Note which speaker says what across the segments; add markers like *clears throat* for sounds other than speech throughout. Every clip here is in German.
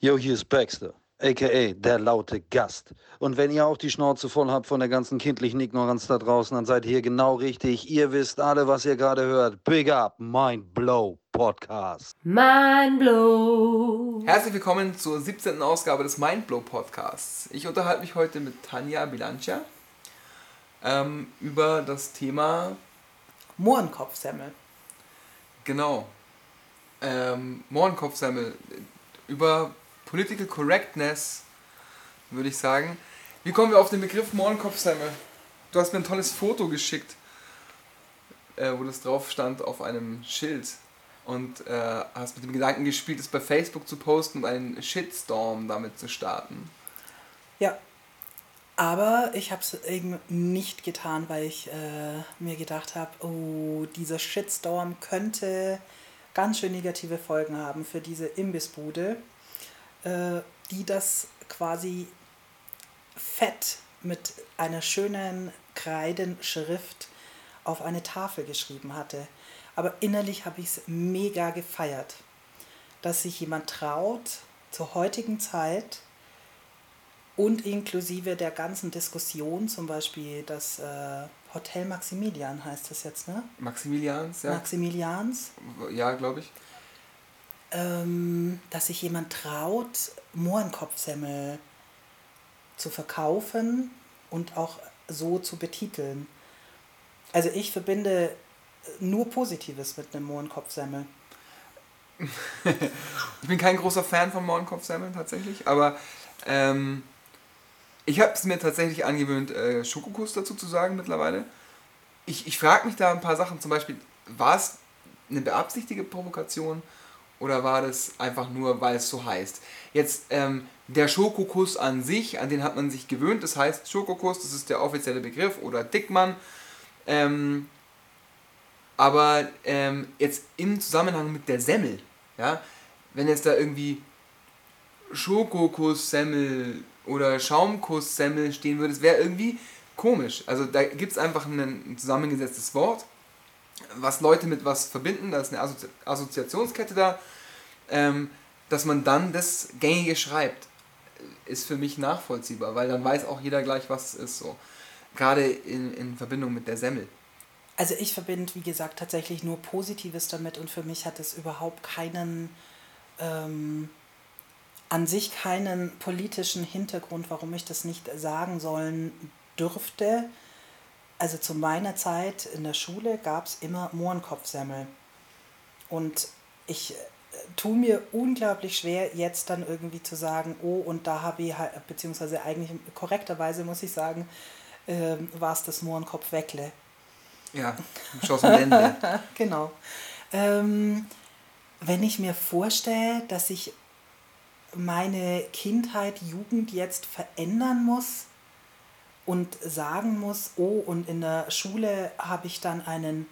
Speaker 1: Yo, hier ist Baxter, aka der laute Gast. Und wenn ihr auch die Schnauze voll habt von der ganzen kindlichen Ignoranz da draußen, dann seid ihr hier genau richtig. Ihr wisst alle, was ihr gerade hört. Big up, Mind Blow Podcast.
Speaker 2: Mindblow.
Speaker 3: Herzlich willkommen zur 17. Ausgabe des Mindblow Podcasts. Ich unterhalte mich heute mit Tanja Bilancia ähm, über das Thema,
Speaker 2: Mohrenkopfsemmel.
Speaker 3: genau, ähm, Mohrenkopfsemmel, über Political Correctness, würde ich sagen. Wie kommen wir auf den Begriff Mohrenkopfsemmel? Du hast mir ein tolles Foto geschickt, äh, wo das drauf stand auf einem Schild. Und äh, hast mit dem Gedanken gespielt, es bei Facebook zu posten und einen Shitstorm damit zu starten.
Speaker 2: Ja. Aber ich habe es eben nicht getan, weil ich äh, mir gedacht habe, oh, dieser Shitstorm könnte ganz schön negative Folgen haben für diese Imbissbude, äh, die das quasi fett mit einer schönen Kreidenschrift auf eine Tafel geschrieben hatte. Aber innerlich habe ich es mega gefeiert, dass sich jemand traut, zur heutigen Zeit und inklusive der ganzen Diskussion, zum Beispiel das äh, Hotel Maximilian heißt das jetzt, ne?
Speaker 3: Maximilians, ja.
Speaker 2: Maximilians,
Speaker 3: ja, glaube ich.
Speaker 2: Ähm, dass sich jemand traut, Mohrenkopfsemmel zu verkaufen und auch so zu betiteln. Also ich verbinde nur Positives mit einem Mohrenkopfsemmel. *laughs*
Speaker 3: Ich bin kein großer Fan von Mohrenkopfsemmeln tatsächlich, aber ähm, ich habe es mir tatsächlich angewöhnt, äh, Schokokuss dazu zu sagen mittlerweile. Ich, ich frage mich da ein paar Sachen, zum Beispiel, war es eine beabsichtigte Provokation oder war das einfach nur, weil es so heißt? Jetzt ähm, der Schokokuss an sich, an den hat man sich gewöhnt, das heißt Schokokuss, das ist der offizielle Begriff oder Dickmann. Ähm, aber ähm, jetzt im Zusammenhang mit der Semmel, ja, wenn jetzt da irgendwie Schokokuss-Semmel oder Schaumkuss-Semmel stehen würde, das wäre irgendwie komisch. Also da gibt es einfach ein, ein zusammengesetztes Wort, was Leute mit was verbinden, da ist eine Assozi Assoziationskette da, ähm, dass man dann das Gängige schreibt, ist für mich nachvollziehbar, weil dann weiß auch jeder gleich, was es ist so. Gerade in, in Verbindung mit der Semmel.
Speaker 2: Also ich verbinde, wie gesagt, tatsächlich nur Positives damit und für mich hat es überhaupt keinen, ähm, an sich keinen politischen Hintergrund, warum ich das nicht sagen sollen dürfte. Also zu meiner Zeit in der Schule gab es immer Mohrenkopfsemmel. Und ich äh, tue mir unglaublich schwer, jetzt dann irgendwie zu sagen, oh, und da habe ich, halt, beziehungsweise eigentlich korrekterweise muss ich sagen, ähm, war es das Mohrenkopfweckle.
Speaker 3: Ja, Schoss und Ende. *laughs*
Speaker 2: genau. Ähm, wenn ich mir vorstelle, dass ich meine Kindheit, Jugend jetzt verändern muss und sagen muss, oh, und in der Schule habe ich dann einen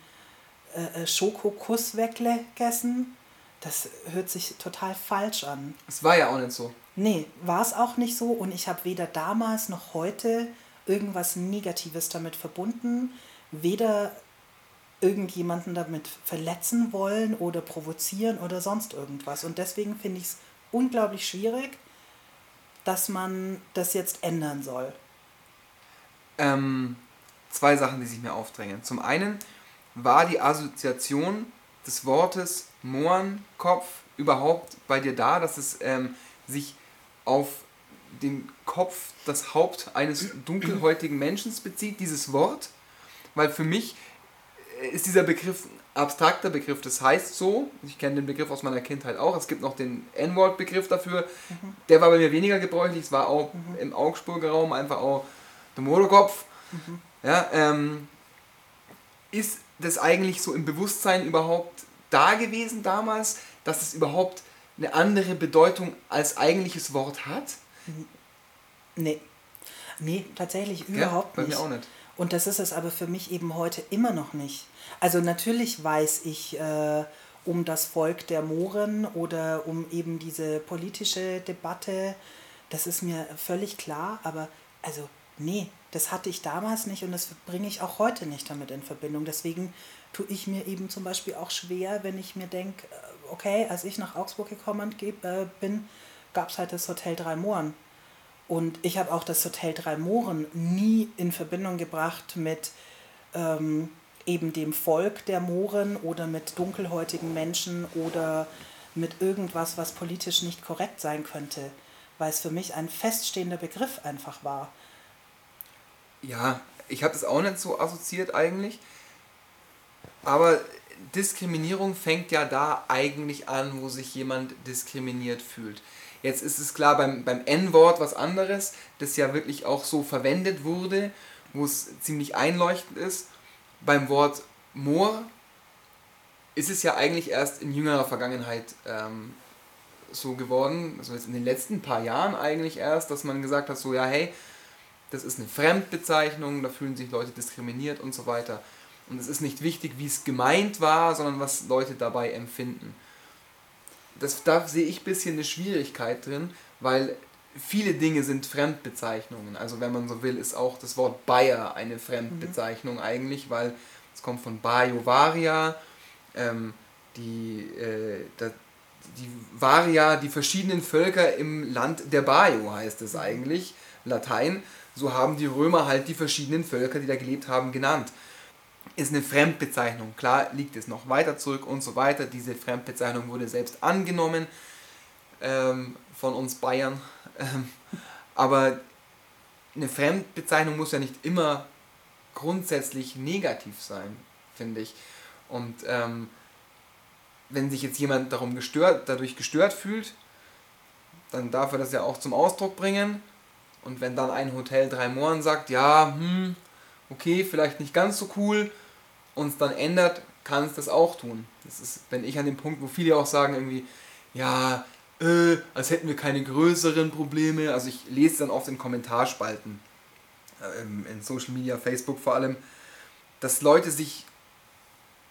Speaker 2: äh, äh, Schokokuss weggegessen, das hört sich total falsch an.
Speaker 3: Es war ja auch nicht so.
Speaker 2: Nee, war es auch nicht so und ich habe weder damals noch heute irgendwas Negatives damit verbunden, weder irgendjemanden damit verletzen wollen oder provozieren oder sonst irgendwas. Und deswegen finde ich es unglaublich schwierig, dass man das jetzt ändern soll.
Speaker 3: Ähm, zwei Sachen, die sich mir aufdrängen. Zum einen war die Assoziation des Wortes Mohrenkopf überhaupt bei dir da, dass es ähm, sich auf den Kopf, das Haupt eines dunkelhäutigen Menschen bezieht, dieses Wort? Weil für mich ist dieser Begriff ein abstrakter Begriff. Das heißt so, ich kenne den Begriff aus meiner Kindheit auch, es gibt noch den N-Wort-Begriff dafür,
Speaker 2: Mhm.
Speaker 3: der war bei mir weniger gebräuchlich, es war auch im Augsburger Raum einfach auch der Moderkopf.
Speaker 2: Mhm.
Speaker 3: Ja, ähm, ist das eigentlich so im Bewusstsein überhaupt da gewesen damals, dass es überhaupt eine andere Bedeutung als eigentliches Wort hat?
Speaker 2: Nee. Nee, tatsächlich
Speaker 3: Ja,
Speaker 2: überhaupt
Speaker 3: bei
Speaker 2: nicht.
Speaker 3: mir auch nicht.
Speaker 2: Und das ist es aber für mich eben heute immer noch nicht. Also natürlich weiß ich äh, um das Volk der Mohren oder um eben diese politische Debatte, das ist mir völlig klar, aber also nee, das hatte ich damals nicht und das bringe ich auch heute nicht damit in Verbindung. Deswegen tue ich mir eben zum Beispiel auch schwer, wenn ich mir denke, okay, als ich nach Augsburg gekommen ge- äh, bin, gab es halt das Hotel Drei Mohren. Und ich habe auch das Hotel Drei Mohren nie in Verbindung gebracht mit ähm, eben dem Volk der Mohren oder mit dunkelhäutigen Menschen oder mit irgendwas, was politisch nicht korrekt sein könnte, weil es für mich ein feststehender Begriff einfach war.
Speaker 3: Ja, ich habe das auch nicht so assoziiert eigentlich, aber Diskriminierung fängt ja da eigentlich an, wo sich jemand diskriminiert fühlt. Jetzt ist es klar beim, beim N-Wort was anderes, das ja wirklich auch so verwendet wurde, wo es ziemlich einleuchtend ist. Beim Wort Moor ist es ja eigentlich erst in jüngerer Vergangenheit ähm, so geworden, also jetzt in den letzten paar Jahren eigentlich erst, dass man gesagt hat, so ja, hey, das ist eine Fremdbezeichnung, da fühlen sich Leute diskriminiert und so weiter. Und es ist nicht wichtig, wie es gemeint war, sondern was Leute dabei empfinden. Das, da sehe ich ein bisschen eine Schwierigkeit drin, weil viele Dinge sind Fremdbezeichnungen. Also wenn man so will, ist auch das Wort Bayer eine Fremdbezeichnung mhm. eigentlich, weil es kommt von Bayo Varia, ähm, die, äh, da, die Varia, die verschiedenen Völker im Land der Bayo heißt es eigentlich, Latein. So haben die Römer halt die verschiedenen Völker, die da gelebt haben, genannt ist eine Fremdbezeichnung. Klar liegt es noch weiter zurück und so weiter. Diese Fremdbezeichnung wurde selbst angenommen ähm, von uns Bayern. *laughs* Ähm, aber eine Fremdbezeichnung muss ja nicht immer grundsätzlich negativ sein, finde ich. Und ähm, wenn sich jetzt jemand darum gestört, dadurch gestört fühlt, dann darf er das ja auch zum Ausdruck bringen. Und wenn dann ein Hotel drei Mohren sagt, ja, hm, okay, vielleicht nicht ganz so cool, uns dann ändert, kann es das auch tun. Das ist, wenn ich an dem Punkt, wo viele auch sagen, irgendwie, ja, äh, als hätten wir keine größeren Probleme. Also ich lese dann oft in Kommentarspalten, äh, in Social Media, Facebook vor allem, dass Leute sich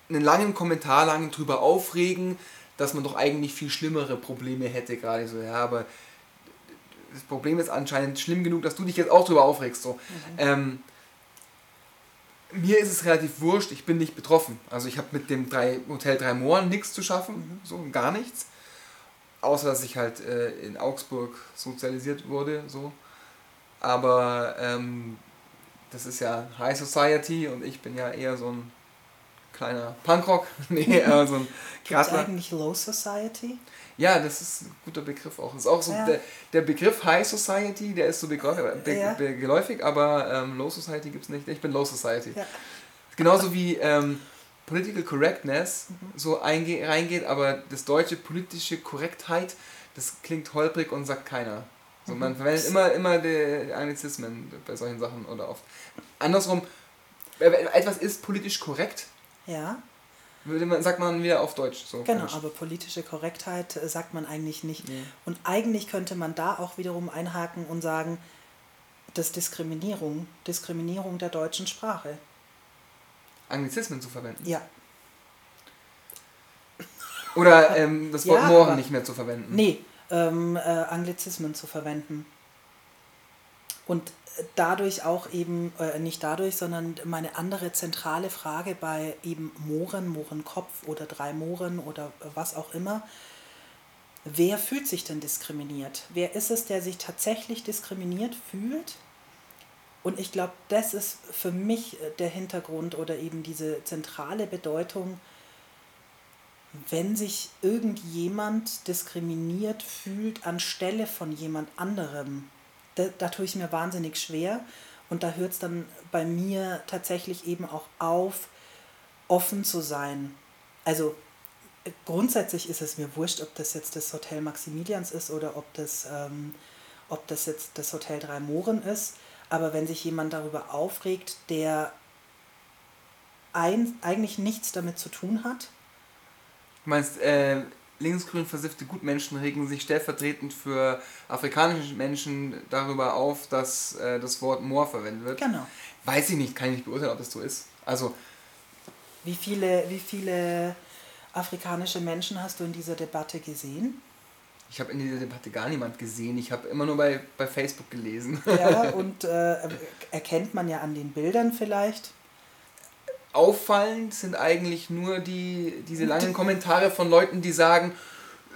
Speaker 3: einen langen Kommentar lang drüber aufregen, dass man doch eigentlich viel schlimmere Probleme hätte, gerade so, ja, aber das Problem ist anscheinend schlimm genug, dass du dich jetzt auch drüber aufregst. So. Mhm. Ähm, mir ist es relativ wurscht, ich bin nicht betroffen. Also ich habe mit dem drei, Hotel Drei Mohren nichts zu schaffen, mhm. so gar nichts. Außer dass ich halt äh, in Augsburg sozialisiert wurde, so. Aber ähm, das ist ja High Society und ich bin ja eher so ein kleiner Punkrock. *laughs* nee, *laughs* äh, so ein
Speaker 2: krasser. eigentlich Low Society?
Speaker 3: Ja, das ist ein guter Begriff auch. Das ist auch so ja. der, der Begriff High Society, der ist so begläufig, be, ja. be, geläufig aber ähm, Low Society gibt es nicht. Ich bin Low Society. Ja. Genauso wie ähm, Political Correctness mhm. so reingeht, aber das deutsche politische Korrektheit, das klingt holprig und sagt keiner. So, man mhm. verwendet immer, immer die Anglizismen bei solchen Sachen oder oft. Andersrum, etwas ist politisch korrekt.
Speaker 2: Ja
Speaker 3: würde man, sagt man wieder auf Deutsch. So
Speaker 2: genau, aber politische Korrektheit äh, sagt man eigentlich nicht. Nee. Und eigentlich könnte man da auch wiederum einhaken und sagen, das Diskriminierung, Diskriminierung der deutschen Sprache.
Speaker 3: Anglizismen zu verwenden?
Speaker 2: Ja.
Speaker 3: Oder ähm, das *laughs* Wort ja, morgen nicht mehr zu verwenden?
Speaker 2: Nee, ähm, äh, Anglizismen zu verwenden. Und dadurch auch eben, äh, nicht dadurch, sondern meine andere zentrale Frage bei eben Mohren, Mohrenkopf oder drei Mohren oder was auch immer, wer fühlt sich denn diskriminiert? Wer ist es, der sich tatsächlich diskriminiert fühlt? Und ich glaube, das ist für mich der Hintergrund oder eben diese zentrale Bedeutung, wenn sich irgendjemand diskriminiert fühlt anstelle von jemand anderem, da, da tue ich mir wahnsinnig schwer. Und da hört es dann bei mir tatsächlich eben auch auf, offen zu sein. Also grundsätzlich ist es mir wurscht, ob das jetzt das Hotel Maximilians ist oder ob das, ähm, ob das jetzt das Hotel Drei Mohren ist. Aber wenn sich jemand darüber aufregt, der ein, eigentlich nichts damit zu tun hat.
Speaker 3: Du meinst, äh, linksgrün versiffte Gutmenschen regen sich stellvertretend für afrikanische Menschen darüber auf, dass äh, das Wort Moor verwendet wird.
Speaker 2: Genau.
Speaker 3: Weiß ich nicht, kann ich nicht beurteilen, ob das so ist. Also.
Speaker 2: Wie viele, wie viele afrikanische Menschen hast du in dieser Debatte gesehen?
Speaker 3: Ich habe in dieser Debatte gar niemand gesehen. Ich habe immer nur bei, bei Facebook gelesen.
Speaker 2: Ja, *laughs* und äh, erkennt man ja an den Bildern vielleicht
Speaker 3: auffallend sind eigentlich nur die, diese langen Kommentare von Leuten, die sagen,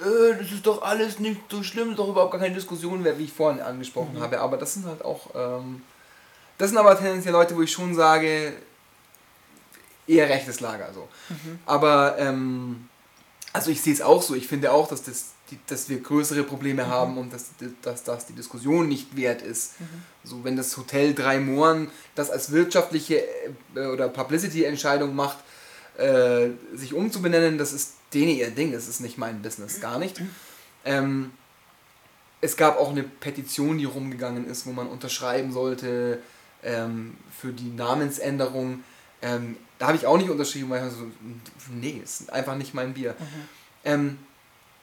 Speaker 3: äh, das ist doch alles nicht so schlimm, doch überhaupt gar keine Diskussion mehr, wie ich vorhin angesprochen mhm. habe. Aber das sind halt auch, ähm, das sind aber tendenziell Leute, wo ich schon sage, eher rechtes Lager so. Mhm. Aber ähm, also ich sehe es auch so. Ich finde auch, dass, das, die, dass wir größere Probleme mhm. haben und dass, dass das die Diskussion nicht wert ist. Mhm. So wenn das Hotel Drei Mohren das als wirtschaftliche äh, oder Publicity-Entscheidung macht, äh, sich umzubenennen, das ist denen ihr Ding. Das ist nicht mein Business, gar nicht. Mhm. Ähm, es gab auch eine Petition, die rumgegangen ist, wo man unterschreiben sollte ähm, für die Namensänderung. Ähm, da habe ich auch nicht unterschrieben, weil ich so, nee, ist einfach nicht mein Bier. Mhm.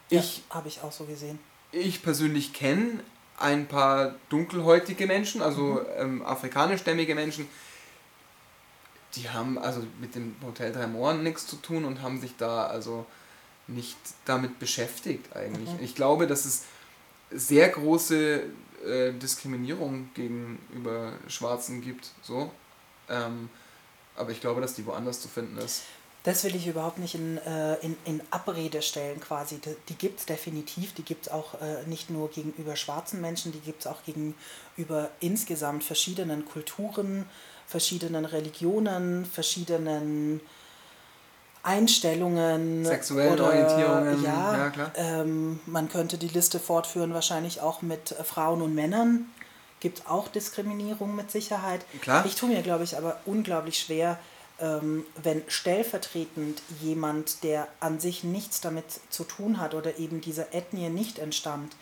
Speaker 2: Ich ja, habe ich auch so gesehen.
Speaker 3: Ich persönlich kenne ein paar dunkelhäutige Menschen, also mhm. ähm, afrikanischstämmige Menschen, die haben also mit dem Hotel Drei Mohren nichts zu tun und haben sich da also nicht damit beschäftigt eigentlich. Mhm. Ich glaube, dass es sehr große äh, Diskriminierung gegenüber Schwarzen gibt, so. Ähm, aber ich glaube, dass die woanders zu finden ist.
Speaker 2: Das will ich überhaupt nicht in, äh, in, in Abrede stellen quasi. Die, die gibt es definitiv. Die gibt es auch äh, nicht nur gegenüber schwarzen Menschen, die gibt es auch gegenüber insgesamt verschiedenen Kulturen, verschiedenen Religionen, verschiedenen Einstellungen.
Speaker 3: Sexuellen oder, Orientierungen.
Speaker 2: Ja, ja klar. Ähm, man könnte die Liste fortführen, wahrscheinlich auch mit Frauen und Männern gibt auch Diskriminierung mit Sicherheit.
Speaker 3: Klar.
Speaker 2: Ich tue mir, glaube ich, aber unglaublich schwer, wenn stellvertretend jemand, der an sich nichts damit zu tun hat oder eben dieser Ethnie nicht entstammt,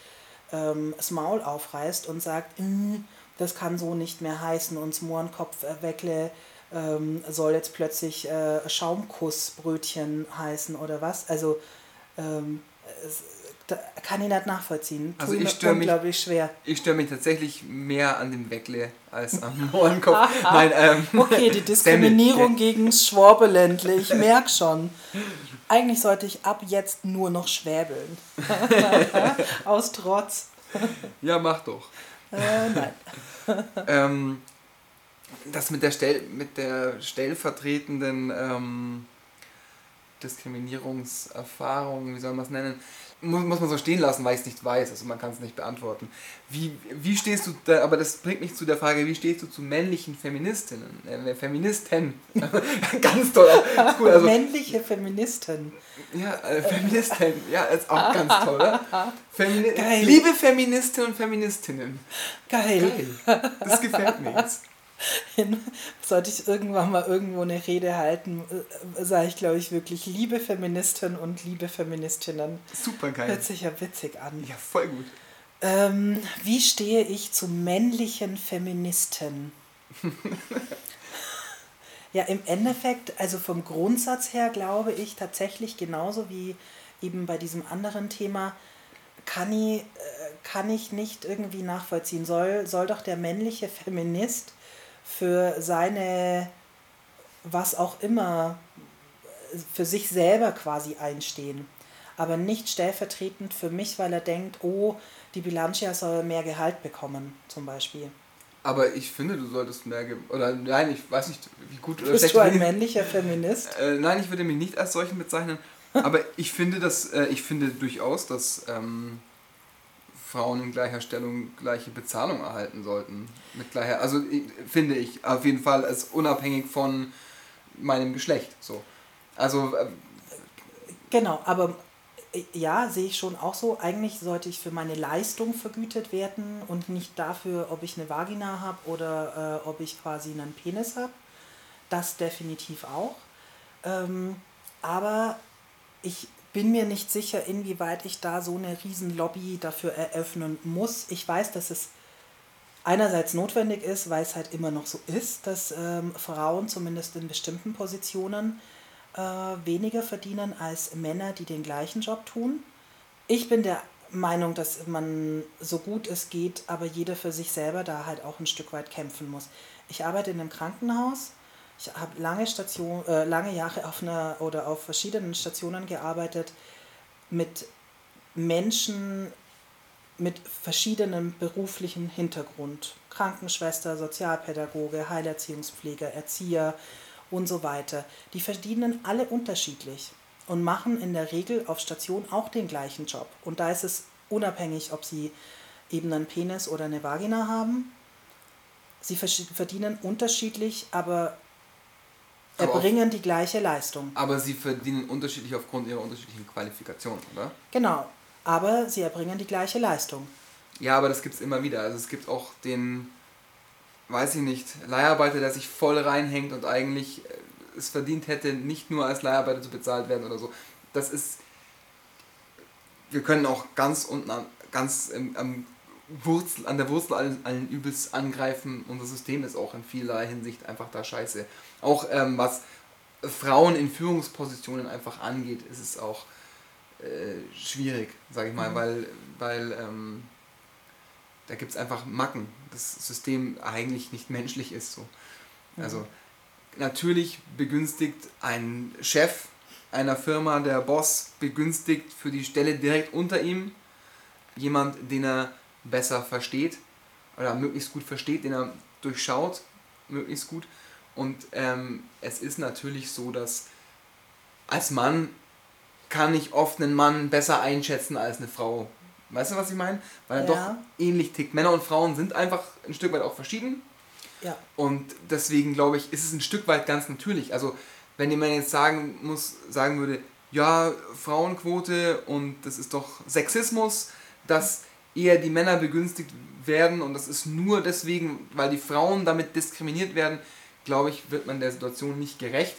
Speaker 2: ähm, das Maul aufreißt und sagt, äh, das kann so nicht mehr heißen, uns Mohrenkopf äh, weckle ähm, soll jetzt plötzlich äh, Schaumkussbrötchen heißen oder was. Also ähm, es, kann ich nicht nachvollziehen.
Speaker 3: Also ich störe mich,
Speaker 2: schwer.
Speaker 3: Ich störe mich tatsächlich mehr an dem Weckle als am *laughs* Ohrenkopf. Nein,
Speaker 2: ähm, okay, die *laughs* Diskriminierung gegen Schwabeländle, ich merke schon. Eigentlich sollte ich ab jetzt nur noch schwäbeln. *laughs* Aus Trotz.
Speaker 3: Ja, mach doch.
Speaker 2: Äh, nein.
Speaker 3: ähm, das mit der, Stell mit der stellvertretenden ähm, Diskriminierungserfahrung, wie soll man es nennen, muss, muss man so stehen lassen, weil ich es nicht weiß. Also man kann es nicht beantworten. Wie, wie stehst du da, aber das bringt mich zu der Frage, wie stehst du zu männlichen Feministinnen? Äh, Feministen. *laughs* ganz toll.
Speaker 2: Cool, also, Männliche Feministen.
Speaker 3: Ja, äh, Feministen. Ja, ist auch ganz toll? Femini Geil. Liebe Feministinnen und Feministinnen.
Speaker 2: Geil.
Speaker 3: Geil. Das gefällt mir jetzt.
Speaker 2: Sollte ich irgendwann mal irgendwo eine Rede halten, äh, sage ich, glaube ich, wirklich liebe Feministin und liebe Feministinnen.
Speaker 3: Super geil.
Speaker 2: Hört sich ja witzig an.
Speaker 3: Ja, voll gut.
Speaker 2: Ähm, wie stehe ich zu männlichen Feministen? *laughs* ja, im Endeffekt, also vom Grundsatz her glaube ich tatsächlich genauso wie eben bei diesem anderen Thema, kann ich, äh, kann ich nicht irgendwie nachvollziehen. Soll, soll doch der männliche Feminist für seine, was auch immer, für sich selber quasi einstehen. Aber nicht stellvertretend für mich, weil er denkt, oh, die Bilancia soll mehr Gehalt bekommen, zum Beispiel.
Speaker 3: Aber ich finde, du solltest mehr. Ge oder nein, ich weiß nicht, wie gut
Speaker 2: oder Bist du ein männlicher Feminist? *laughs*
Speaker 3: Äh, nein, ich würde mich nicht als solchen bezeichnen. aber ich finde, dass, äh, ich finde durchaus, dass ähm, Frauen in gleicher Stellung gleiche Bezahlung erhalten sollten. Mit gleicher, also finde ich auf jeden Fall als unabhängig von meinem Geschlecht. So. Also äh,
Speaker 2: genau, aber äh, ja, sehe ich schon auch so. Eigentlich sollte ich für meine Leistung vergütet werden und nicht dafür, ob ich eine Vagina habe oder äh, ob ich quasi einen Penis habe. Das definitiv auch. Ähm, aber ich bin mir nicht sicher, inwieweit ich da so eine Riesenlobby dafür eröffnen muss. Ich weiß, dass es einerseits notwendig ist, weil es halt immer noch so ist, dass ähm, Frauen zumindest in bestimmten Positionen äh, weniger verdienen als Männer, die den gleichen Job tun. Ich bin der Meinung, dass man so gut es geht, aber jeder für sich selber da halt auch ein Stück weit kämpfen muss. Ich arbeite in einem Krankenhaus ich habe lange, äh, lange Jahre auf einer oder auf verschiedenen Stationen gearbeitet mit Menschen mit verschiedenem beruflichen Hintergrund. Krankenschwester, Sozialpädagoge, Heilerziehungspfleger, Erzieher und so weiter. Die verdienen alle unterschiedlich. und machen in der Regel auf Station auch den gleichen Job. Und da ist es unabhängig, ob sie eben einen Penis oder eine Vagina haben. Sie verdienen unterschiedlich, aber erbringen die gleiche Leistung.
Speaker 3: Aber sie verdienen unterschiedlich aufgrund ihrer unterschiedlichen Qualifikationen, oder?
Speaker 2: Genau, aber sie erbringen die gleiche Leistung.
Speaker 3: Ja, aber das gibt es immer wieder. Also es gibt auch den, weiß ich nicht, Leiharbeiter, der sich voll reinhängt und eigentlich äh, es verdient hätte, nicht nur als Leiharbeiter zu bezahlt werden oder so. Das ist. Wir können auch ganz unten an, ganz im, am Wurzel, an der Wurzel allen, allen Übels angreifen. Unser System ist auch in vielerlei Hinsicht einfach da scheiße. Auch ähm, was Frauen in Führungspositionen einfach angeht, ist es auch äh, schwierig, sage ich mal, mhm. weil, weil ähm, da gibt es einfach Macken. Das System eigentlich nicht menschlich ist so. Also mhm. natürlich begünstigt ein Chef einer Firma, der Boss begünstigt für die Stelle direkt unter ihm jemand, den er besser versteht oder möglichst gut versteht, den er durchschaut, möglichst gut. Und ähm, es ist natürlich so, dass als Mann kann ich oft einen Mann besser einschätzen als eine Frau. Weißt du, was ich meine? Weil er ja. doch ähnlich tickt. Männer und Frauen sind einfach ein Stück weit auch verschieden. Ja. Und deswegen glaube ich, ist es ein Stück weit ganz natürlich. Also, wenn jemand jetzt sagen muss, sagen würde, ja, Frauenquote und das ist doch Sexismus, dass eher die Männer begünstigt werden und das ist nur deswegen, weil die Frauen damit diskriminiert werden, glaube ich, wird man der Situation nicht gerecht,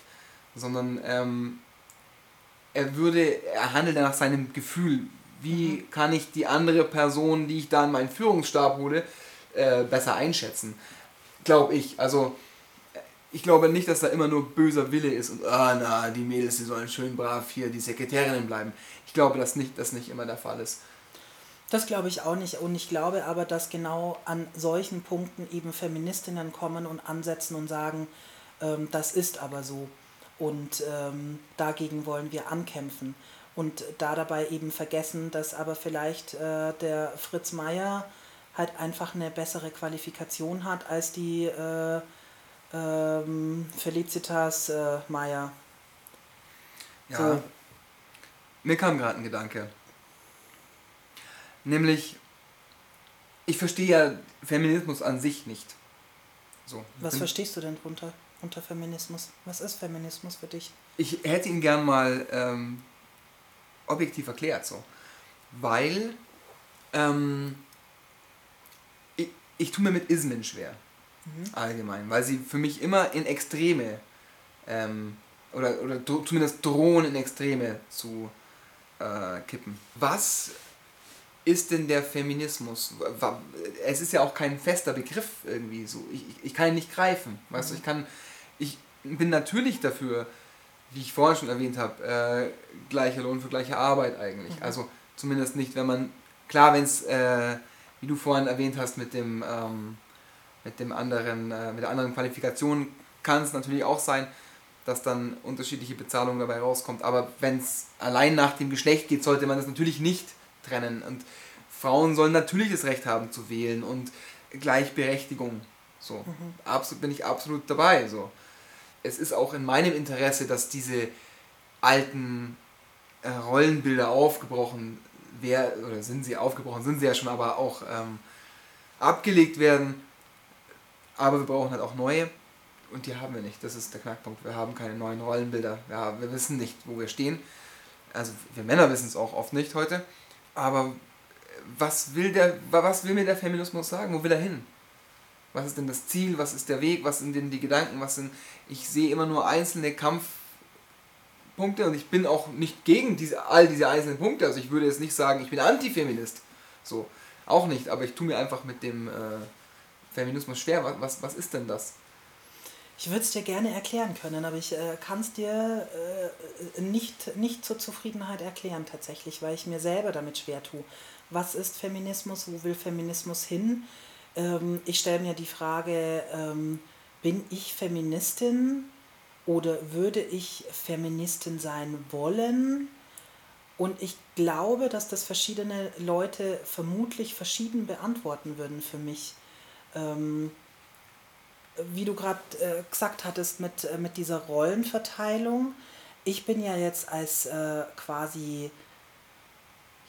Speaker 3: sondern ähm, er würde, er handelt nach seinem Gefühl. Wie mhm. kann ich die andere Person, die ich da in meinen Führungsstab hole, äh, besser einschätzen? Glaube ich. Also, ich glaube nicht, dass da immer nur böser Wille ist und, ah, na, die Mädels, die sollen schön brav hier die Sekretärinnen bleiben. Ich glaube, dass nicht, das nicht immer der Fall ist.
Speaker 2: Das glaube ich auch nicht. Und ich glaube aber, dass genau an solchen Punkten eben Feministinnen kommen und ansetzen und sagen, ähm, das ist aber so. Und ähm, dagegen wollen wir ankämpfen. Und da dabei eben vergessen, dass aber vielleicht äh, der Fritz Meier halt einfach eine bessere Qualifikation hat als die äh, ähm, Felicitas äh, Meier.
Speaker 3: Ja. So. Mir kam gerade ein Gedanke. Nämlich, ich verstehe ja Feminismus an sich nicht.
Speaker 2: So. Was verstehst du denn drunter, unter Feminismus? Was ist Feminismus für dich?
Speaker 3: Ich hätte ihn gern mal ähm, objektiv erklärt, so. Weil ähm, ich, ich tue mir mit Ismen schwer. Mhm. Allgemein. Weil sie für mich immer in Extreme ähm, oder, oder zumindest drohen in Extreme zu äh, kippen. Was ist denn der Feminismus? Es ist ja auch kein fester Begriff irgendwie so. Ich, ich kann ihn nicht greifen. Weißt du, ich kann. Ich bin natürlich dafür, wie ich vorhin schon erwähnt habe, äh, gleicher Lohn für gleiche Arbeit eigentlich. Mhm. Also zumindest nicht, wenn man. Klar, wenn es, äh, wie du vorhin erwähnt hast, mit dem, ähm, mit dem anderen, äh, mit der anderen Qualifikation kann es natürlich auch sein, dass dann unterschiedliche Bezahlungen dabei rauskommt. Aber wenn es allein nach dem Geschlecht geht, sollte man das natürlich nicht trennen. Und Frauen sollen natürlich das Recht haben zu wählen und Gleichberechtigung. So, mhm. absolut, bin ich absolut dabei. So. Es ist auch in meinem Interesse, dass diese alten äh, Rollenbilder aufgebrochen werden, oder sind sie aufgebrochen, sind sie ja schon, aber auch ähm, abgelegt werden. Aber wir brauchen halt auch neue und die haben wir nicht. Das ist der Knackpunkt. Wir haben keine neuen Rollenbilder. Ja, wir wissen nicht, wo wir stehen. Also wir Männer wissen es auch oft nicht heute. Aber was will, der, was will mir der Feminismus sagen? Wo will er hin? Was ist denn das Ziel? Was ist der Weg? Was sind denn die Gedanken? Was sind, ich sehe immer nur einzelne Kampfpunkte und ich bin auch nicht gegen diese, all diese einzelnen Punkte. Also ich würde jetzt nicht sagen, ich bin Antifeminist. So, auch nicht. Aber ich tue mir einfach mit dem äh, Feminismus schwer. Was, was, was ist denn das?
Speaker 2: Ich würde es dir gerne erklären können, aber ich äh, kann es dir äh, nicht, nicht zur Zufriedenheit erklären tatsächlich, weil ich mir selber damit schwer tue. Was ist Feminismus? Wo will Feminismus hin? Ähm, ich stelle mir die Frage, ähm, bin ich Feministin oder würde ich Feministin sein wollen? Und ich glaube, dass das verschiedene Leute vermutlich verschieden beantworten würden für mich. Ähm, wie du gerade äh, gesagt hattest mit, äh, mit dieser Rollenverteilung, ich bin ja jetzt als äh, quasi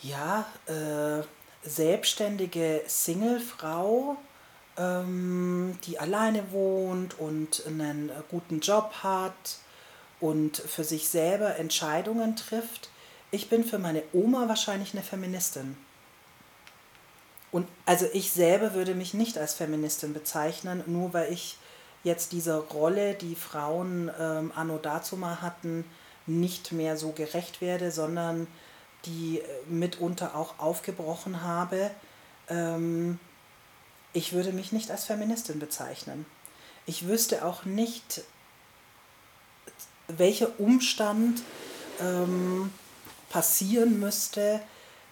Speaker 2: ja, äh, selbstständige Singlefrau, ähm, die alleine wohnt und einen guten Job hat und für sich selber Entscheidungen trifft. Ich bin für meine Oma wahrscheinlich eine Feministin. Und also ich selber würde mich nicht als Feministin bezeichnen, nur weil ich jetzt dieser Rolle, die Frauen ähm, anno dazu mal hatten, nicht mehr so gerecht werde, sondern die äh, mitunter auch aufgebrochen habe. Ähm, ich würde mich nicht als Feministin bezeichnen. Ich wüsste auch nicht, welcher Umstand ähm, passieren müsste,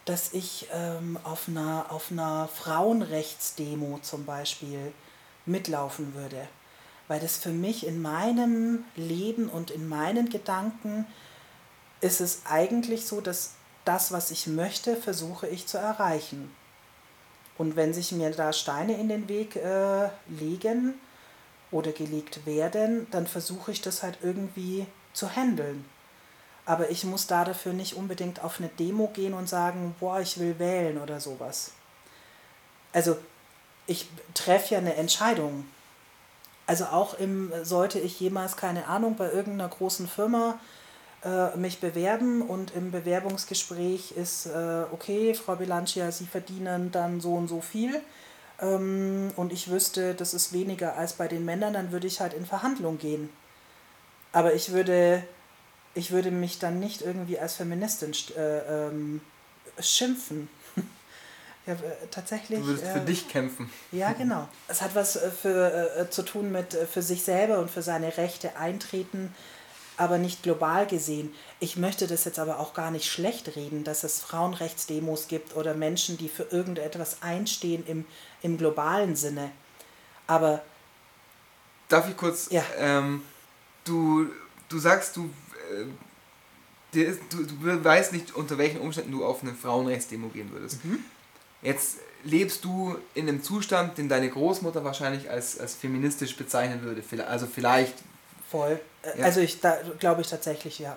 Speaker 2: dass ich ähm, auf, einer, auf einer Frauenrechtsdemo zum Beispiel mitlaufen würde. Weil das für mich in meinem Leben und in meinen Gedanken ist es eigentlich so, dass das, was ich möchte, versuche ich zu erreichen. Und wenn sich mir da Steine in den Weg äh, legen oder gelegt werden, dann versuche ich das halt irgendwie zu handeln. Aber ich muss da dafür nicht unbedingt auf eine Demo gehen und sagen, boah, ich will wählen oder sowas. Also ich treffe ja eine Entscheidung. Also auch im, sollte ich jemals, keine Ahnung, bei irgendeiner großen Firma äh, mich bewerben und im Bewerbungsgespräch ist, äh, okay, Frau Bilancia, Sie verdienen dann so und so viel ähm, und ich wüsste, das ist weniger als bei den Männern, dann würde ich halt in Verhandlung gehen. Aber ich würde ich würde mich dann nicht irgendwie als Feministin äh, ähm, schimpfen. *laughs* ja, tatsächlich.
Speaker 3: Du würdest äh, für dich kämpfen.
Speaker 2: Ja, genau. Es hat was äh, für, äh, zu tun mit äh, für sich selber und für seine Rechte eintreten, aber nicht global gesehen. Ich möchte das jetzt aber auch gar nicht schlecht reden, dass es Frauenrechtsdemos gibt oder Menschen, die für irgendetwas einstehen im, im globalen Sinne. Aber.
Speaker 3: Darf ich kurz. Ja. Ähm, du, du sagst, du äh, du, du weißt nicht, unter welchen Umständen du auf eine Frauenrechtsdemo gehen würdest. Mhm. Jetzt lebst du in einem Zustand, den deine Großmutter wahrscheinlich als, als feministisch bezeichnen würde. Also vielleicht.
Speaker 2: Voll. Äh, ja. Also ich glaube ich tatsächlich, ja.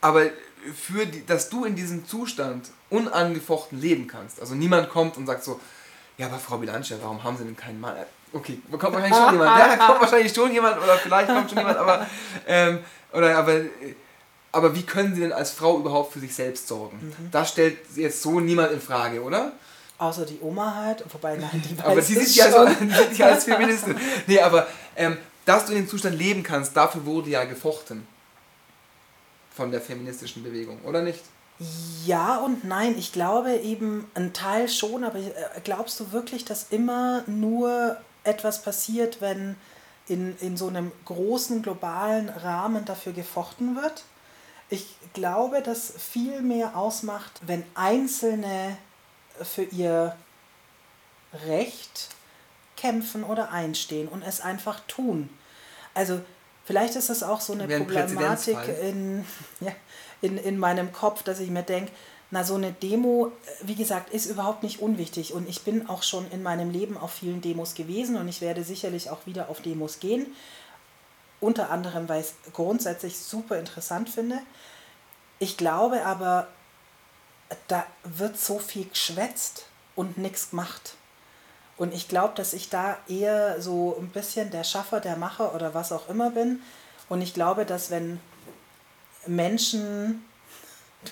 Speaker 3: Aber für die, dass du in diesem Zustand unangefochten leben kannst, also niemand kommt und sagt so, ja, aber Frau Bilancia, warum haben Sie denn keinen Mann? Okay, kommt wahrscheinlich schon jemand. *laughs* Ja, kommt wahrscheinlich schon jemand oder vielleicht kommt schon jemand, aber ähm, oder aber, aber wie können sie denn als Frau überhaupt für sich selbst sorgen? Mhm. Das stellt jetzt so niemand in Frage, oder?
Speaker 2: Außer die Oma halt, wobei nein, die weiß
Speaker 3: Aber *laughs* die sieht ja so, die als Feministin. Nee, aber ähm, dass du in dem Zustand leben kannst, dafür wurde ja gefochten. Von der feministischen Bewegung, oder nicht?
Speaker 2: Ja und nein. Ich glaube eben ein Teil schon, aber äh, glaubst du wirklich, dass immer nur etwas passiert, wenn in, in so einem großen globalen Rahmen dafür gefochten wird. Ich glaube, dass viel mehr ausmacht, wenn Einzelne für ihr Recht kämpfen oder einstehen und es einfach tun. Also vielleicht ist es auch so eine Problematik in, *laughs* ja, in, in meinem Kopf, dass ich mir denke, na, so eine Demo, wie gesagt, ist überhaupt nicht unwichtig. Und ich bin auch schon in meinem Leben auf vielen Demos gewesen und ich werde sicherlich auch wieder auf Demos gehen. Unter anderem, weil ich es grundsätzlich super interessant finde. Ich glaube aber, da wird so viel geschwätzt und nichts gemacht. Und ich glaube, dass ich da eher so ein bisschen der Schaffer, der Macher oder was auch immer bin. Und ich glaube, dass wenn Menschen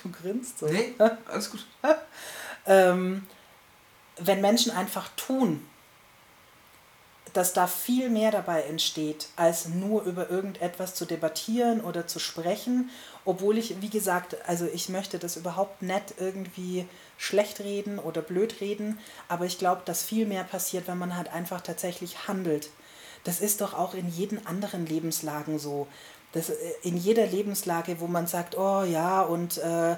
Speaker 2: Du grinst so.
Speaker 3: Nee, *laughs* alles gut.
Speaker 2: ähm, wenn Menschen einfach tun, dass da viel mehr dabei entsteht, als nur über irgendetwas zu debattieren oder zu sprechen, obwohl ich, wie gesagt, also ich möchte das überhaupt nicht irgendwie schlecht reden oder blöd reden, aber ich glaube, dass viel mehr passiert, wenn man halt einfach tatsächlich handelt. Das ist doch auch in jeden anderen Lebenslagen so das, äh, in jeder Lebenslage, wo man sagt, oh ja, und äh,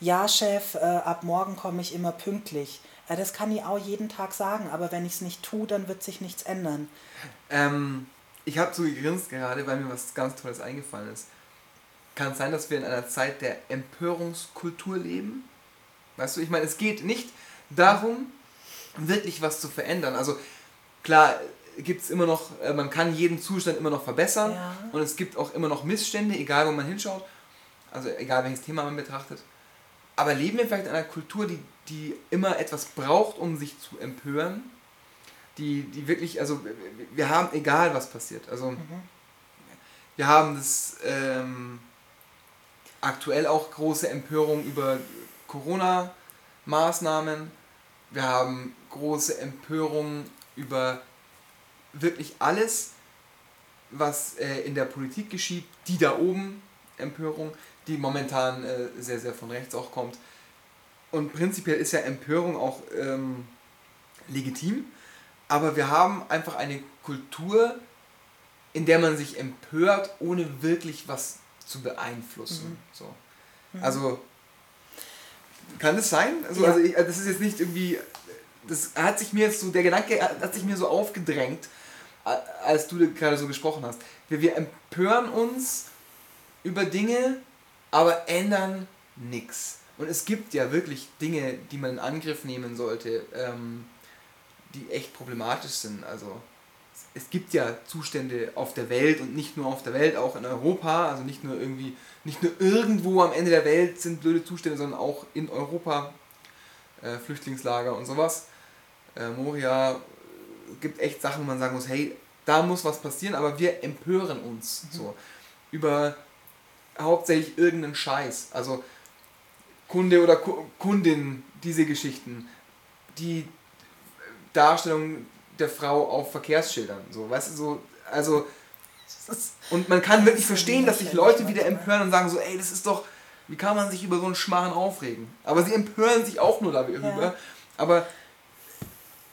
Speaker 2: ja, Chef, äh, ab morgen komme ich immer pünktlich. Ja, das kann ich auch jeden Tag sagen, aber wenn ich es nicht tue, dann wird sich nichts ändern.
Speaker 3: Ähm, ich habe so gegrinst gerade, weil mir was ganz Tolles eingefallen ist. Kann es sein, dass wir in einer Zeit der Empörungskultur leben? Weißt du, ich meine, es geht nicht darum, wirklich was zu verändern. Also klar, gibt es immer noch, äh, man kann jeden Zustand immer noch verbessern ja. und es gibt auch immer noch Missstände, egal wo man hinschaut. also egal welches Thema man betrachtet. Aber leben wir vielleicht in einer Kultur, die, die immer etwas braucht, um sich zu empören? Die, die wirklich, also wir haben, egal was passiert, also mhm. wir haben das ähm, aktuell auch große Empörung über Corona-Maßnahmen. Wir haben große Empörung über wirklich alles, was äh, in der Politik geschieht, die da oben Empörung, die momentan äh, sehr, sehr von rechts auch kommt. Und prinzipiell ist ja Empörung auch ähm, legitim, aber wir haben einfach eine Kultur, in der man sich empört, ohne wirklich was zu beeinflussen. Mhm. So. Mhm. Also kann das sein? Also, ja. also ich, das ist jetzt nicht irgendwie. Das hat sich mir jetzt so, der Gedanke hat sich mir so aufgedrängt, als du gerade so gesprochen hast. Wir, wir empören uns über Dinge, aber ändern nichts. Und es gibt ja wirklich Dinge, die man in Angriff nehmen sollte, ähm, die echt problematisch sind. Also es gibt ja Zustände auf der Welt und nicht nur auf der Welt, auch in Europa, also nicht nur irgendwie, nicht nur irgendwo am Ende der Welt sind blöde Zustände, sondern auch in Europa, äh, Flüchtlingslager und sowas. Äh, Moria gibt echt Sachen, wo man sagen muss, hey, da muss was passieren, aber wir empören uns mhm. so über hauptsächlich irgendeinen Scheiß. Also Kunde oder Kundin, diese Geschichten, die Darstellung der Frau auf Verkehrsschildern. So, weißt du, so, also. Und man kann wirklich verstehen, dass sich Leute wieder empören und sagen so, ey, das ist doch, wie kann man sich über so einen Schmarrn aufregen? Aber sie empören sich auch nur darüber. Ja. Aber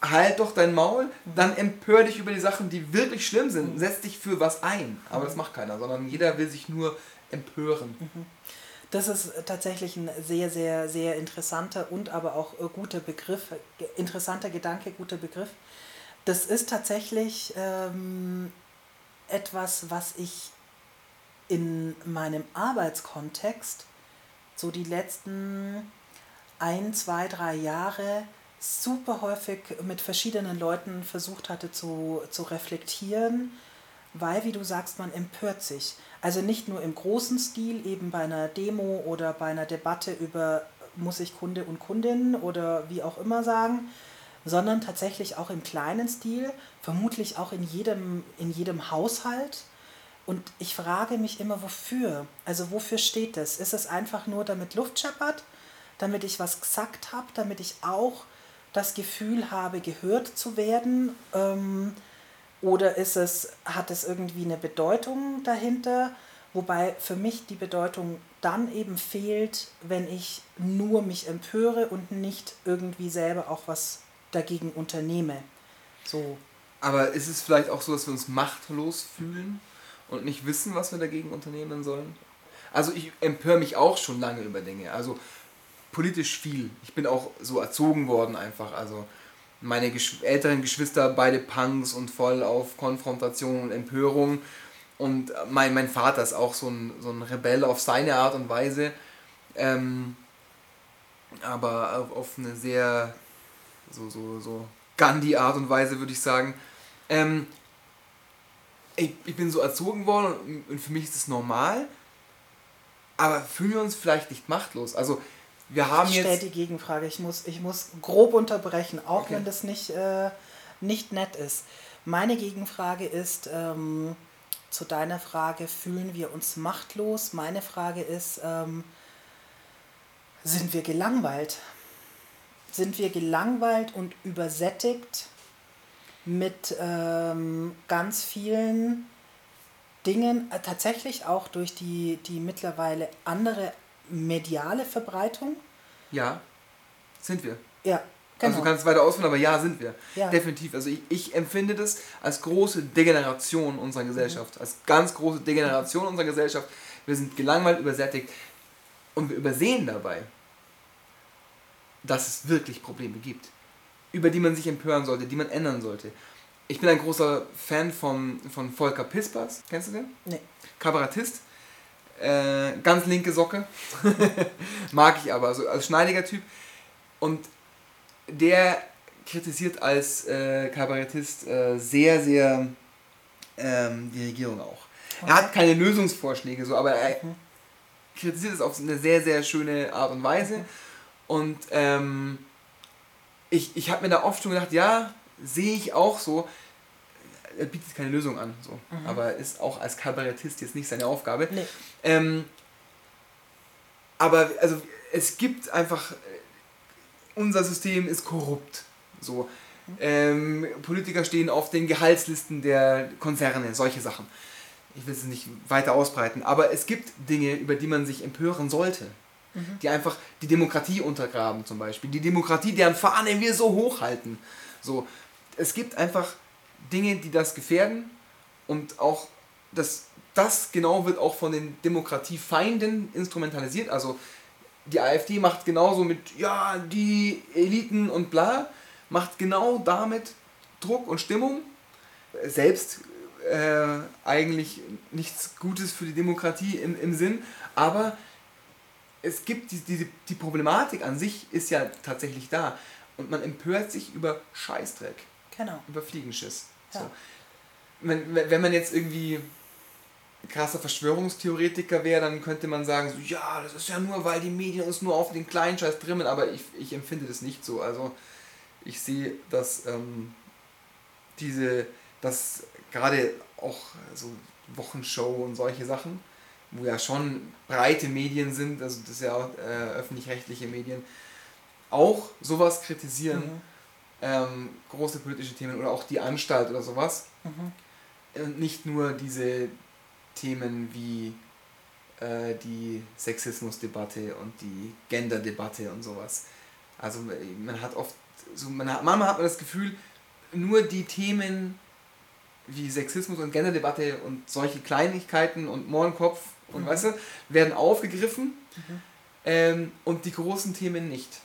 Speaker 3: halt doch dein Maul, dann empör dich über die Sachen, die wirklich schlimm sind. Setz dich für was ein. Aber das macht keiner, sondern jeder will sich nur empören.
Speaker 2: Mhm. Das ist tatsächlich ein sehr, sehr, sehr interessanter und aber auch guter Begriff, interessanter Gedanke, guter Begriff. Das ist tatsächlich ähm, etwas, was ich in meinem Arbeitskontext so die letzten ein, zwei, drei Jahre super häufig mit verschiedenen Leuten versucht hatte zu, zu reflektieren, weil, wie du sagst, man empört sich. Also nicht nur im großen Stil, eben bei einer Demo oder bei einer Debatte über, muss ich Kunde und Kundin oder wie auch immer sagen, sondern tatsächlich auch im kleinen Stil, vermutlich auch in jedem, in jedem Haushalt. Und ich frage mich immer, wofür? Also wofür steht das? Ist es einfach nur, damit Luft scheppert, damit ich was gesagt habe, damit ich auch das Gefühl habe, gehört zu werden? Ähm, oder ist es, hat es irgendwie eine Bedeutung dahinter? Wobei für mich die Bedeutung dann eben fehlt, wenn ich nur mich empöre und nicht irgendwie selber auch was dagegen unternehme. So.
Speaker 3: Aber ist es vielleicht auch so, dass wir uns machtlos fühlen und nicht wissen, was wir dagegen unternehmen sollen? Also ich empöre mich auch schon lange über Dinge. Also politisch viel. Ich bin auch so erzogen worden einfach. Also meine Gesch älteren Geschwister beide Punks und voll auf Konfrontation und Empörung. Und mein, mein Vater ist auch so ein, so ein Rebell auf seine Art und Weise. Ähm, aber auf, auf eine sehr so, so, so Gandhi-Art und Weise, würde ich sagen. Ähm, ich, ich bin so erzogen worden und für mich ist es normal, aber fühlen wir uns vielleicht nicht machtlos? Also, wir haben
Speaker 2: ich
Speaker 3: jetzt.
Speaker 2: die Gegenfrage. Ich muss, ich muss grob unterbrechen, auch okay. wenn das nicht, äh, nicht nett ist. Meine Gegenfrage ist ähm, zu deiner Frage: Fühlen wir uns machtlos? Meine Frage ist: ähm, Sind wir gelangweilt? sind wir gelangweilt und übersättigt mit ähm, ganz vielen Dingen, äh, tatsächlich auch durch die, die mittlerweile andere mediale Verbreitung.
Speaker 3: Ja, sind wir.
Speaker 2: Ja,
Speaker 3: Genau. Also du kannst weiter ausführen, aber ja, sind wir. Ja. Definitiv. Also ich, ich empfinde das als große Degeneration unserer Gesellschaft. Mhm. Als ganz große Degeneration unserer Gesellschaft. Wir sind gelangweilt, übersättigt und wir übersehen dabei, dass es wirklich Probleme gibt, über die man sich empören sollte, die man ändern sollte. Ich bin ein großer Fan von, von Volker Pispers. Kennst du den?
Speaker 2: Nee.
Speaker 3: Kabarettist. Äh, ganz linke Socke. *laughs* Mag ich aber, also als schneidiger Typ. Und der kritisiert als äh, Kabarettist äh, sehr, sehr ähm, die Regierung auch. Er hat keine Lösungsvorschläge, so, aber er, mhm. kritisiert es auf eine sehr, sehr schöne Art und Weise. Und ähm, ich, ich habe mir da oft schon gedacht, ja, sehe ich auch so. Er bietet keine Lösung an, so. Mhm. aber ist auch als Kabarettist jetzt nicht seine Aufgabe. Nee. Ähm, aber also es gibt einfach, unser System ist korrupt. So. Ähm, Politiker stehen auf den Gehaltslisten der Konzerne, solche Sachen. Ich will es nicht weiter ausbreiten, aber es gibt Dinge, über die man sich empören sollte. Mhm. Die einfach die Demokratie untergraben, zum Beispiel. Die Demokratie, deren Fahne wir so hochhalten. So. Es gibt einfach Dinge, die das gefährden und auch das, das genau wird auch von den Demokratiefeinden instrumentalisiert. Also die AfD macht genauso mit, ja, die Eliten und bla, macht genau damit Druck und Stimmung. Selbst äh, eigentlich nichts Gutes für die Demokratie im, im Sinn, aber es gibt die, die, die Problematik an sich ist ja tatsächlich da und man empört sich über Scheißdreck. Genau. Über Fliegenschiss. Ja. So. Wenn, wenn man jetzt irgendwie krasser Verschwörungstheoretiker wäre, dann könnte man sagen, so, ja, das ist ja nur, weil die Medien uns nur auf den kleinen Scheiß trimmen, aber ich, ich empfinde das nicht so. Also ich sehe, dass ähm, diese, dass gerade auch so Wochenshow und solche Sachen, wo ja schon breite Medien sind, also das ist ja auch äh, öffentlich-rechtliche Medien, auch sowas kritisieren, mhm. Ähm, große politische Themen oder auch die Anstalt oder sowas. Mhm. Und nicht nur diese Themen wie äh, die Sexismusdebatte und die Genderdebatte und sowas. Also man hat oft, so man hat, manchmal hat man das Gefühl, nur die Themen wie Sexismus und Genderdebatte und solche Kleinigkeiten und Mohrenkopf und mhm. weißt du, werden aufgegriffen mhm. ähm, und die großen Themen nicht.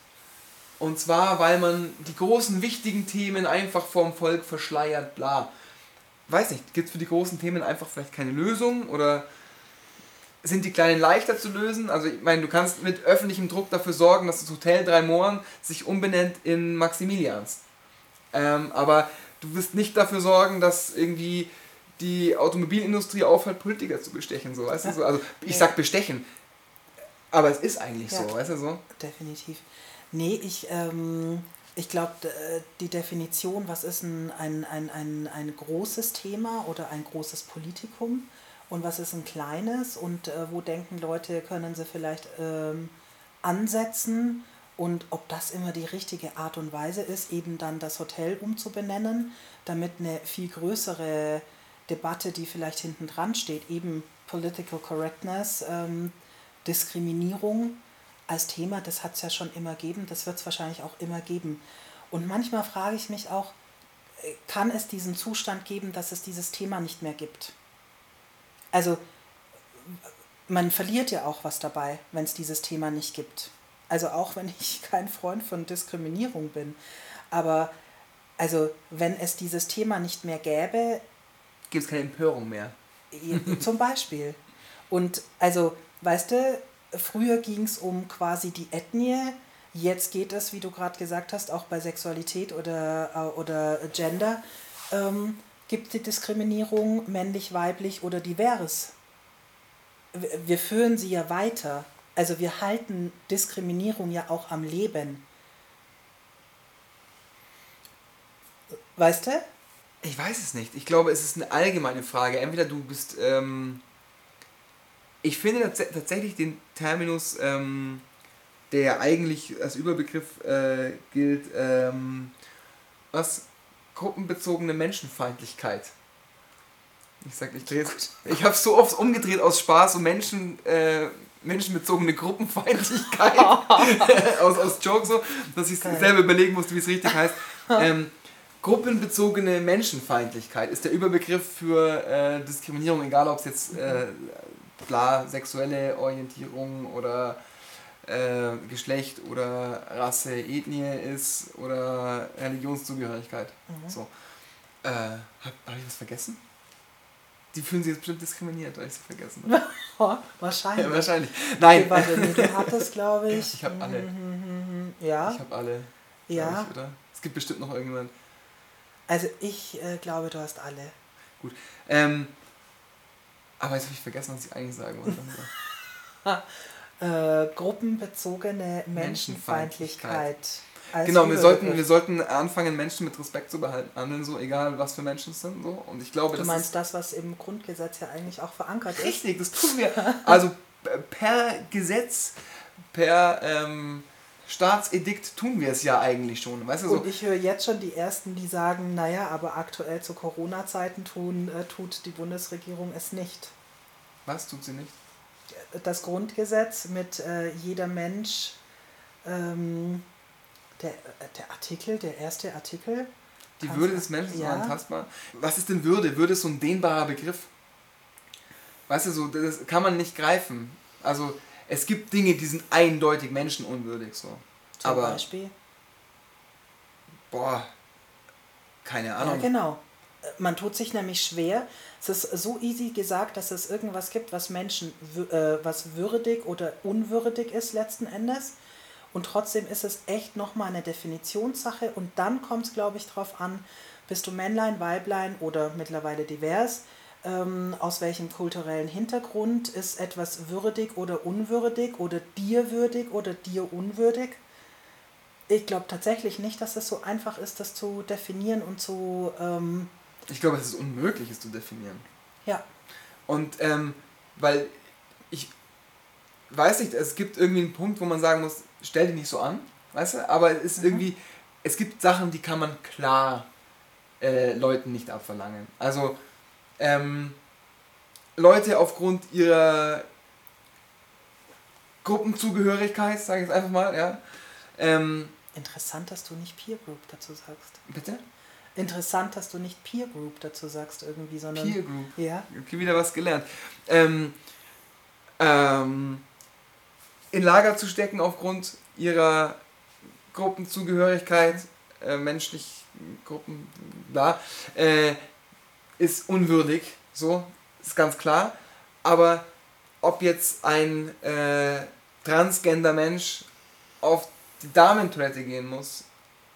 Speaker 3: Und zwar, weil man die großen wichtigen Themen einfach vom Volk verschleiert, bla weiß nicht, gibt es für die großen Themen einfach vielleicht keine Lösung oder sind die kleinen leichter zu lösen? Also ich meine, du kannst mit öffentlichem Druck dafür sorgen, dass das Hotel Drei Mohren sich umbenennt in Maximilians. Ähm, aber du wirst nicht dafür sorgen, dass irgendwie die Automobilindustrie aufhört, Politiker zu bestechen. So, weißt du? so? Also ich sag bestechen, aber es ist eigentlich ja. so, weißt du so?
Speaker 2: Definitiv. Nee, ich, ähm, ich glaube, die Definition, was ist ein, ein, ein, ein, ein großes Thema oder ein großes Politikum? Und was ist ein kleines? Und äh, wo denken Leute, können sie vielleicht ähm, ansetzen? Und ob das immer die richtige Art und Weise ist, eben dann das Hotel umzubenennen, damit eine viel größere Debatte, die vielleicht hinten dran steht, eben Political Correctness, ähm, Diskriminierung, als Thema, das hat es ja schon immer gegeben, das wird es wahrscheinlich auch immer geben. Und manchmal frage ich mich auch, äh, kann es diesen Zustand geben, dass es dieses Thema nicht mehr gibt? Also man verliert ja auch was dabei, wenn es dieses Thema nicht gibt. Also auch wenn ich *laughs* kein Freund von Diskriminierung bin. Aber also wenn es dieses Thema nicht mehr gäbe.
Speaker 3: Gibt es keine Empörung mehr.
Speaker 2: Zum Beispiel. Und also, weißt du, früher ging es um quasi die Ethnie, jetzt geht es, wie du gerade gesagt hast, auch bei Sexualität oder, äh, oder Gender, ähm, gibt die Diskriminierung männlich, weiblich oder divers. Wir führen sie ja weiter. Also wir halten Diskriminierung ja auch am Leben. Weißt du?
Speaker 3: Ich weiß es nicht. Ich glaube, es ist eine allgemeine Frage. Entweder du bist ähm, ich finde tatsächlich den Terminus, ähm, der eigentlich als Überbegriff äh, gilt, ähm, was gruppenbezogene Menschenfeindlichkeit. Ich sag, ich drehe Ich habe so oft umgedreht aus Spaß und Menschen, äh, menschenbezogene Gruppenfeindlichkeit *laughs* aus, aus Joke so, dass ich selber überlegen musste, wie es richtig heißt. *laughs* Ähm, gruppenbezogene Menschenfeindlichkeit ist der Überbegriff für äh, Diskriminierung, egal ob es jetzt äh, bla, sexuelle Orientierung oder äh, Geschlecht oder Rasse, Ethnie ist oder Religionszugehörigkeit. Mhm. So. Äh, Habe hab ich was vergessen? Die fühlen sich jetzt bestimmt diskriminiert, weil ich sie vergessen
Speaker 2: habe. *laughs* wahrscheinlich.
Speaker 3: Ja, wahrscheinlich. Nein. Okay,
Speaker 2: warte, nee, du hattest, glaube *laughs* ich.
Speaker 3: Ich habe alle.
Speaker 2: Ja.
Speaker 3: Ich habe alle.
Speaker 2: Ja.
Speaker 3: Ich, oder? Es gibt bestimmt noch irgendjemand.
Speaker 2: Also ich äh, glaube, du hast alle.
Speaker 3: Gut. Ähm, aber jetzt habe ich vergessen, was ich eigentlich sagen wollte. *laughs*
Speaker 2: äh, gruppenbezogene Menschenfeindlichkeit. als
Speaker 3: Genau, wir sollten, wir sollten anfangen, Menschen mit Respekt zu behandeln, so egal was für Menschen es sind. So. Und ich glaube,
Speaker 2: Du
Speaker 3: das
Speaker 2: meinst das, was im Grundgesetz ja eigentlich auch verankert ist?
Speaker 3: richtig, das tun wir. Also per Gesetz, per ähm, Staatsedikt tun wir es ja eigentlich schon. Weißt du, so,
Speaker 2: Und ich höre jetzt schon die Ersten, die sagen, naja, aber aktuell zu Corona-Zeiten tun, äh, tut die Bundesregierung es nicht.
Speaker 3: was tut sie nicht?
Speaker 2: Das Grundgesetz mit äh, jeder Mensch, ähm, der, äh, der Artikel, der erste Artikel.
Speaker 3: Die Würde des Menschen ist
Speaker 2: ja.
Speaker 3: unantastbar. Was ist denn Würde? Würde ist so ein dehnbarer Begriff. Weißt du, so, das kann man nicht greifen. Also, es gibt Dinge, die sind eindeutig menschenunwürdig. So.
Speaker 2: Zum
Speaker 3: Aber,
Speaker 2: Beispiel.
Speaker 3: boah, keine
Speaker 2: Ja,
Speaker 3: Ahnung.
Speaker 2: genau. Äh, Man tut sich nämlich schwer. Es ist so easy gesagt, dass es irgendwas gibt, was Menschen äh, was würdig oder unwürdig ist letzten Endes. Und trotzdem ist es echt nochmal eine Definitionssache. Und dann kommt es, glaube ich, darauf an, bist du Männlein, Weiblein oder mittlerweile divers. Ähm, aus welchem kulturellen Hintergrund ist etwas würdig oder unwürdig oder dir würdig oder dir unwürdig? Ich glaube tatsächlich nicht, dass es so einfach ist, das zu definieren und zu, ähm,
Speaker 3: Ich glaube, es ist unmöglich, es zu definieren.
Speaker 2: ja,
Speaker 3: Und ähm, weil ich weiß nicht, es gibt irgendwie einen Punkt, wo man sagen muss, stell dich nicht so an, weißt du? Aber es ist
Speaker 2: Mhm.
Speaker 3: irgendwie, es gibt Sachen, die kann man klar äh, Leuten nicht abverlangen. Also ähm, Leute aufgrund ihrer Gruppenzugehörigkeit, sage ich jetzt einfach mal, ja. Ähm,
Speaker 2: interessant, dass du nicht Peer Group dazu sagst.
Speaker 3: bitte?
Speaker 2: Interessant, dass du nicht Peer Group dazu sagst irgendwie, sondern...
Speaker 3: Peer Group.
Speaker 2: Ja,
Speaker 3: Okay, wieder was gelernt. Ähm, ähm, in Lager zu stecken aufgrund ihrer Gruppenzugehörigkeit, äh, menschlich Gruppen, bla, äh, ist unwürdig, so, ist ganz klar. Aber ob jetzt ein äh, transgender Mensch auf die Damentoilette gehen muss,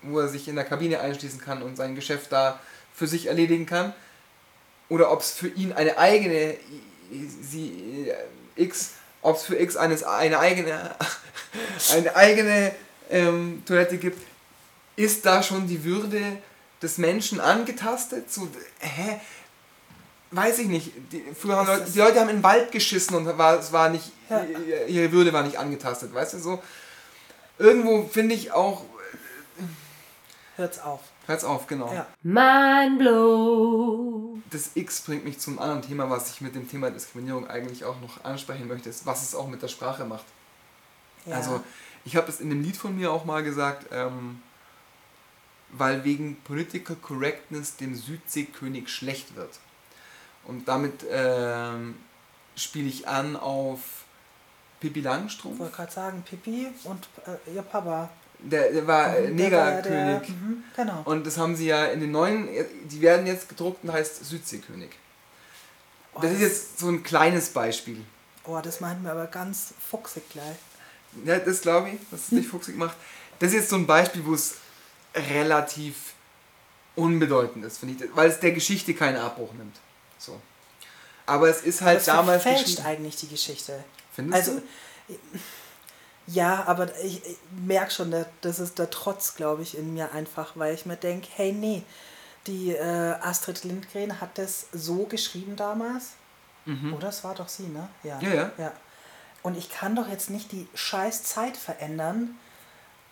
Speaker 3: wo er sich in der Kabine einschließen kann und sein Geschäft da für sich erledigen kann, oder ob es für ihn eine eigene sie äh, X, ob es für X eines eine eigene *laughs* eine eigene ähm, Toilette gibt, ist da schon die Würde des Menschen angetastet? So, hä? Weiß ich nicht. Die, früher haben Leute, die Leute haben in den Wald geschissen und war, es war nicht,
Speaker 2: Ja.
Speaker 3: ihre Würde war nicht angetastet, weißt du so? Irgendwo finde ich auch,
Speaker 2: hört's auf.
Speaker 3: hört's auf, genau.
Speaker 2: Ja.
Speaker 4: Mind blow.
Speaker 3: Das X bringt mich zum anderen Thema, was ich mit dem Thema Diskriminierung eigentlich auch noch ansprechen möchte, ist, was es auch mit der Sprache macht.
Speaker 2: Ja.
Speaker 3: Also, ich habe es in dem Lied von mir auch mal gesagt, ähm, weil wegen Political Correctness dem Südseekönig schlecht wird. Und damit ähm, spiele ich an auf Pippi
Speaker 2: ich
Speaker 3: Langstrumpf.
Speaker 2: wollte gerade sagen, Pipi und äh, ihr Papa.
Speaker 3: Der, der war äh,
Speaker 2: Der ja der-
Speaker 3: Negerkönig.
Speaker 2: mhm, genau.
Speaker 3: Und das haben sie ja in den neuen, die werden jetzt gedruckt und heißt Südseekönig.
Speaker 2: Oh,
Speaker 3: Das ist jetzt so ein kleines Beispiel.
Speaker 2: Oh, das meint mir aber ganz fuchsig gleich.
Speaker 3: Ja, das glaube ich, dass es nicht *laughs* fuchsig macht. Das ist jetzt so ein Beispiel, wo es relativ unbedeutend ist, finde ich, weil es der Geschichte keinen Abbruch nimmt. So. Aber es ist halt
Speaker 2: das
Speaker 3: damals geschrieben.
Speaker 2: eigentlich die Geschichte.
Speaker 3: Findest
Speaker 2: Also,
Speaker 3: du?
Speaker 2: ja, aber ich, ich merke schon, das ist der Trotz, glaube ich, in mir einfach, weil ich mir denke, hey, nee, die äh, Astrid Lindgren hat das so geschrieben damals. Oder es war doch sie, ne?
Speaker 3: Mhm. Ja, ja.
Speaker 2: Und ich kann doch jetzt nicht die scheiß Zeit verändern.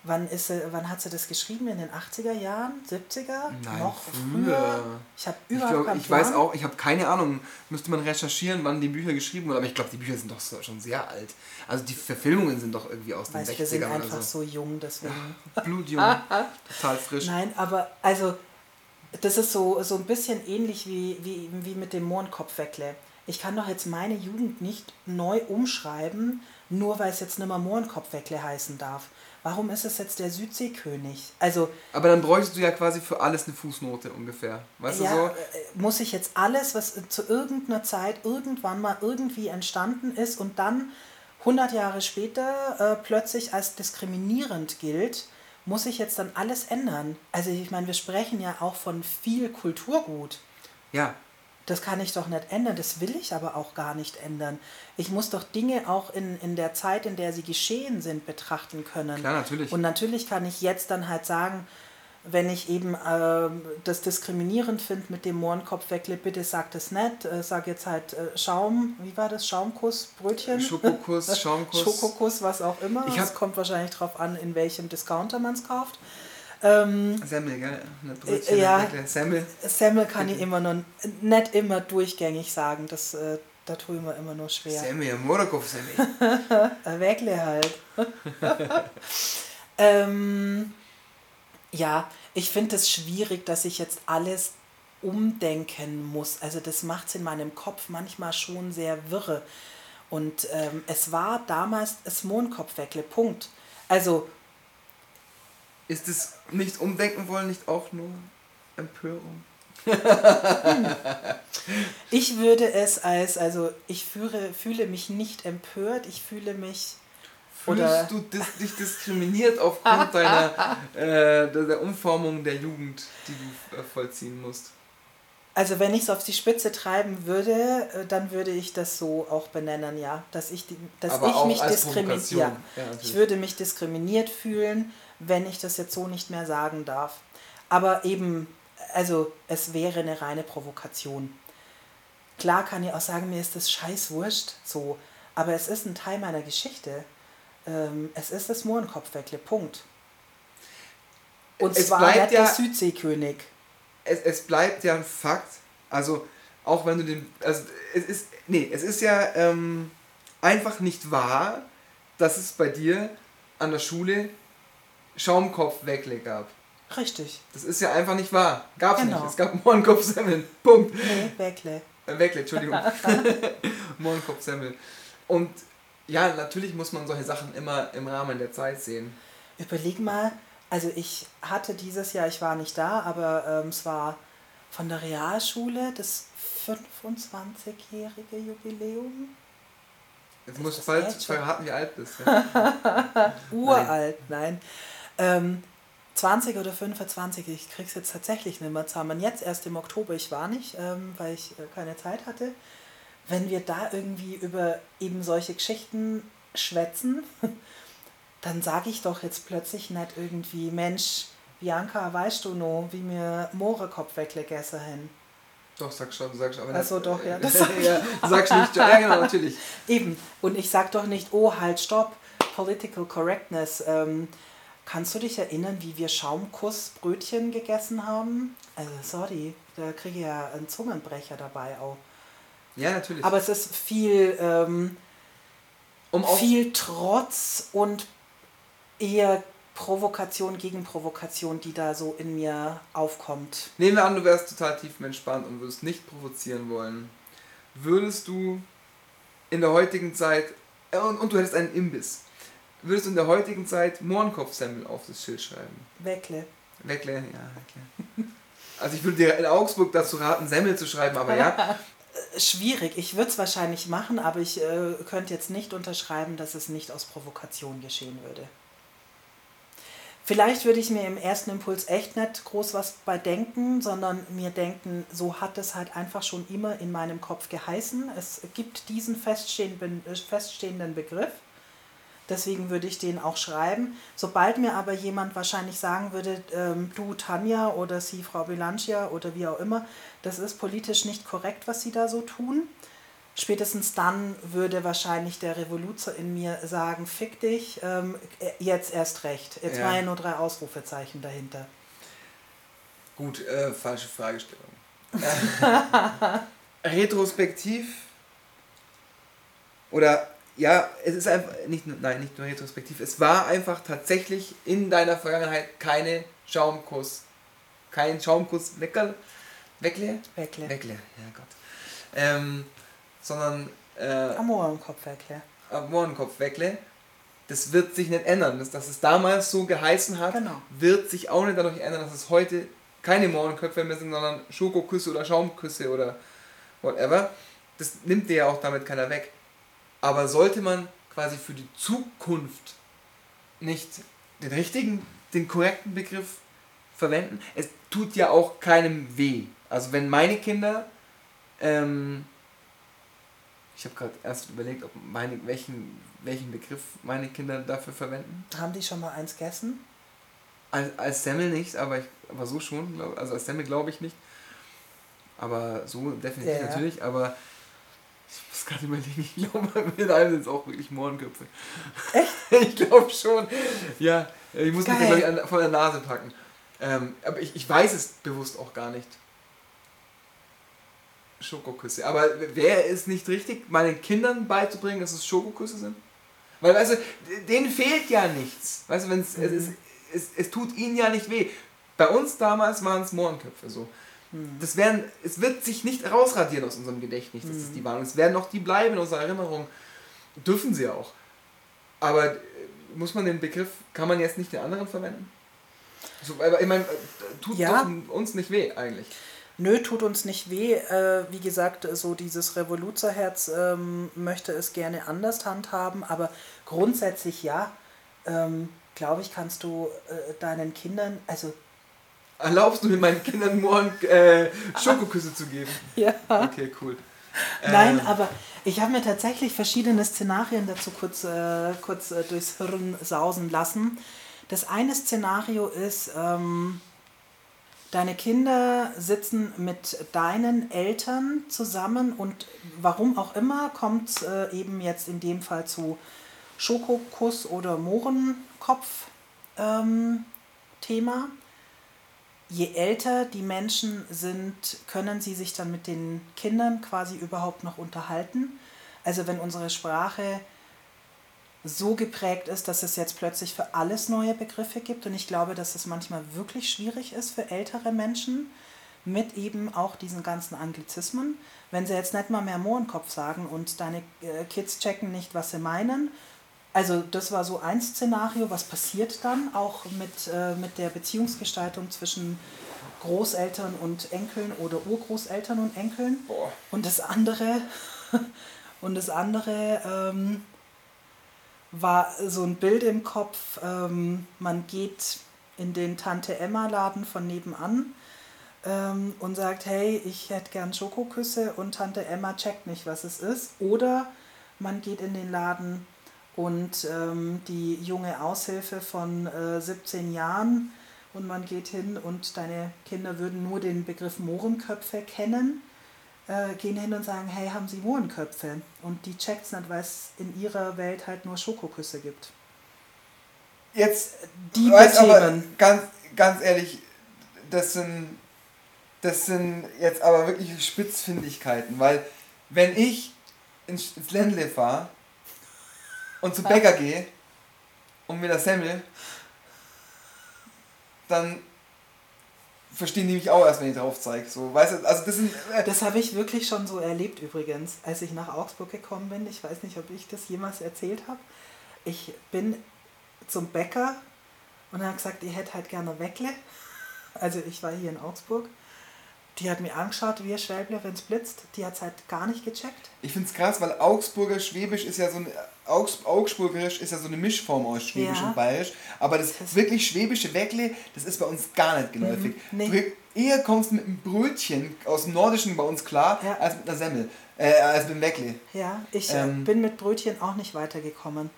Speaker 2: Wann, ist sie, wann hat sie das geschrieben? In den 80er Jahren? 70er?
Speaker 3: Nein,
Speaker 2: Noch
Speaker 3: früher.
Speaker 2: früher? Ich habe
Speaker 3: Ich,
Speaker 2: überhaupt
Speaker 3: glaub,
Speaker 2: keinen
Speaker 3: ich weiß auch, ich habe keine Ahnung, müsste man recherchieren, wann die Bücher geschrieben wurden, aber ich glaube, die Bücher sind doch so, schon sehr alt. Also die Verfilmungen sind doch irgendwie aus den
Speaker 2: Weißt, wir sind
Speaker 3: 60ern
Speaker 2: einfach
Speaker 3: so.
Speaker 2: so jung, deswegen.
Speaker 3: Blutjung, *laughs* total frisch.
Speaker 2: Nein, aber also das ist so, so ein bisschen ähnlich wie, wie, wie mit dem Mohrenkopfweckle. Ich kann doch jetzt meine Jugend nicht neu umschreiben, nur weil es jetzt nicht mehr Mohrenkopfweckle heißen darf. Warum ist es jetzt der Südseekönig? Also,
Speaker 3: Aber dann bräuchtest du ja quasi für alles eine Fußnote ungefähr. Weißt
Speaker 2: ja,
Speaker 3: du so?
Speaker 2: äh, muss ich jetzt alles, was zu irgendeiner Zeit irgendwann mal irgendwie entstanden ist und dann 100 Jahre später äh, plötzlich als diskriminierend gilt, muss ich jetzt dann alles ändern? Also ich meine, wir sprechen ja auch von viel Kulturgut.
Speaker 3: Ja,
Speaker 2: Das kann ich doch nicht ändern, das will ich aber auch gar nicht ändern. Ich muss doch Dinge auch in, in der Zeit, in der sie geschehen sind, betrachten können.
Speaker 3: Klar, natürlich.
Speaker 2: Und natürlich kann ich jetzt dann halt sagen, wenn ich eben äh, das diskriminierend finde mit dem Mohrenkopfweckle, bitte sag das nicht. Äh, sag jetzt halt äh, Schaum, wie war das? Schaumkuss, Brötchen?
Speaker 3: Schokokuss, *laughs* Schaumkuss.
Speaker 2: Schokokuss, was auch immer. Es kommt wahrscheinlich drauf an, in welchem Discounter man es kauft. Ähm,
Speaker 3: Semmel, gell? Eine
Speaker 2: Äh, ja.
Speaker 3: Semmel.
Speaker 2: Semmel kann ich immer nur, nicht immer durchgängig sagen. Das, äh, da tue ich mir immer nur schwer.
Speaker 3: Semmel, Morokow-Semmel. *laughs*
Speaker 2: Wegle halt. *laughs* ähm, ja, ich finde es schwierig, dass ich jetzt alles umdenken muss. Also das macht es in meinem Kopf manchmal schon sehr wirre. Und ähm, es war damals das Mondkopfweckle, Punkt. Also
Speaker 3: Ist es nicht umdenken wollen, nicht auch nur Empörung?
Speaker 2: ich würde es als, also ich führe, fühle mich nicht empört, ich fühle mich
Speaker 3: Fühlst
Speaker 2: Oder-
Speaker 3: du dis dich diskriminiert aufgrund deiner *laughs* äh, der, Umformung der Jugend, die du äh, vollziehen musst?
Speaker 2: Also wenn ich es auf die Spitze treiben würde, äh, dann würde ich das so auch benennen, ja, dass ich, die, dass
Speaker 3: Aber
Speaker 2: ich mich diskriminiert, ja,
Speaker 3: Ja,
Speaker 2: ich würde mich diskriminiert fühlen, wenn ich das jetzt so nicht mehr sagen darf. Aber eben, also es wäre eine reine Provokation. Klar kann ich auch sagen, mir ist das scheiß wurscht, so, aber es ist ein Teil meiner Geschichte. Ähm, es ist das Mohrenkopfweckle, Punkt. Und
Speaker 3: Es
Speaker 2: zwar
Speaker 3: bleibt ja-
Speaker 2: der Südseekönig.
Speaker 3: es, es bleibt ja ein Fakt, also auch wenn du den, also es ist, nee, es ist ja ähm, einfach nicht wahr, dass es bei dir an der Schule Schaumkopfweckle gab.
Speaker 2: Richtig.
Speaker 3: Das ist ja einfach nicht wahr. Gab's
Speaker 2: Genau.
Speaker 3: nicht. Es gab Mohrenkopfsemmeln. Punkt.
Speaker 2: Nee, Weckle.
Speaker 3: Äh, Weckle, Entschuldigung. *laughs* Mohrenkopfsemmel. Und ja, natürlich muss man solche Sachen immer im Rahmen der Zeit sehen.
Speaker 2: Überleg mal, also ich hatte dieses Jahr, ich war nicht da, aber ähm, es war von der Realschule das 25-jährige Jubiläum.
Speaker 3: Jetzt musst du
Speaker 2: das
Speaker 3: bald verraten, wie alt bist. Ja. *laughs*
Speaker 2: Uralt, nein. Ähm, 20 oder 25, ich krieg's jetzt tatsächlich nicht mehr zusammen. Jetzt erst im Oktober, ich war nicht, ähm, weil ich äh, keine Zeit hatte. Wenn wir da irgendwie über eben solche Geschichten schwätzen, *laughs* dann sage ich doch jetzt plötzlich nicht irgendwie, Mensch, Bianca, weißt du noch, wie mir Mohrekopfweckle gegessen haben?
Speaker 3: Doch, sag schon, sag schon. Aber
Speaker 2: Ach so, doch, ja, das *laughs*
Speaker 3: Das ja, sagst nicht. Ja, genau, natürlich. *laughs*
Speaker 2: Eben. Und ich sag doch nicht, oh, halt, stopp, Political Correctness. Ähm, kannst du dich erinnern, wie wir Schaumkussbrötchen gegessen haben? Also, sorry, da kriege ich ja einen Zungenbrecher dabei auch.
Speaker 3: Ja, natürlich.
Speaker 2: Aber es ist viel, ähm,
Speaker 3: um
Speaker 2: viel Trotz und eher Provokation gegen Provokation, die da so in mir aufkommt.
Speaker 3: nehmen wir an, du wärst total tiefenentspannt und würdest nicht provozieren wollen. Würdest du in der heutigen Zeit, äh, und, und du hättest einen Imbiss, würdest du in der heutigen Zeit Mohrenkopfsemmel auf das Schild schreiben?
Speaker 2: Weckle.
Speaker 3: Weckle, ja, Weckle. Also ich würde dir in Augsburg dazu raten, Semmel zu schreiben, aber ja, *laughs*
Speaker 2: Schwierig. Ich würde es wahrscheinlich machen, aber ich äh, könnte jetzt nicht unterschreiben, dass es nicht aus Provokation geschehen würde. Vielleicht würde ich mir im ersten Impuls echt nicht groß was bei denken, sondern mir denken, so hat es halt einfach schon immer in meinem Kopf geheißen. Es gibt diesen feststehenden, äh, feststehenden Begriff. Deswegen würde ich den auch schreiben. Sobald mir aber jemand wahrscheinlich sagen würde, ähm, du Tanja oder sie Frau Bilancia oder wie auch immer, das ist politisch nicht korrekt, was sie da so tun. Spätestens dann würde wahrscheinlich der Revoluzer in mir sagen, fick dich, ähm, jetzt erst recht. Jetzt
Speaker 3: Ja.
Speaker 2: waren ja nur drei Ausrufezeichen dahinter.
Speaker 3: gut, äh, falsche Fragestellung. Äh, *laughs* retrospektiv oder ja, es ist einfach nicht nein, nicht nur retrospektiv, es war einfach tatsächlich in deiner Vergangenheit keine Schaumkuss, kein Schaumkuss Weckel, Weckle,
Speaker 2: Weckle.
Speaker 3: Weckle, ja Gott, ähm, sondern äh,
Speaker 2: Amor im Kopf, Weckle.
Speaker 3: am Mohrenkopf Weckle. Das wird sich nicht ändern. Das, dass es damals so geheißen hat,
Speaker 2: Genau.
Speaker 3: wird sich auch nicht dadurch ändern, dass es heute keine Mohrenköpfe mehr sind, sondern Schokoküsse oder Schaumküsse oder whatever. Das nimmt dir ja auch damit keiner weg. Aber sollte man quasi für die Zukunft nicht den richtigen, den korrekten Begriff verwenden? Es tut ja auch keinem weh. Also wenn meine Kinder Ähm, ich habe gerade erst überlegt, ob meine, welchen, welchen Begriff meine Kinder dafür verwenden.
Speaker 2: Haben die schon mal eins gegessen?
Speaker 3: Als, als Semmel nicht, aber, ich, aber so schon. Glaub, also als Semmel glaube ich nicht. Aber so definitiv
Speaker 2: Ja.
Speaker 3: natürlich. Aber ich muss gerade überlegen, ich glaube, mit einem sind es auch wirklich Mohrenköpfe.
Speaker 2: Echt? *laughs*
Speaker 3: ich glaube schon. Ja, ich muss mich
Speaker 2: Geil.
Speaker 3: gleich an, von der Nase packen. Ähm, aber ich, ich weiß es bewusst auch gar nicht. Schokoküsse. Aber wäre es nicht richtig, meinen Kindern beizubringen, dass es Schokoküsse sind? Weil, weißt du, denen fehlt ja nichts. Weißt du, wenn's, es, es, es, es tut ihnen ja nicht weh. Bei uns damals waren es Mohrenköpfe so. Das werden, es wird sich nicht rausradieren aus unserem Gedächtnis, dass es die waren. Es werden noch die bleiben in unserer Erinnerung. Dürfen sie auch. Aber äh, muss man den Begriff, kann man jetzt nicht den anderen verwenden? So, aber ich meine, äh, tut
Speaker 2: Ja.
Speaker 3: uns nicht weh eigentlich.
Speaker 2: Nö, tut uns nicht weh. Äh, wie gesagt, so dieses Revoluzerherz ähm, möchte es gerne anders handhaben, aber grundsätzlich ja, ähm, glaube ich, kannst du äh, deinen Kindern, also
Speaker 3: Erlaubst du mir meinen Kindern morgen äh, Schokoküsse zu geben? *laughs*
Speaker 2: ja.
Speaker 3: Okay, cool.
Speaker 2: Nein,
Speaker 3: Ähm,
Speaker 2: aber ich habe mir tatsächlich verschiedene Szenarien dazu kurz, äh, kurz äh, durchs Hirn sausen lassen. Das eine Szenario ist, ähm, deine Kinder sitzen mit deinen Eltern zusammen und warum auch immer kommt es äh, eben jetzt in dem Fall zu Schokokuss oder Mohrenkopf ähm. Je älter die Menschen sind, können sie sich dann mit den Kindern quasi überhaupt noch unterhalten. Also wenn unsere Sprache so geprägt ist, dass es jetzt plötzlich für alles neue Begriffe gibt. Und ich glaube, dass es manchmal wirklich schwierig ist für ältere Menschen mit eben auch diesen ganzen Anglizismen. Wenn sie jetzt nicht mal mehr Mohrenkopf sagen und deine äh, Kids checken nicht, was sie meinen. Also das war so ein Szenario, was passiert dann auch mit, äh, mit der Beziehungsgestaltung zwischen Großeltern und Enkeln oder Urgroßeltern und Enkeln.
Speaker 3: Boah.
Speaker 2: Und das andere, *laughs* und das andere ähm, war so ein Bild im Kopf. Ähm, man geht in den Tante Emma Laden von nebenan ähm, und sagt, hey, ich hätte gern Schokoküsse und Tante Emma checkt nicht, was es ist. Oder man geht in den Laden und ähm, die junge Aushilfe von äh, 17 Jahren und man geht hin und deine Kinder würden nur den Begriff Mohrenköpfe kennen, äh, gehen hin und sagen, hey, haben Sie Mohrenköpfe? Und die checkt's nicht, weil es in ihrer Welt halt nur Schokoküsse gibt.
Speaker 3: Jetzt,
Speaker 2: Die
Speaker 3: weiß aber ganz, ganz ehrlich, das sind, das sind jetzt aber wirklich Spitzfindigkeiten, weil wenn ich ins, ins Ländle fahre und zum Bäcker gehe und mir das Semmel, dann verstehen die mich auch erst, wenn ich drauf zeige. So, weißt du, also das sind. Äh,
Speaker 2: Das habe ich wirklich schon so erlebt übrigens, als ich nach Augsburg gekommen bin. Ich weiß nicht, ob ich das jemals erzählt habe. Ich bin zum Bäcker und er hat gesagt, ich hätte halt gerne Weckle. Also ich war hier in Augsburg. Die hat mir angeschaut, wie ein Schwäbler, wenn es blitzt. Die hat es halt gar nicht gecheckt.
Speaker 3: Ich finde es krass, weil Augsburger Schwäbisch ist ja so ein. Augs, Augsburgerisch ist ja so eine Mischform aus Schwäbisch
Speaker 2: Ja.
Speaker 3: und Bayerisch. Aber das,
Speaker 2: Das-
Speaker 3: wirklich schwäbische Weckle, das ist bei uns gar nicht geläufig.
Speaker 2: Mhm, nee.
Speaker 3: Du eher kommst du mit einem Brötchen aus dem Nordischen bei uns klar,
Speaker 2: Ja.
Speaker 3: als mit einer Semmel. Äh, als mit einem Weckle.
Speaker 2: Ja, ich
Speaker 3: Ähm.
Speaker 2: äh, bin mit Brötchen auch nicht weitergekommen.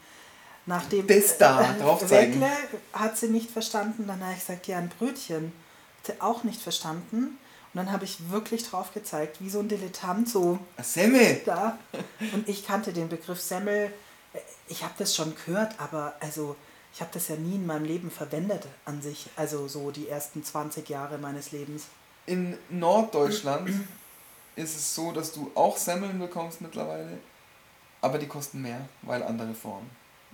Speaker 2: Nachdem
Speaker 3: Das da, drauf zeigen.
Speaker 2: Weckle hat sie nicht verstanden, dann habe ich gesagt, ja, ein Brötchen. Hat sie auch nicht verstanden. Und dann habe ich wirklich drauf gezeigt, wie so ein Dilettant, so
Speaker 3: Semmel!
Speaker 2: da. Und ich kannte den Begriff Semmel. Ich habe das schon gehört, aber also ich habe das ja nie in meinem Leben verwendet an sich. Also so die ersten 20 Jahre meines Lebens.
Speaker 3: In Norddeutschland ist es so, dass du auch Semmeln bekommst mittlerweile, aber die kosten mehr, weil andere Formen.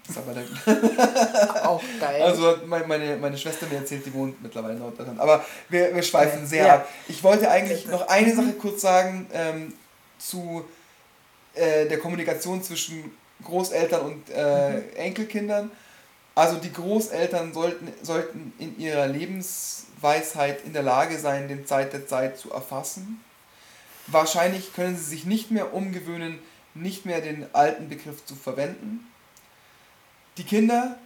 Speaker 3: Das ist aber der, *laughs*
Speaker 2: Auch geil.
Speaker 3: Also meine, meine Schwester mir erzählt, die wohnt mittlerweile in Norddeutschland. Aber wir, wir schweifen
Speaker 2: Ja.
Speaker 3: sehr
Speaker 2: Ja.
Speaker 3: ab. Ich wollte eigentlich noch eine Sache kurz sagen ähm, zu äh, der Kommunikation zwischen Großeltern und äh, Enkelkindern. Also die Großeltern sollten, sollten in ihrer Lebensweisheit in der Lage sein, den Zeit der Zeit zu erfassen. Wahrscheinlich können sie sich nicht mehr umgewöhnen, nicht mehr den alten Begriff zu verwenden. Die Kinder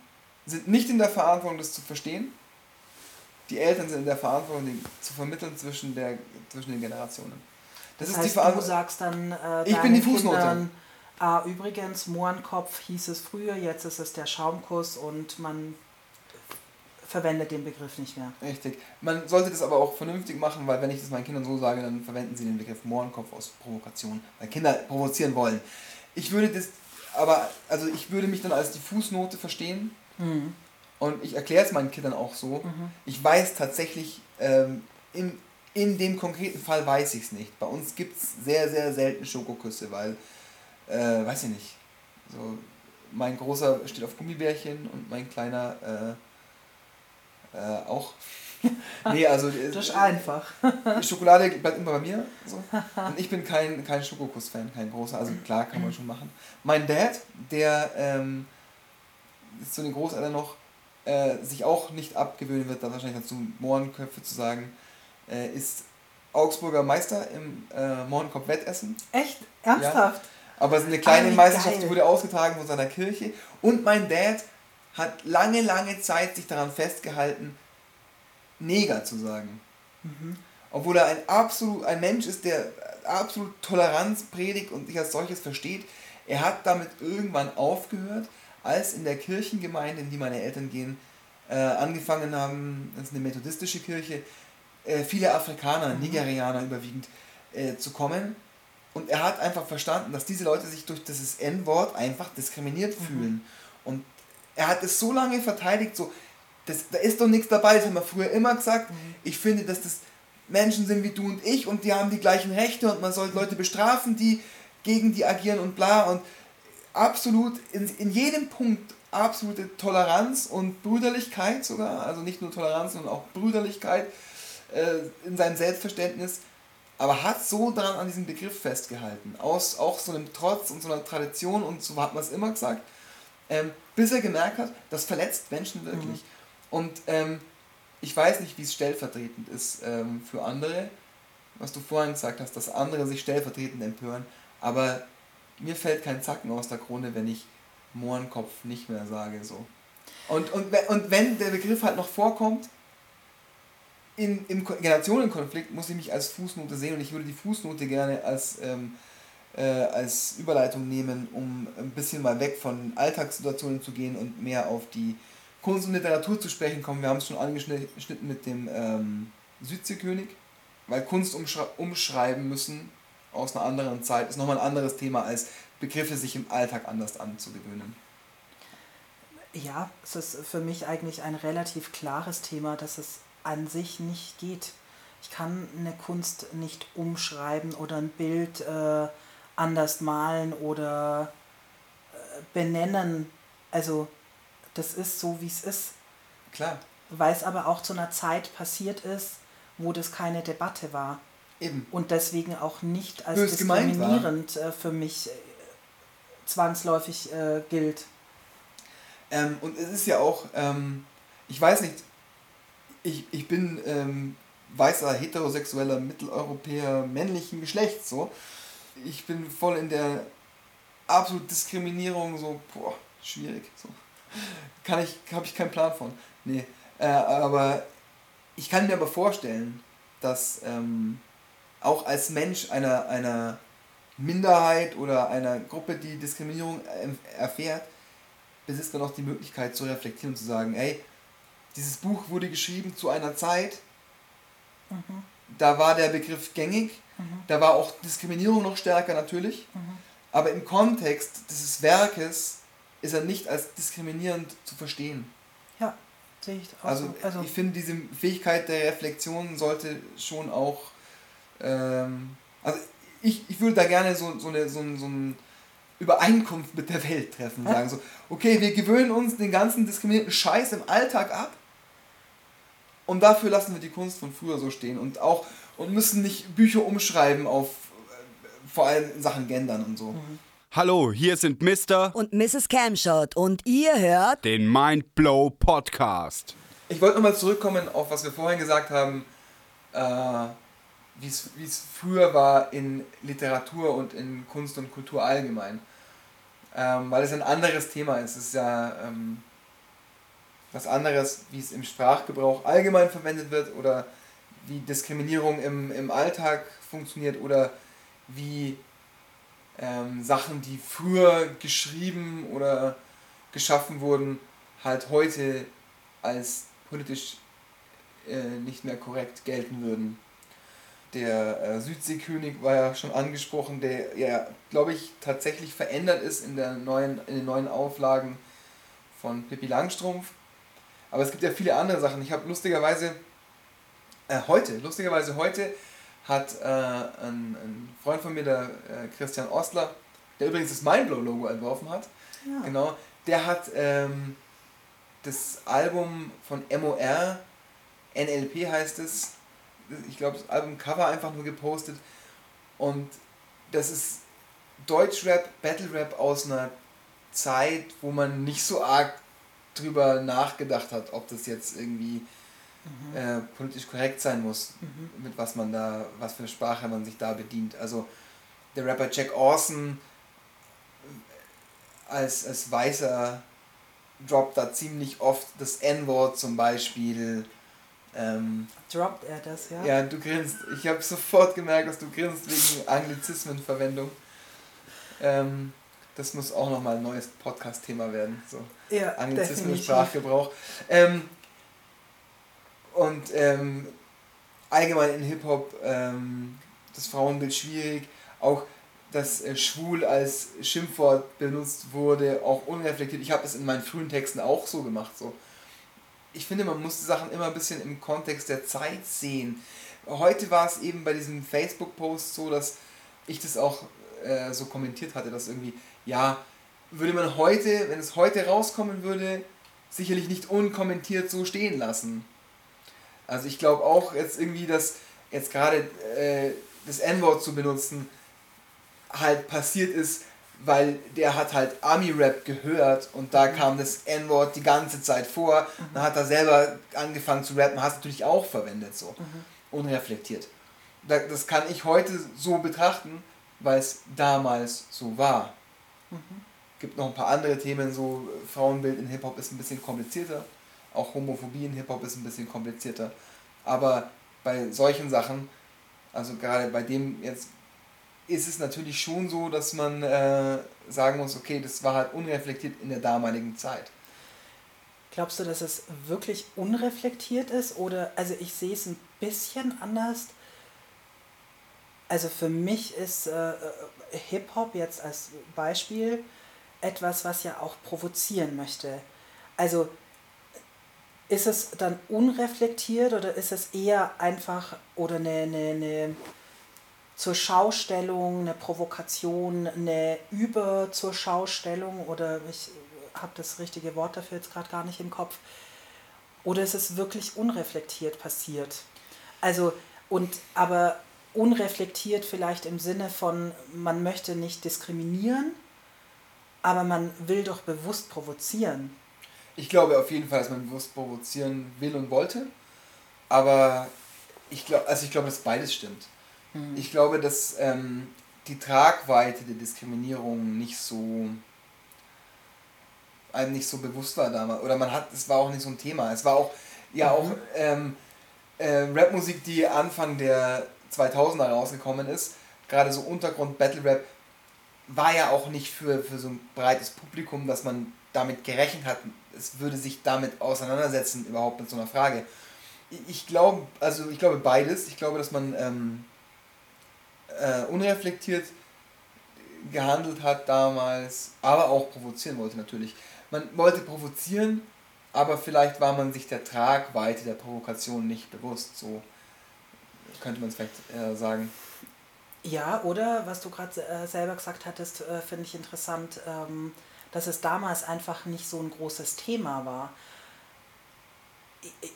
Speaker 3: sind nicht in der Verantwortung, das zu verstehen. Die Eltern sind in der Verantwortung, den zu vermitteln zwischen, der, zwischen den Generationen. Das,
Speaker 2: Das,
Speaker 3: ist
Speaker 2: heißt,
Speaker 3: die
Speaker 2: du
Speaker 3: Verantwortung.
Speaker 2: sagst dann äh,
Speaker 3: Ich bin die Fußnote.
Speaker 2: Kindern, ah, übrigens, Mohrenkopf hieß es früher, jetzt ist es der Schaumkuss und man verwendet den Begriff nicht mehr.
Speaker 3: Richtig. Man sollte das aber auch vernünftig machen, weil wenn ich das meinen Kindern so sage, dann verwenden sie den Begriff Mohrenkopf aus Provokation, weil Kinder provozieren wollen. Ich würde das aber, also ich würde mich dann als die Fußnote verstehen
Speaker 2: Mhm.
Speaker 3: und ich erkläre es meinen Kindern auch so. Ich weiß tatsächlich, ähm, in, in dem konkreten Fall weiß ich es nicht. Bei uns gibt es sehr, sehr selten Schokoküsse, weil, äh, weiß ich nicht, so mein Großer steht auf Gummibärchen und mein Kleiner äh, äh, auch. *laughs* nee, also äh,
Speaker 2: Das ist einfach.
Speaker 3: Schokolade bleibt immer bei mir. So. Und ich bin kein, kein Schokokuss-Fan, kein großer. Also klar, kann man schon machen. Mein Dad, der ähm, ist zu den Großeltern noch, äh, sich auch nicht abgewöhnen wird, da wahrscheinlich dazu Mohrenköpfe zu sagen, äh, ist Augsburger Meister im äh, Mohrenkopf-Wettessen.
Speaker 2: Echt? Ernsthaft?
Speaker 3: Aber es ist eine kleine
Speaker 2: Ah,
Speaker 3: Meisterschaft, die wurde ausgetragen von seiner Kirche. Und mein Dad hat lange, lange Zeit sich daran festgehalten, Neger zu sagen.
Speaker 2: Mhm.
Speaker 3: Obwohl er ein, absolut, ein Mensch ist, der absolut Toleranz predigt und sich als solches versteht. Er hat damit irgendwann aufgehört, als in der Kirchengemeinde, in die meine Eltern gehen, äh, angefangen haben, das ist eine methodistische Kirche, äh, viele Afrikaner, Nigerianer überwiegend, äh, zu kommen. Und er hat einfach verstanden, dass diese Leute sich durch dieses N-Wort einfach diskriminiert fühlen. Und er hat es so lange verteidigt, so, das, da ist doch nichts dabei, das haben wir früher immer gesagt. Ich finde, dass das Menschen sind wie du und ich und die haben die gleichen Rechte und man soll Leute bestrafen, die gegen die agieren und bla. Und absolut, in, in jedem Punkt absolute Toleranz und Brüderlichkeit sogar. Also nicht nur Toleranz, sondern auch Brüderlichkeit äh, in seinem Selbstverständnis. Aber hat so daran an diesem Begriff festgehalten. Aus auch so einem Trotz und so einer Tradition und so hat man es immer gesagt. Ähm, bis er gemerkt hat, das verletzt Menschen wirklich. Und ähm, ich weiß nicht, wie es stellvertretend ist ähm, für andere, was du vorhin gesagt hast, dass andere sich stellvertretend empören. Aber mir fällt kein Zacken aus der Krone, wenn ich Mohrenkopf nicht mehr sage. So. Und, und, und wenn der Begriff halt noch vorkommt, in, im Ko- Generationenkonflikt muss ich mich als Fußnote sehen und ich würde die Fußnote gerne als, ähm, äh, als Überleitung nehmen, um ein bisschen mal weg von Alltagssituationen zu gehen und mehr auf die Kunst und Literatur zu sprechen kommen. Wir haben es schon angeschnitten mit dem ähm, Südseekönig, weil Kunst umschrei umschreiben müssen aus einer anderen Zeit ist nochmal ein anderes Thema als Begriffe sich im Alltag anders anzugewöhnen.
Speaker 2: Ja, es ist für mich eigentlich ein relativ klares Thema, dass es an sich nicht geht. Ich kann eine Kunst nicht umschreiben oder ein Bild äh, anders malen oder äh, benennen. Also das ist so, wie es ist.
Speaker 3: Klar,
Speaker 2: Weil es aber auch zu einer Zeit passiert ist, wo das keine Debatte war.
Speaker 3: eben.
Speaker 2: Und deswegen auch nicht als
Speaker 3: Bös
Speaker 2: diskriminierend äh, für mich äh, zwangsläufig äh, gilt.
Speaker 3: Ähm, und es ist ja auch, ähm, ich weiß nicht, ich, ich bin ähm, weißer, heterosexueller Mitteleuropäer männlichen Geschlechts so. Ich bin voll in der absolut Diskriminierung so, boah, schwierig. So. Kann ich, habe ich keinen Plan von. Nee. Äh, aber ich kann mir aber vorstellen, dass ähm, auch als Mensch einer, einer Minderheit oder einer Gruppe, die Diskriminierung erfährt, besitzt man auch die Möglichkeit zu reflektieren und zu sagen, ey, dieses Buch wurde geschrieben zu einer Zeit, da war der Begriff gängig, da war auch Diskriminierung noch stärker natürlich, aber im Kontext dieses Werkes ist er nicht als diskriminierend zu verstehen.
Speaker 2: Ja, sehe ich auch
Speaker 3: Also,
Speaker 2: so. Also,
Speaker 3: ich finde, diese Fähigkeit der Reflexion sollte schon auch. Ähm, also ich, ich würde da gerne so, so, eine, so, ein- so eine Übereinkunft mit der Welt treffen. Sagen so, okay, wir gewöhnen uns den ganzen diskriminierten Scheiß im Alltag ab und dafür lassen wir die Kunst von früher so stehen und auch und müssen nicht Bücher umschreiben auf äh, vor allem in Sachen Gendern und so.
Speaker 5: Hallo, hier sind Mr.
Speaker 6: und Mrs. Camshot und ihr hört
Speaker 5: den Mindblow Podcast.
Speaker 3: Ich wollte nochmal zurückkommen auf was wir vorhin gesagt haben, äh, wie es früher war in Literatur und in Kunst und Kultur allgemein. Ähm, weil es ein anderes Thema ist. Es ist ja ähm, was anderes, wie es im Sprachgebrauch allgemein verwendet wird oder wie Diskriminierung im, im Alltag funktioniert oder wie ähm, Sachen, die früher geschrieben oder geschaffen wurden, halt heute als politisch äh, nicht mehr korrekt gelten würden. Der äh, Südseekönig war ja schon angesprochen, der ja, glaube ich, tatsächlich verändert ist in, der neuen, in den neuen Auflagen von Pippi Langstrumpf. Aber es gibt ja viele andere Sachen. Ich habe lustigerweise äh, heute, lustigerweise heute hat äh, ein, ein, Freund von mir, der äh, Christian Ostler, der übrigens das Mindblow-Logo entworfen hat, ja. genau, der hat ähm, das Album von MOR, NLP heißt es, ich glaube das Albumcover einfach nur gepostet und das ist Deutschrap, Battle-Rap aus einer Zeit, wo man nicht so arg drüber nachgedacht hat, ob das jetzt irgendwie mhm. äh, politisch korrekt sein muss, mhm. mit was man da, was für Sprache man sich da bedient. Also der Rapper Jack Orson als, als Weißer droppt da ziemlich oft das N-Wort zum Beispiel. Ähm,
Speaker 2: Droppt er das, ja?
Speaker 3: Ja, du grinst. Ich habe sofort gemerkt, dass du grinst wegen Anglizismenverwendung. Ähm, das muss auch nochmal ein neues Podcast-Thema werden. So.
Speaker 2: Ja,
Speaker 3: Anglizismen Sprachgebrauch. Ähm, und ähm, allgemein in Hip-Hop ähm, das Frauenbild schwierig. Auch dass äh, schwul als Schimpfwort benutzt wurde, auch unreflektiert. Ich habe es in meinen frühen Texten auch so gemacht. So. Ich finde, man muss die Sachen immer ein bisschen im Kontext der Zeit sehen. Heute war es eben bei diesem Facebook-Post so, dass ich das auch äh, so kommentiert hatte, dass irgendwie, ja, würde man heute, wenn es heute rauskommen würde, sicherlich nicht unkommentiert so stehen lassen. Also ich glaube auch jetzt irgendwie, dass jetzt gerade äh, das N-Wort zu benutzen halt passiert ist, weil der hat halt Army-Rap gehört und da mhm. kam das N-Wort die ganze Zeit vor. Mhm. Dann hat er selber angefangen zu rappen, hat es natürlich auch verwendet so. Mhm. Unreflektiert. Das kann ich heute so betrachten, weil es damals so war. Mhm. Gibt noch ein paar andere Themen, so Frauenbild in Hip-Hop ist ein bisschen komplizierter. Auch Homophobie in Hip-Hop ist ein bisschen komplizierter. Aber bei solchen Sachen, also gerade bei dem jetzt, ist es natürlich schon so, dass man äh, sagen muss, okay, das war halt unreflektiert in der damaligen Zeit.
Speaker 2: Glaubst du, dass es wirklich unreflektiert ist? Oder, also ich sehe es ein bisschen anders. Also für mich ist äh, äh Hip-Hop jetzt als Beispiel etwas, was ja auch provozieren möchte. Also ist es dann unreflektiert oder ist es eher einfach oder eine, eine, eine zur Schaustellung, eine Provokation, eine Über zur Schaustellung oder ich habe das richtige Wort dafür jetzt gerade gar nicht im Kopf. Oder ist es wirklich unreflektiert passiert? Also, und aber unreflektiert vielleicht im Sinne von, man möchte nicht diskriminieren, aber man will doch bewusst provozieren.
Speaker 3: Ich glaube auf jeden Fall, dass man bewusst provozieren will und wollte. Aber ich glaube, also ich glaube, dass beides stimmt. Mhm. Ich glaube, dass ähm, die Tragweite der Diskriminierung nicht so einem nicht so bewusst war damals. Oder man hat, es war auch nicht so ein Thema. Es war auch, ja mhm. auch ähm, äh, Rapmusik, die Anfang der 2000er rausgekommen ist, gerade so Untergrund Battle Rap, war ja auch nicht für, für so ein breites Publikum, dass man damit gerechnet hat, es würde sich damit auseinandersetzen, überhaupt mit so einer Frage. Ich glaube, also ich glaube beides. Ich glaube, dass man ähm, äh, unreflektiert gehandelt hat damals, aber auch provozieren wollte natürlich. Man wollte provozieren, aber vielleicht war man sich der Tragweite der Provokation nicht bewusst. So könnte man es vielleicht äh, sagen.
Speaker 2: Ja, oder was du gerade äh, selber gesagt hattest, äh, finde ich interessant. Ähm, dass es damals einfach nicht so ein großes Thema war.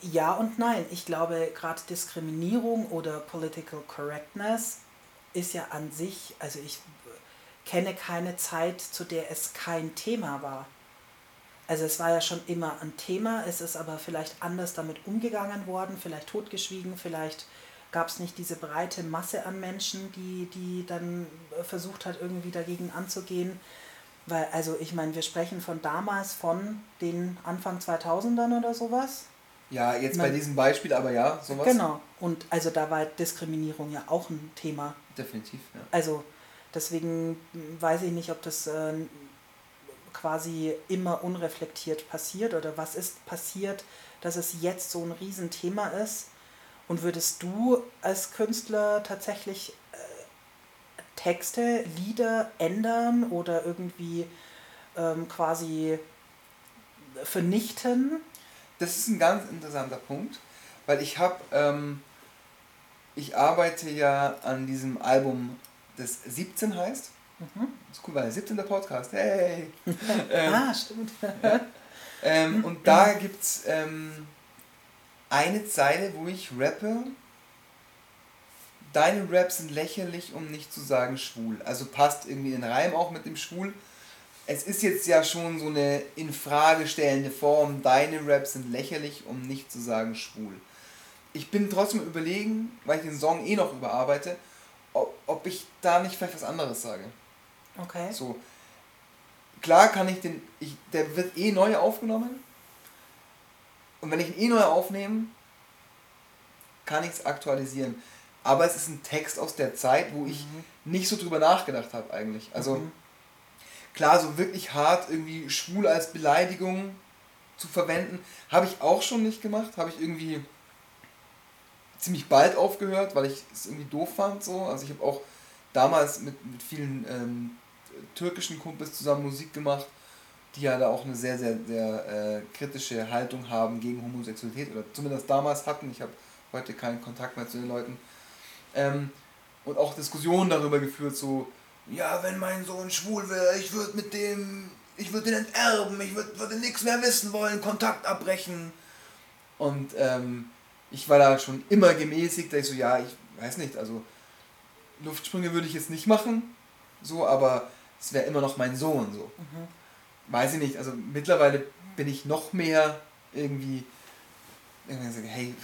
Speaker 2: Ja und nein. Ich glaube, gerade Diskriminierung oder Political Correctness ist ja an sich, also ich kenne keine Zeit, zu der es kein Thema war. Also es war ja schon immer ein Thema, es ist aber vielleicht anders damit umgegangen worden, vielleicht totgeschwiegen, vielleicht gab es nicht diese breite Masse an Menschen, die, die dann versucht hat, irgendwie dagegen anzugehen. Weil, also ich meine, wir sprechen von damals, von den Anfang 2000ern oder sowas.
Speaker 3: Ja, jetzt
Speaker 2: Man-
Speaker 3: bei diesem Beispiel, aber ja, sowas.
Speaker 2: Genau. Und also da war Diskriminierung ja auch ein Thema.
Speaker 3: Definitiv, ja.
Speaker 2: Also deswegen weiß ich nicht, ob das äh, quasi immer unreflektiert passiert oder was ist passiert, dass es jetzt so ein Riesenthema ist. Und würdest du als Künstler tatsächlich Texte, Lieder ändern oder irgendwie ähm, quasi vernichten?
Speaker 3: Das ist ein ganz interessanter Punkt, weil ich habe, ähm, ich arbeite ja an diesem Album, das 17 heißt.
Speaker 2: Mhm.
Speaker 3: Das ist cool, weil 17. Podcast, hey! *laughs* ähm,
Speaker 2: ah, stimmt.
Speaker 3: ähm, und da gibt es ähm, eine Zeile, wo ich rappe. Deine Raps sind lächerlich, um nicht zu sagen schwul. Also passt irgendwie in den Reim auch mit dem schwul. Es ist jetzt ja schon so eine in Frage stellende Form. Deine Raps sind lächerlich, um nicht zu sagen schwul. Ich bin trotzdem überlegen, weil ich den Song eh noch überarbeite, ob, ob ich da nicht vielleicht was anderes sage.
Speaker 2: Okay.
Speaker 3: So. Klar kann ich den. Ich, der wird eh neu aufgenommen. Und wenn ich ihn eh neu aufnehme, kann ich es aktualisieren. Aber es ist ein Text aus der Zeit, wo ich nicht so drüber nachgedacht habe eigentlich. Also
Speaker 2: Mhm.
Speaker 3: klar, so wirklich hart irgendwie schwul als Beleidigung zu verwenden, habe ich auch schon nicht gemacht. Habe ich irgendwie ziemlich bald aufgehört, weil ich es irgendwie doof fand. So. Also ich habe auch damals mit, mit vielen ähm, türkischen Kumpels zusammen Musik gemacht, die ja da auch eine sehr, sehr, sehr äh, kritische Haltung haben gegen Homosexualität oder zumindest damals hatten. Ich habe heute keinen Kontakt mehr zu den Leuten. Ähm, und auch Diskussionen darüber geführt, so, ja, wenn mein Sohn schwul wäre, ich würde mit dem, ich würde den enterben, ich würd, würde nichts mehr wissen wollen, Kontakt abbrechen. Und ähm, ich war da schon immer gemäßigt, da ich so, ja, ich weiß nicht, also Luftsprünge würde ich jetzt nicht machen, so, aber es wäre immer noch mein Sohn, so. Weiß ich nicht, also mittlerweile bin ich noch mehr irgendwie, irgendwie so, hey,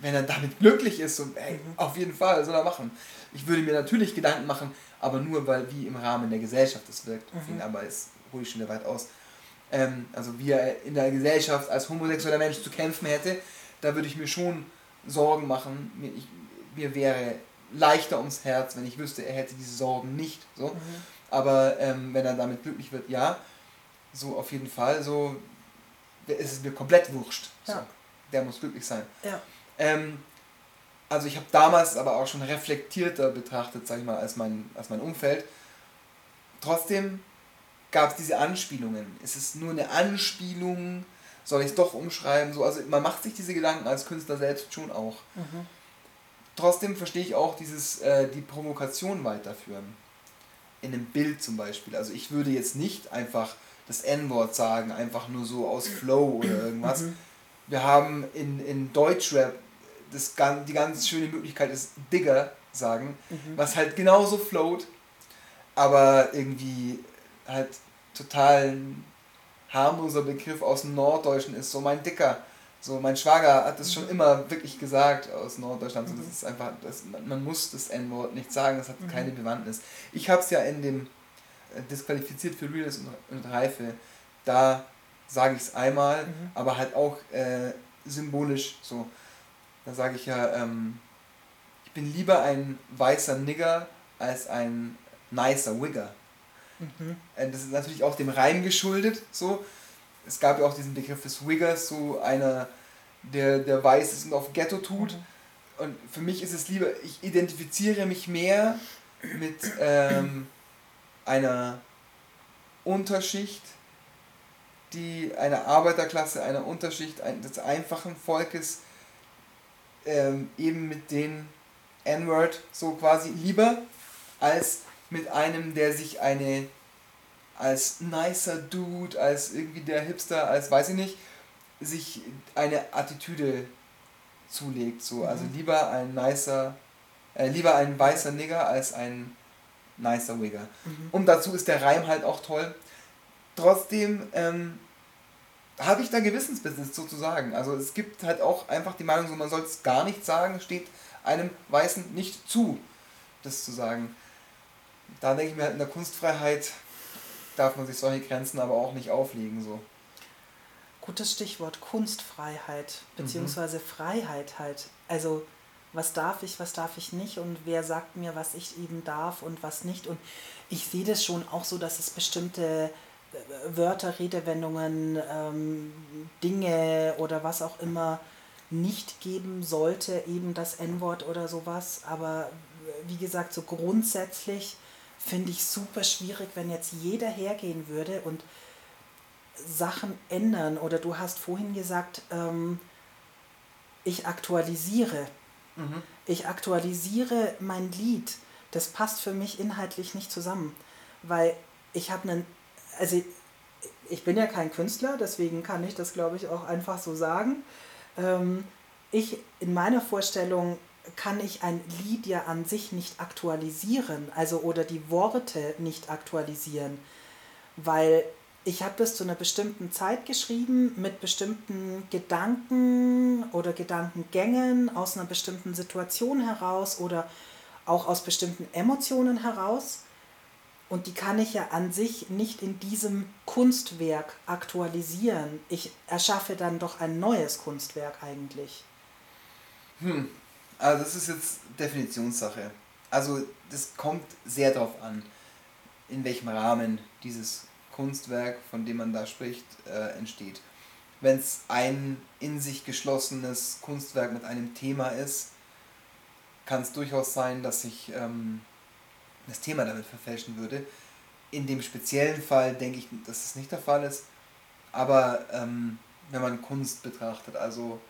Speaker 3: wenn er damit glücklich ist, so, hey, auf jeden Fall soll er machen. Ich würde mir natürlich Gedanken machen, aber nur weil wie im Rahmen der Gesellschaft es wirkt, ihn, aber es hole ich schon wieder weit aus. Ähm, also wie er in der Gesellschaft als homosexueller Mensch zu kämpfen hätte, da würde ich mir schon Sorgen machen. Mir, ich, mir wäre leichter ums Herz, wenn ich wüsste, er hätte diese Sorgen nicht. So. Aber ähm, wenn er damit glücklich wird, ja, so auf jeden Fall, so ist es mir komplett wurscht. So.
Speaker 2: Ja.
Speaker 3: Der muss glücklich sein.
Speaker 2: Ja.
Speaker 3: Ähm, also ich habe damals aber auch schon reflektierter betrachtet, sag ich mal, als mein, als mein Umfeld. Trotzdem gab es diese Anspielungen. Ist es nur eine Anspielung? Soll ich es doch umschreiben? So, also man macht sich diese Gedanken als Künstler selbst schon auch. Trotzdem verstehe ich auch dieses, äh, die Provokation weiterführen. In einem Bild zum Beispiel. Also ich würde jetzt nicht einfach das N-Wort sagen, einfach nur so aus Flow oder irgendwas. Wir haben in, in Deutschrap das, die ganz schöne Möglichkeit ist Digger sagen, was halt genauso float, aber irgendwie halt total ein harmloser Begriff aus dem Norddeutschen ist, so mein Dicker. So, mein Schwager hat das schon immer wirklich gesagt aus Norddeutschland. So, das ist einfach, das, man, muss das N-Wort nicht sagen, das hat keine Bewandtnis. Ich habe es ja in dem äh, disqualifiziert für Realness und, und Reife, da sage ich es einmal, aber halt auch äh, symbolisch so. Da sage ich ja, ähm, ich bin lieber ein weißer Nigger als ein nicer Wigger. Äh, Das ist natürlich auch dem Reim geschuldet. So. Es gab ja auch diesen Begriff des Wiggers, so einer, der, der weiß ist und auf Ghetto tut. Und für mich ist es lieber, ich identifiziere mich mehr mit ähm, einer Unterschicht, die einer Arbeiterklasse, einer Unterschicht ein- des einfachen Volkes, ähm, eben mit den N-Word so quasi lieber, als mit einem, der sich eine als nicer Dude, als irgendwie der Hipster, als weiß ich nicht, sich eine Attitüde zulegt. So. Also lieber ein nicer, äh, lieber ein weißer Nigger als ein nicer Wigger. Und dazu ist der Reim halt auch toll. Trotzdem ähm, habe ich da Gewissensbusiness sozusagen. Also es gibt halt auch einfach die Meinung, so man soll es gar nicht sagen, steht einem Weißen nicht zu, das zu sagen. Da denke ich mir halt in der Kunstfreiheit darf man sich solche Grenzen aber auch nicht auflegen. So.
Speaker 2: Gutes Stichwort Kunstfreiheit, beziehungsweise Freiheit halt. Also was darf ich, was darf ich nicht und wer sagt mir, was ich eben darf und was nicht. Und ich sehe das schon auch so, dass es bestimmte Wörter, Redewendungen, ähm, Dinge oder was auch immer nicht geben sollte, eben das N-Wort oder sowas. Aber äh, wie gesagt, so grundsätzlich finde ich super schwierig, wenn jetzt jeder hergehen würde und Sachen ändern. Oder du hast vorhin gesagt, ähm, ich aktualisiere. Ich aktualisiere mein Lied. Das passt für mich inhaltlich nicht zusammen, weil ich habe einen, also ich bin ja kein Künstler, deswegen kann ich das, glaube ich, auch einfach so sagen. Ähm, ich in meiner Vorstellung kann ich ein Lied ja an sich nicht aktualisieren, also oder die Worte nicht aktualisieren, weil ich habe das zu einer bestimmten Zeit geschrieben mit bestimmten Gedanken oder Gedankengängen aus einer bestimmten Situation heraus oder auch aus bestimmten Emotionen heraus. Und die kann ich ja an sich nicht in diesem Kunstwerk aktualisieren. Ich erschaffe dann doch ein neues Kunstwerk eigentlich.
Speaker 3: Hm. Also das ist jetzt Definitionssache. Also das kommt sehr darauf an, in welchem Rahmen dieses Kunstwerk, von dem man da spricht, äh, entsteht. Wenn es ein in sich geschlossenes Kunstwerk mit einem Thema ist, kann es durchaus sein, dass ich ähm, das Thema damit verfälschen würde. In dem speziellen Fall denke ich, dass das nicht der Fall ist. Aber ähm, wenn man Kunst betrachtet, also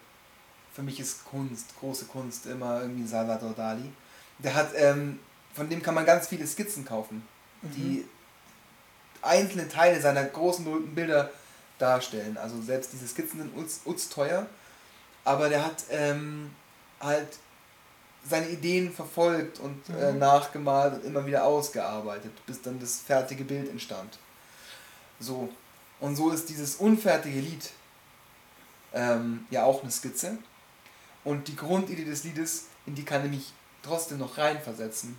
Speaker 3: für mich ist Kunst, große Kunst immer irgendwie Salvador Dali. Der hat, ähm, von dem kann man ganz viele Skizzen kaufen, die einzelne Teile seiner großen berühmten Bilder darstellen. Also selbst diese Skizzen sind uns, uns teuer, aber der hat ähm, halt seine Ideen verfolgt und äh, nachgemalt und immer wieder ausgearbeitet, bis dann das fertige Bild entstand. So. Und so ist dieses unfertige Lied ähm, ja auch eine Skizze. Und die Grundidee des Liedes, in die kann ich mich trotzdem noch reinversetzen.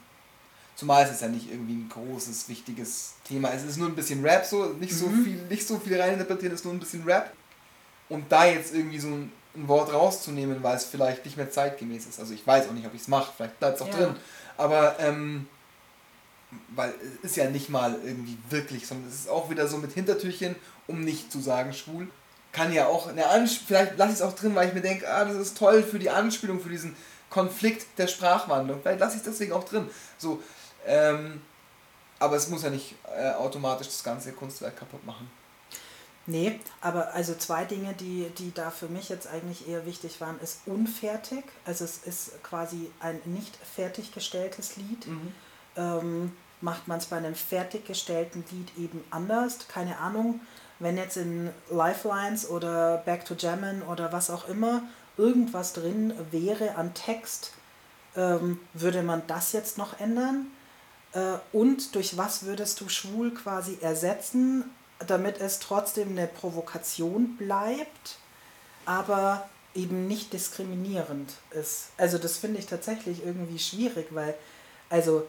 Speaker 3: Zumal es ist ja nicht irgendwie ein großes, wichtiges Thema. Es ist nur ein bisschen Rap, so nicht so viel, nicht so viel reininterpretieren, es ist nur ein bisschen Rap. Und da jetzt irgendwie so ein, ein Wort rauszunehmen, weil es vielleicht nicht mehr zeitgemäß ist. Also ich weiß auch nicht, ob ich es mache, vielleicht bleibt es auch
Speaker 2: Ja.
Speaker 3: drin. Aber ähm, weil es ist ja nicht mal irgendwie wirklich, sondern es ist auch wieder so mit Hintertürchen, um nicht zu sagen schwul. Kann ja auch eine Ansp vielleicht lasse ich es auch drin, weil ich mir denke, ah, das ist toll für die Anspielung, für diesen Konflikt der Sprachwandlung. Vielleicht lasse ich es deswegen auch drin. So, ähm, aber es muss ja nicht äh, automatisch das ganze Kunstwerk kaputt machen.
Speaker 2: Nee, aber also zwei Dinge, die, die da für mich jetzt eigentlich eher wichtig waren, ist unfertig. Also es ist quasi ein nicht fertiggestelltes Lied. Ähm, macht man es bei einem fertiggestellten Lied eben anders. Keine Ahnung, wenn jetzt in Lifelines oder Back to Jammin oder was auch immer irgendwas drin wäre an Text, ähm, würde man das jetzt noch ändern? Äh, und durch was würdest du schwul quasi ersetzen, damit es trotzdem eine Provokation bleibt, aber eben nicht diskriminierend ist? Also das finde ich tatsächlich irgendwie schwierig, weil also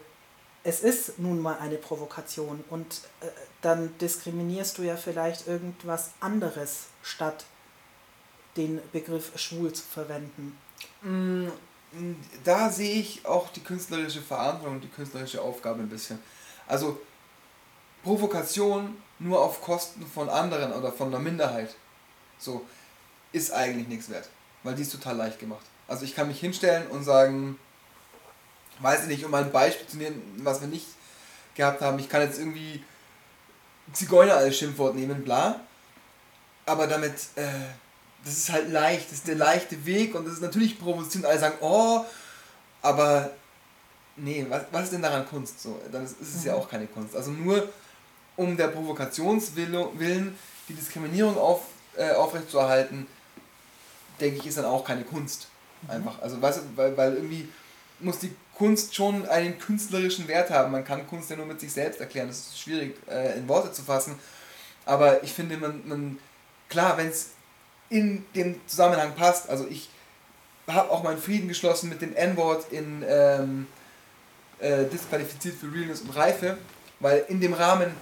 Speaker 2: es ist nun mal eine Provokation und äh, dann diskriminierst du ja vielleicht irgendwas anderes, statt den Begriff schwul zu verwenden.
Speaker 3: Da sehe ich auch die künstlerische Verantwortung die künstlerische Aufgabe ein bisschen. Also Provokation nur auf Kosten von anderen oder von einer Minderheit, so, ist eigentlich nichts wert. Weil die ist total leicht gemacht. Also ich kann mich hinstellen und sagen, weiß ich nicht, um ein Beispiel zu nehmen, was wir nicht gehabt haben, ich kann jetzt irgendwie Zigeuner als Schimpfwort nehmen, bla. Aber damit, äh, das ist halt leicht, das ist der leichte Weg und das ist natürlich provozierend. Alle sagen, oh, aber nee, was, was ist denn daran Kunst? So, dann ist, ist es ja auch keine Kunst. Also nur um der Provokationswillen die Diskriminierung auf, äh, aufrechtzuerhalten, denke ich, ist dann auch keine Kunst. Einfach. Also weißt du, weil, weil irgendwie muss die Kunst schon einen künstlerischen Wert haben. Man kann Kunst ja nur mit sich selbst erklären. Das ist schwierig äh, in Worte zu fassen. Aber ich finde, man, man klar, wenn es in dem Zusammenhang passt, also ich habe auch meinen Frieden geschlossen mit dem N-Wort in ähm, äh, disqualifiziert für Realness und Reife, weil in dem Rahmen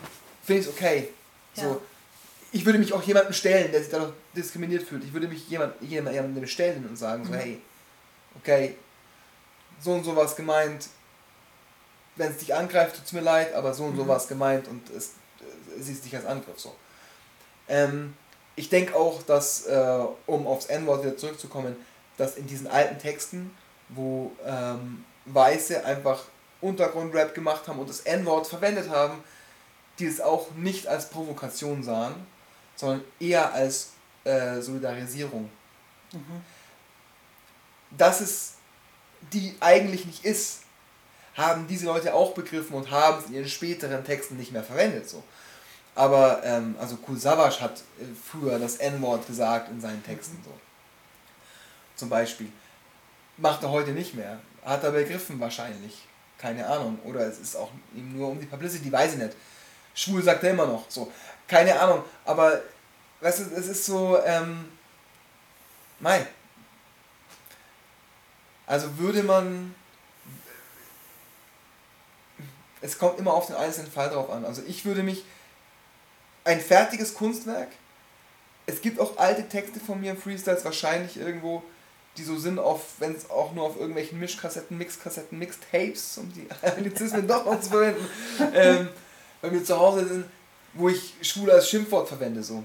Speaker 3: finde ich es okay.
Speaker 2: Ja.
Speaker 3: So, ich würde mich auch jemandem stellen, der sich dadurch diskriminiert fühlt. Ich würde mich jemand, jemandem stellen und sagen, so,
Speaker 2: Mhm.
Speaker 3: hey, okay, so und so was gemeint, wenn es dich angreift, tut es mir leid, aber so und so
Speaker 2: Mhm.
Speaker 3: was gemeint und es, äh, siehst dich als Angriff so. Ähm, ich denke auch, dass, äh, um aufs N-Wort wieder zurückzukommen, dass in diesen alten Texten, wo ähm, Weiße einfach Untergrundrap gemacht haben und das N-Wort verwendet haben, die es auch nicht als Provokation sahen, sondern eher als äh, Solidarisierung.
Speaker 2: Mhm.
Speaker 3: Dass es die eigentlich nicht ist, haben diese Leute auch begriffen und haben es in ihren späteren Texten nicht mehr verwendet. So. Aber, ähm, also Kul Savas hat äh, früher das N-Wort gesagt in seinen Texten. So. Zum Beispiel. Macht er heute nicht mehr. Hat er begriffen wahrscheinlich. Keine Ahnung. Oder es ist auch ihm nur um die Publicity, weiß ich nicht. Schwul sagt er immer noch. So. Keine Ahnung. Aber, weißt du, es ist so, ähm, nein. Also würde man es kommt immer auf den einzelnen Fall drauf an. Also ich würde mich ein fertiges Kunstwerk, es gibt auch alte Texte von mir im Freestyles wahrscheinlich irgendwo, die so sind, wenn es auch nur auf irgendwelchen Mischkassetten, Mixkassetten, Mixtapes, um die *laughs* Anglizismen doch noch zu verwenden, ähm, bei mir zu Hause sind, wo ich schwul als Schimpfwort verwende. So.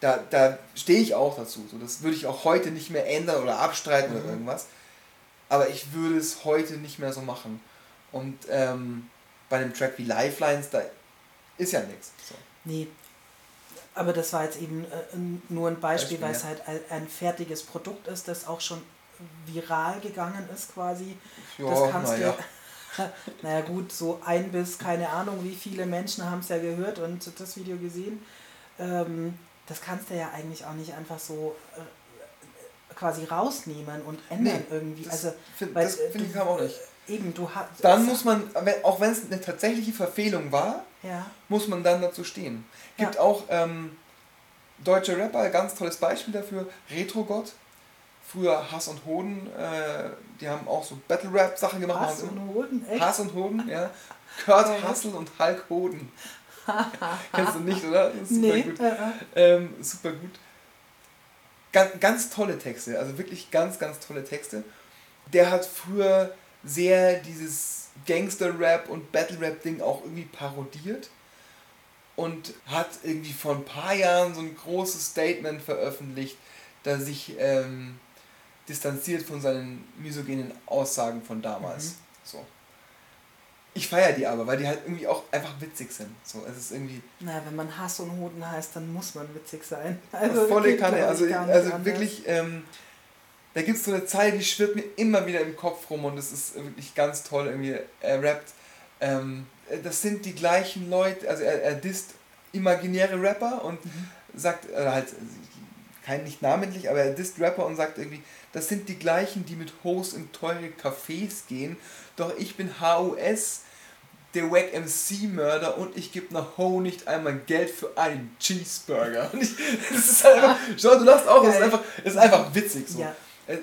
Speaker 3: Da, da stehe ich auch dazu. So. Das würde ich auch heute nicht mehr ändern oder abstreiten oder irgendwas. Aber ich würde es heute nicht mehr so machen. Und ähm, bei einem Track wie Lifelines, da ist ja nichts. So.
Speaker 2: Nee. Aber das war jetzt eben äh, nur ein Beispiel,
Speaker 3: Beispiel,
Speaker 2: weil es
Speaker 3: ja.
Speaker 2: halt ein, fertiges Produkt ist, das auch schon viral gegangen ist quasi.
Speaker 3: Ja,
Speaker 2: das kannst du. *laughs* naja gut, so ein bis keine Ahnung, wie viele Menschen haben es ja gehört und das Video gesehen. Ähm, das kannst du ja eigentlich auch nicht einfach so äh, quasi rausnehmen und ändern
Speaker 3: Nee,
Speaker 2: irgendwie.
Speaker 3: Das
Speaker 2: also
Speaker 3: finde
Speaker 2: weil,
Speaker 3: das
Speaker 2: äh,
Speaker 3: find
Speaker 2: du-
Speaker 3: ich aber auch nicht.
Speaker 2: eben, du hast.
Speaker 3: Dann muss man, auch wenn es eine tatsächliche Verfehlung war,
Speaker 2: Ja.
Speaker 3: muss man dann dazu stehen. Gibt
Speaker 2: Ja.
Speaker 3: auch ähm, deutsche Rapper, ganz tolles Beispiel dafür, Retrogott. Früher Hass und Hoden, äh, die haben auch so Battle-Rap-Sachen gemacht.
Speaker 2: Hass und Hoden, echt?
Speaker 3: Hass und Hoden, ja. Kurt Hassel und Hulk Hoden. *laughs* Kennst du nicht, oder? Das ist super
Speaker 2: nee.
Speaker 3: gut.
Speaker 2: Äh, äh.
Speaker 3: Ähm, super gut. Ganz, ganz tolle Texte, also wirklich ganz, ganz tolle Texte. Der hat früher sehr dieses Gangster-Rap und Battle-Rap-Ding auch irgendwie parodiert und hat irgendwie vor ein paar Jahren so ein großes Statement veröffentlicht, das sich ähm, distanziert von seinen misogenen Aussagen von damals.
Speaker 2: Mhm.
Speaker 3: So. Ich feiere die aber, weil die halt irgendwie auch einfach witzig sind. So, es ist irgendwie
Speaker 2: Na, wenn man Hass und Hoden heißt, dann muss man witzig sein. *laughs*
Speaker 3: volle
Speaker 2: geht,
Speaker 3: Kanne. Also, also
Speaker 2: anders.
Speaker 3: wirklich, ähm, da gibt es so eine Zeile, die schwirrt mir immer wieder im Kopf rum und das ist wirklich ganz toll. Irgendwie, er rappt, ähm, das sind die gleichen Leute, also er, er disst imaginäre Rapper und
Speaker 2: Mhm.
Speaker 3: sagt, äh, halt, kein nicht namentlich, aber er disst Rapper und sagt irgendwie, das sind die gleichen, die mit Hoes in teure Cafés gehen, doch ich bin HOS, der Wack MC-Mörder und ich gebe einer Ho nicht einmal Geld für einen Cheeseburger. Und ich, *laughs* das ist halt einfach, schau, du lachst auch, das ist einfach, ist einfach witzig so.
Speaker 2: Ja.
Speaker 3: Äh,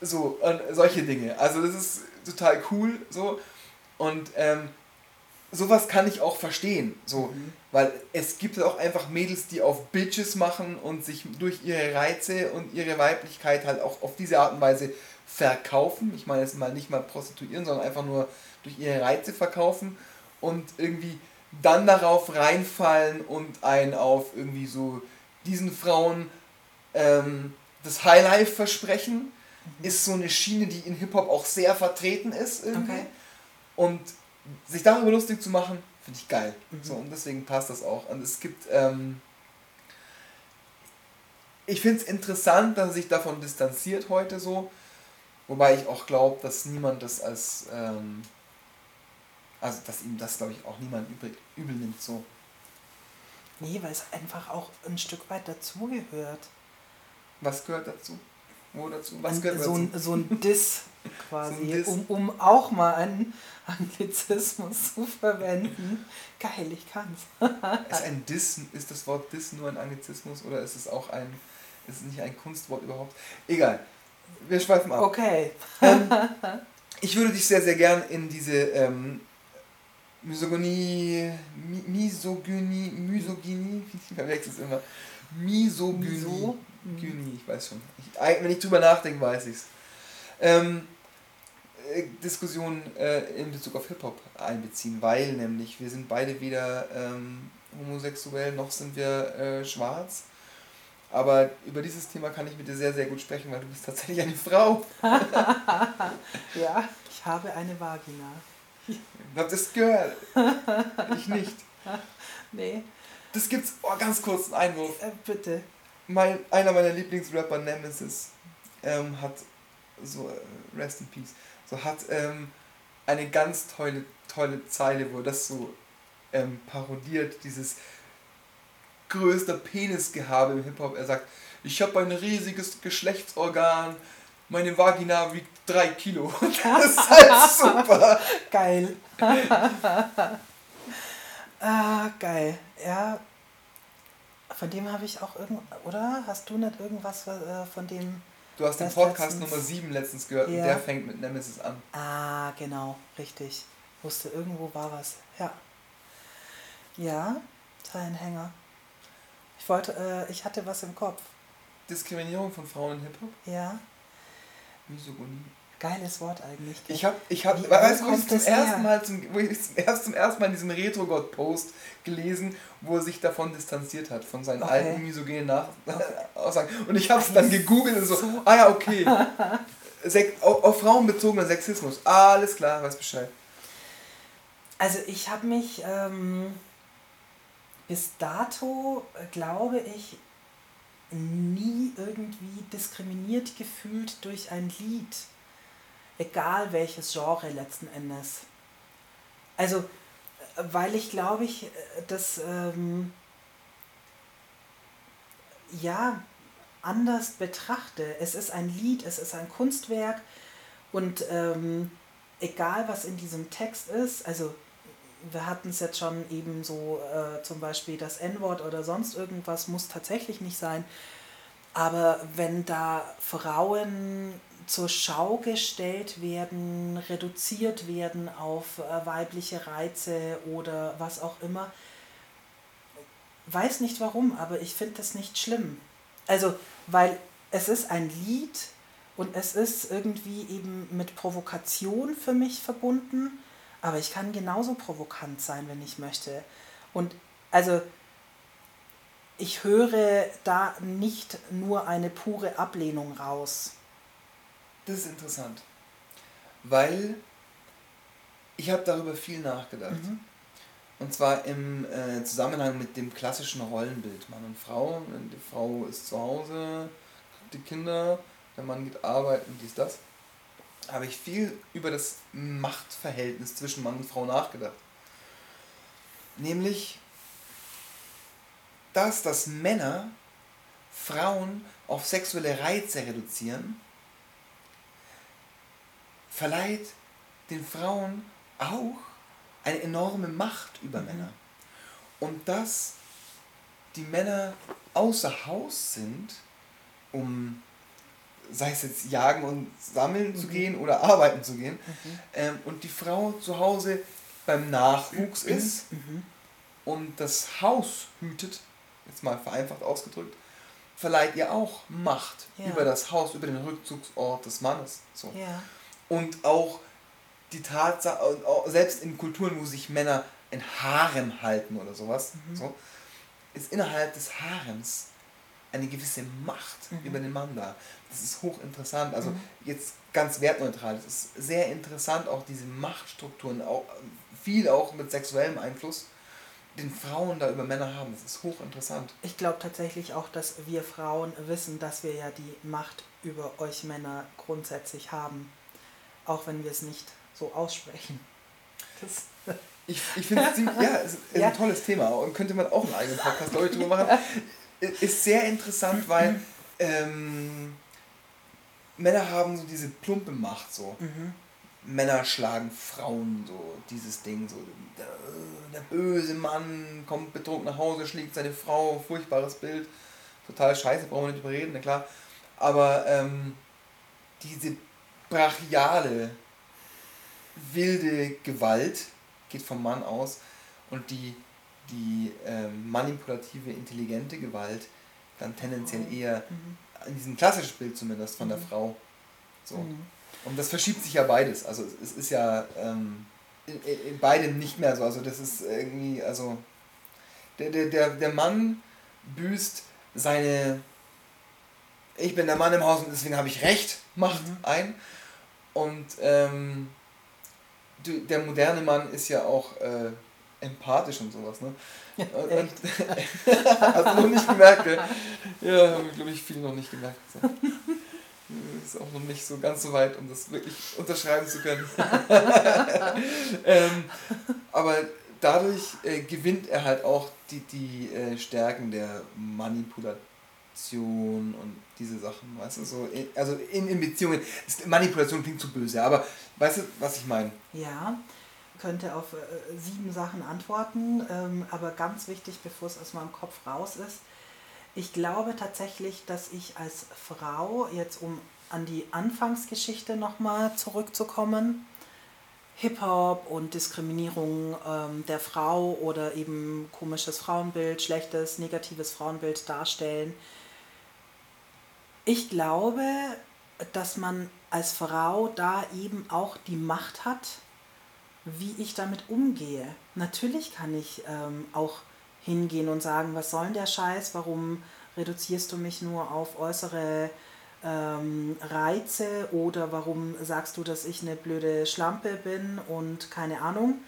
Speaker 3: So, und solche Dinge. Also das ist total cool so. Und ähm, sowas kann ich auch verstehen. So,
Speaker 2: Mhm.
Speaker 3: weil es gibt halt auch einfach Mädels, die auf Bitches machen und sich durch ihre Reize und ihre Weiblichkeit halt auch auf diese Art und Weise verkaufen. Ich meine jetzt mal nicht mal prostituieren, sondern einfach nur durch ihre Reize verkaufen und irgendwie dann darauf reinfallen und einen auf irgendwie so diesen Frauen ähm, das Highlife versprechen. Ist so eine Schiene, die in Hip-Hop auch sehr vertreten ist irgendwie.
Speaker 2: Okay.
Speaker 3: Und sich darüber lustig zu machen, finde ich geil.
Speaker 2: Mhm.
Speaker 3: So, und deswegen passt das auch. Und es gibt, ähm, ich finde es interessant, dass er sich davon distanziert heute so. Wobei ich auch glaube, dass niemand das als, ähm, also dass ihm das, glaube ich, auch niemand übel, übel nimmt. So.
Speaker 2: Nee, weil es einfach auch ein Stück weit dazugehört.
Speaker 3: Was gehört dazu? Wo dazu? Was gehört
Speaker 2: so,
Speaker 3: dazu?
Speaker 2: ein, so ein Diss quasi, *laughs*
Speaker 3: So ein Diss.
Speaker 2: Um, um auch mal einen Anglizismus zu verwenden. Geil, ich kann's. *laughs*
Speaker 3: Ist ein Diss, ist das Wort Diss nur ein Anglizismus oder ist es auch ein, ist es nicht ein Kunstwort überhaupt? Egal. Wir schweifen ab.
Speaker 2: Okay.
Speaker 3: Ähm, *laughs* ich würde dich sehr, sehr gern in diese ähm, Misogynie, Mi Misogynie, Misogynie, *laughs* ich verwechsel es immer. Misogynie.
Speaker 2: Miso?
Speaker 3: Ich weiß schon. Ich, wenn ich drüber nachdenke, weiß ich's. Ähm, äh, Diskussion äh, in Bezug auf Hip-Hop einbeziehen, weil nämlich wir sind beide weder ähm, homosexuell noch sind wir äh, schwarz. Aber über dieses Thema kann ich mit dir sehr, sehr gut sprechen, weil du bist tatsächlich eine Frau. *laughs*
Speaker 2: Ja, ich habe eine Vagina.
Speaker 3: Habt ihr es gehört? ich nicht. *laughs*
Speaker 2: Nee,
Speaker 3: Das gibt's, oh, ganz kurz einen Einwurf.
Speaker 2: äh, bitte.
Speaker 3: Mein, einer meiner Lieblingsrapper, Nemesis, ähm, hat so, äh, Rest in Peace, so hat ähm, eine ganz tolle, tolle Zeile, wo er das so ähm, parodiert, dieses größte Penisgehabe im Hip-Hop. Er sagt, ich habe ein riesiges Geschlechtsorgan, meine Vagina wiegt drei Kilo. *laughs* Das ist halt *laughs* super.
Speaker 2: Geil. *laughs* ah, geil. Ja. Von dem habe ich auch irgend oder? Hast du nicht irgendwas äh, von dem.
Speaker 3: Du hast den Podcast
Speaker 2: letztens-
Speaker 3: Nummer 7 letztens gehört
Speaker 2: Ja.
Speaker 3: und der fängt mit Nemesis an.
Speaker 2: Ah, genau, richtig. Wusste, irgendwo war was. Ja. Ja, Zeilenhänger. Ich wollte, äh, ich hatte was im Kopf.
Speaker 3: Diskriminierung von Frauen in Hip-Hop?
Speaker 2: Ja,
Speaker 3: Misogynie.
Speaker 2: Geiles Wort eigentlich.
Speaker 3: Ich hab, ich hab,
Speaker 2: Wie-
Speaker 3: weißt du, wo ich zum ersten Mal zum, wo ich erst zum ersten Mal in diesem Retro-God-Post gelesen, wo er sich davon distanziert hat, von seinen
Speaker 2: Okay.
Speaker 3: alten misogenen Nach *laughs* Aussagen. Und ich hab's dann gegoogelt und so, ah ja, okay. *laughs* Sek auf, auf Frauen bezogener Sexismus. Alles klar, weiß Bescheid.
Speaker 2: Also ich habe mich ähm, bis dato, äh, glaube ich, nie irgendwie diskriminiert gefühlt durch ein Lied. Egal welches Genre letzten Endes. Also, weil ich glaube ich, äh, das ähm, ja anders betrachte. Es ist ein Lied, es ist ein Kunstwerk und ähm, egal was in diesem Text ist, also wir hatten es jetzt schon eben so, äh, zum Beispiel das N-Wort oder sonst irgendwas muss tatsächlich nicht sein. Aber wenn da Frauen zur Schau gestellt werden, reduziert werden auf äh, weibliche Reize oder was auch immer, weiß nicht warum, aber ich finde das nicht schlimm. Also, weil es ist ein Lied und es ist irgendwie eben mit Provokation für mich verbunden, aber ich kann genauso provokant sein, wenn ich möchte. Und also, ich höre da nicht nur eine pure Ablehnung raus.
Speaker 3: Das ist interessant. Weil ich habe darüber viel nachgedacht.
Speaker 2: Mhm.
Speaker 3: Und zwar im äh, Zusammenhang mit dem klassischen Rollenbild Mann und Frau. Die Frau ist zu Hause, hat die Kinder, der Mann geht arbeiten, dies, das. Habe ich viel über das Machtverhältnis zwischen Mann und Frau nachgedacht. Nämlich, dass, dass Männer Frauen auf sexuelle Reize reduzieren, verleiht den Frauen auch eine enorme Macht über Männer. Und dass die Männer außer Haus sind, um sei es jetzt jagen und sammeln zu gehen oder arbeiten zu gehen, ähm, und die Frau zu Hause beim Nachwuchs ist und das Haus hütet, jetzt mal vereinfacht ausgedrückt, verleiht ihr auch Macht
Speaker 2: Ja.
Speaker 3: über das Haus, über den Rückzugsort des Mannes. So.
Speaker 2: Ja.
Speaker 3: Und auch die Tatsache, selbst in Kulturen, wo sich Männer in Harem halten oder sowas, so, ist innerhalb des Harems eine gewisse Macht über den Mann da. Das ist hochinteressant. Also jetzt ganz wertneutral. Es ist sehr interessant, auch diese Machtstrukturen, auch viel auch mit sexuellem Einfluss, den Frauen da über Männer haben. Das ist hochinteressant.
Speaker 2: Ich glaube tatsächlich auch, dass wir Frauen wissen, dass wir ja die Macht über euch Männer grundsätzlich haben. Auch wenn wir es nicht so aussprechen. Das, *laughs*
Speaker 3: Ich, ich finde es ja, es ist
Speaker 2: Ja.
Speaker 3: ein tolles Thema und könnte man auch einen eigenen Podcast, glaube ich, drüber machen. Ist sehr interessant, weil ähm, Männer haben so diese plumpe Macht, so. Männer schlagen Frauen, so dieses Ding, so der, der böse Mann kommt betrunken nach Hause, schlägt seine Frau, furchtbares Bild, total scheiße, brauchen wir nicht drüber reden, na klar. Aber ähm, diese brachiale, wilde Gewalt, geht vom Mann aus und die, die ähm, manipulative, intelligente Gewalt dann tendenziell eher in diesem klassischen Bild zumindest von der Frau. So. Und das verschiebt sich ja beides. Also es ist ja ähm, in, in beidem nicht mehr so. Also das ist irgendwie, also der, der, der, der Mann büßt seine ich bin der Mann im Haus und deswegen habe ich Recht Macht ein. Und ähm, du, der moderne Mann ist ja auch äh, empathisch und sowas, ne? Und, und, *laughs* hast du noch nicht gemerkt, gell? Ja, haben glaube ich viele noch nicht gemerkt. So. Ist auch noch nicht so ganz so weit, um das wirklich unterschreiben zu können. *laughs* ähm, aber dadurch äh, gewinnt er halt auch die, die äh, Stärken der Manipulation und diese Sachen, weißt du, so, in, also in, in Beziehungen, Manipulation klingt zu böse, aber weißt du, was ich meine?
Speaker 2: Ja, könnte auf äh, sieben Sachen antworten, ähm, aber ganz wichtig, bevor es aus meinem Kopf raus ist, ich glaube tatsächlich, dass ich als Frau, jetzt um an die Anfangsgeschichte nochmal zurückzukommen, Hip-Hop und Diskriminierung ähm, der Frau oder eben komisches Frauenbild, schlechtes, negatives Frauenbild darstellen. Ich glaube, dass man als Frau da eben auch die Macht hat, wie ich damit umgehe. Natürlich kann ich ähm, auch hingehen und sagen, was soll denn der Scheiß, warum reduzierst du mich nur auf äußere ähm, Reize oder warum sagst du, dass ich eine blöde Schlampe bin und keine Ahnung.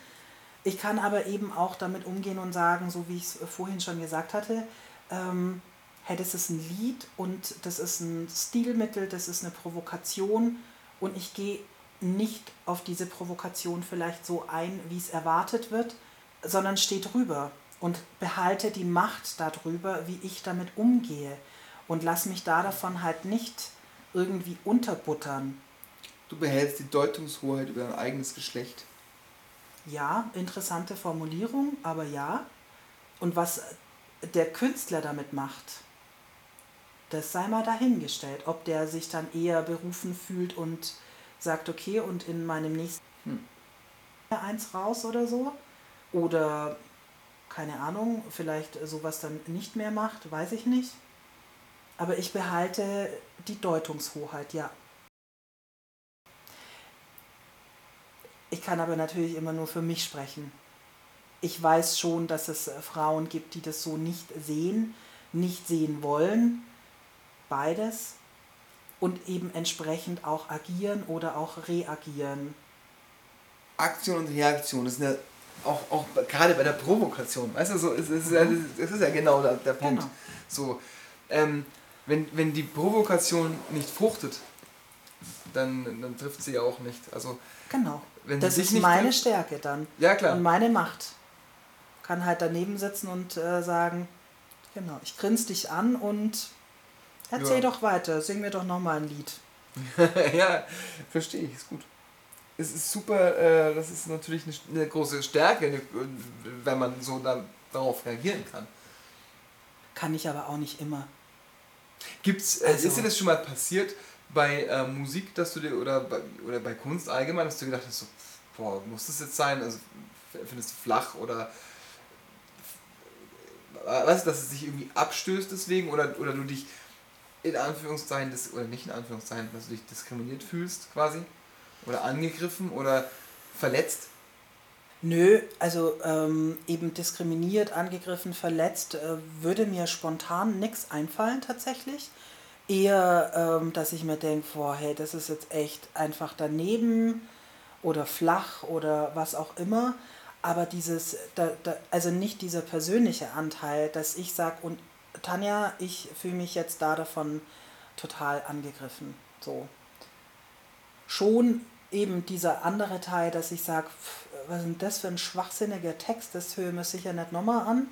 Speaker 2: Ich kann aber eben auch damit umgehen und sagen, so wie ich es vorhin schon gesagt hatte, ähm, hey, das ist ein Lied und das ist ein Stilmittel, das ist eine Provokation und ich gehe nicht auf diese Provokation vielleicht so ein, wie es erwartet wird, sondern stehe drüber und behalte die Macht darüber, wie ich damit umgehe und lass mich da davon halt nicht irgendwie unterbuttern.
Speaker 3: Du behältst die Deutungshoheit über dein eigenes Geschlecht.
Speaker 2: Ja, interessante Formulierung, aber ja. Und was der Künstler damit macht, das sei mal dahingestellt. Ob der sich dann eher berufen fühlt und sagt, okay, und in meinem nächsten hm. eins raus oder so. Oder keine Ahnung, vielleicht sowas dann nicht mehr macht, weiß ich nicht. Aber ich behalte die Deutungshoheit, ja. Ich kann aber natürlich immer nur für mich sprechen. Ich weiß schon, dass es Frauen gibt, die das so nicht sehen, nicht sehen wollen. Beides. Und eben entsprechend auch agieren oder auch reagieren.
Speaker 3: Aktion und Reaktion, das ist ja auch, auch gerade bei der Provokation, weißt du, so, es, ist, ja, es ist ja genau der, der Punkt.
Speaker 2: Genau.
Speaker 3: So, ähm, wenn, wenn die Provokation nicht fruchtet, dann, dann trifft sie ja auch nicht. Also,
Speaker 2: Genau.
Speaker 3: Wenn
Speaker 2: das ist meine
Speaker 3: trifft-
Speaker 2: Stärke dann.
Speaker 3: Ja, klar.
Speaker 2: Und meine Macht. Kann halt daneben sitzen und äh, sagen, genau, ich grinse dich an und erzähl
Speaker 3: Ja.
Speaker 2: doch weiter, sing mir doch nochmal ein Lied. *laughs*
Speaker 3: ja, verstehe ich, ist gut. Es ist super, äh, das ist natürlich eine, eine große Stärke, eine, wenn man so da, darauf reagieren kann.
Speaker 2: Kann ich aber auch nicht immer.
Speaker 3: Gibt's, äh,
Speaker 2: Also-
Speaker 3: ist dir das schon mal passiert bei äh, Musik, dass du dir, oder bei, oder bei Kunst allgemein, dass du gedacht hast, so, boah, muss das jetzt sein? Also findest du flach oder äh, weißt du, dass es dich irgendwie abstößt deswegen oder, oder du dich in Anführungszeichen, dis- oder nicht in Anführungszeichen, dass du dich diskriminiert fühlst quasi oder angegriffen oder verletzt?
Speaker 2: Nö, also ähm, eben diskriminiert, angegriffen, verletzt, äh, würde mir spontan nichts einfallen tatsächlich. Eher, ähm, dass ich mir denke, boah, hey, das ist jetzt echt einfach daneben oder flach oder was auch immer. Aber dieses, da, da, also nicht dieser persönliche Anteil, dass ich sage, und Tanja, ich fühle mich jetzt da davon total angegriffen. So. Schon eben dieser andere Teil, dass ich sage, was ist denn das für ein schwachsinniger Text, das höre mir sicher nicht nochmal an.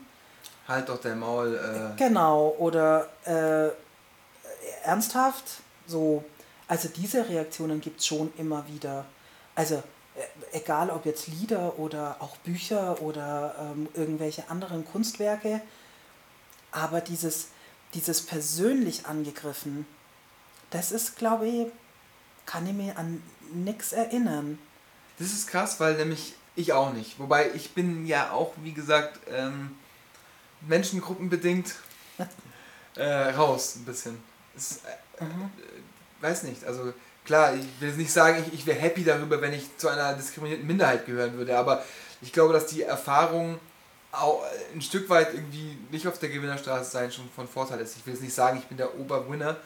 Speaker 3: Halt doch dein Maul. Äh,
Speaker 2: Genau, oder äh, ernsthaft, so, also diese Reaktionen gibt es schon immer wieder. Also äh, egal ob jetzt Lieder oder auch Bücher oder ähm, irgendwelche anderen Kunstwerke, aber dieses, dieses persönlich angegriffen, das ist, glaube ich, kann ich mir an nichts erinnern.
Speaker 3: Das ist krass, weil nämlich Ich auch nicht. Wobei ich bin ja auch, wie gesagt, ähm, menschengruppenbedingt *laughs* äh, raus ein bisschen. Es, äh, äh, weiß nicht, also klar, ich will jetzt nicht sagen, ich, ich wäre happy darüber, wenn ich zu einer diskriminierten Minderheit gehören würde, aber ich glaube, dass die Erfahrung ein Stück weit irgendwie nicht auf der Gewinnerstraße sein schon von Vorteil ist. Ich will jetzt nicht sagen, ich bin der Oberwinner.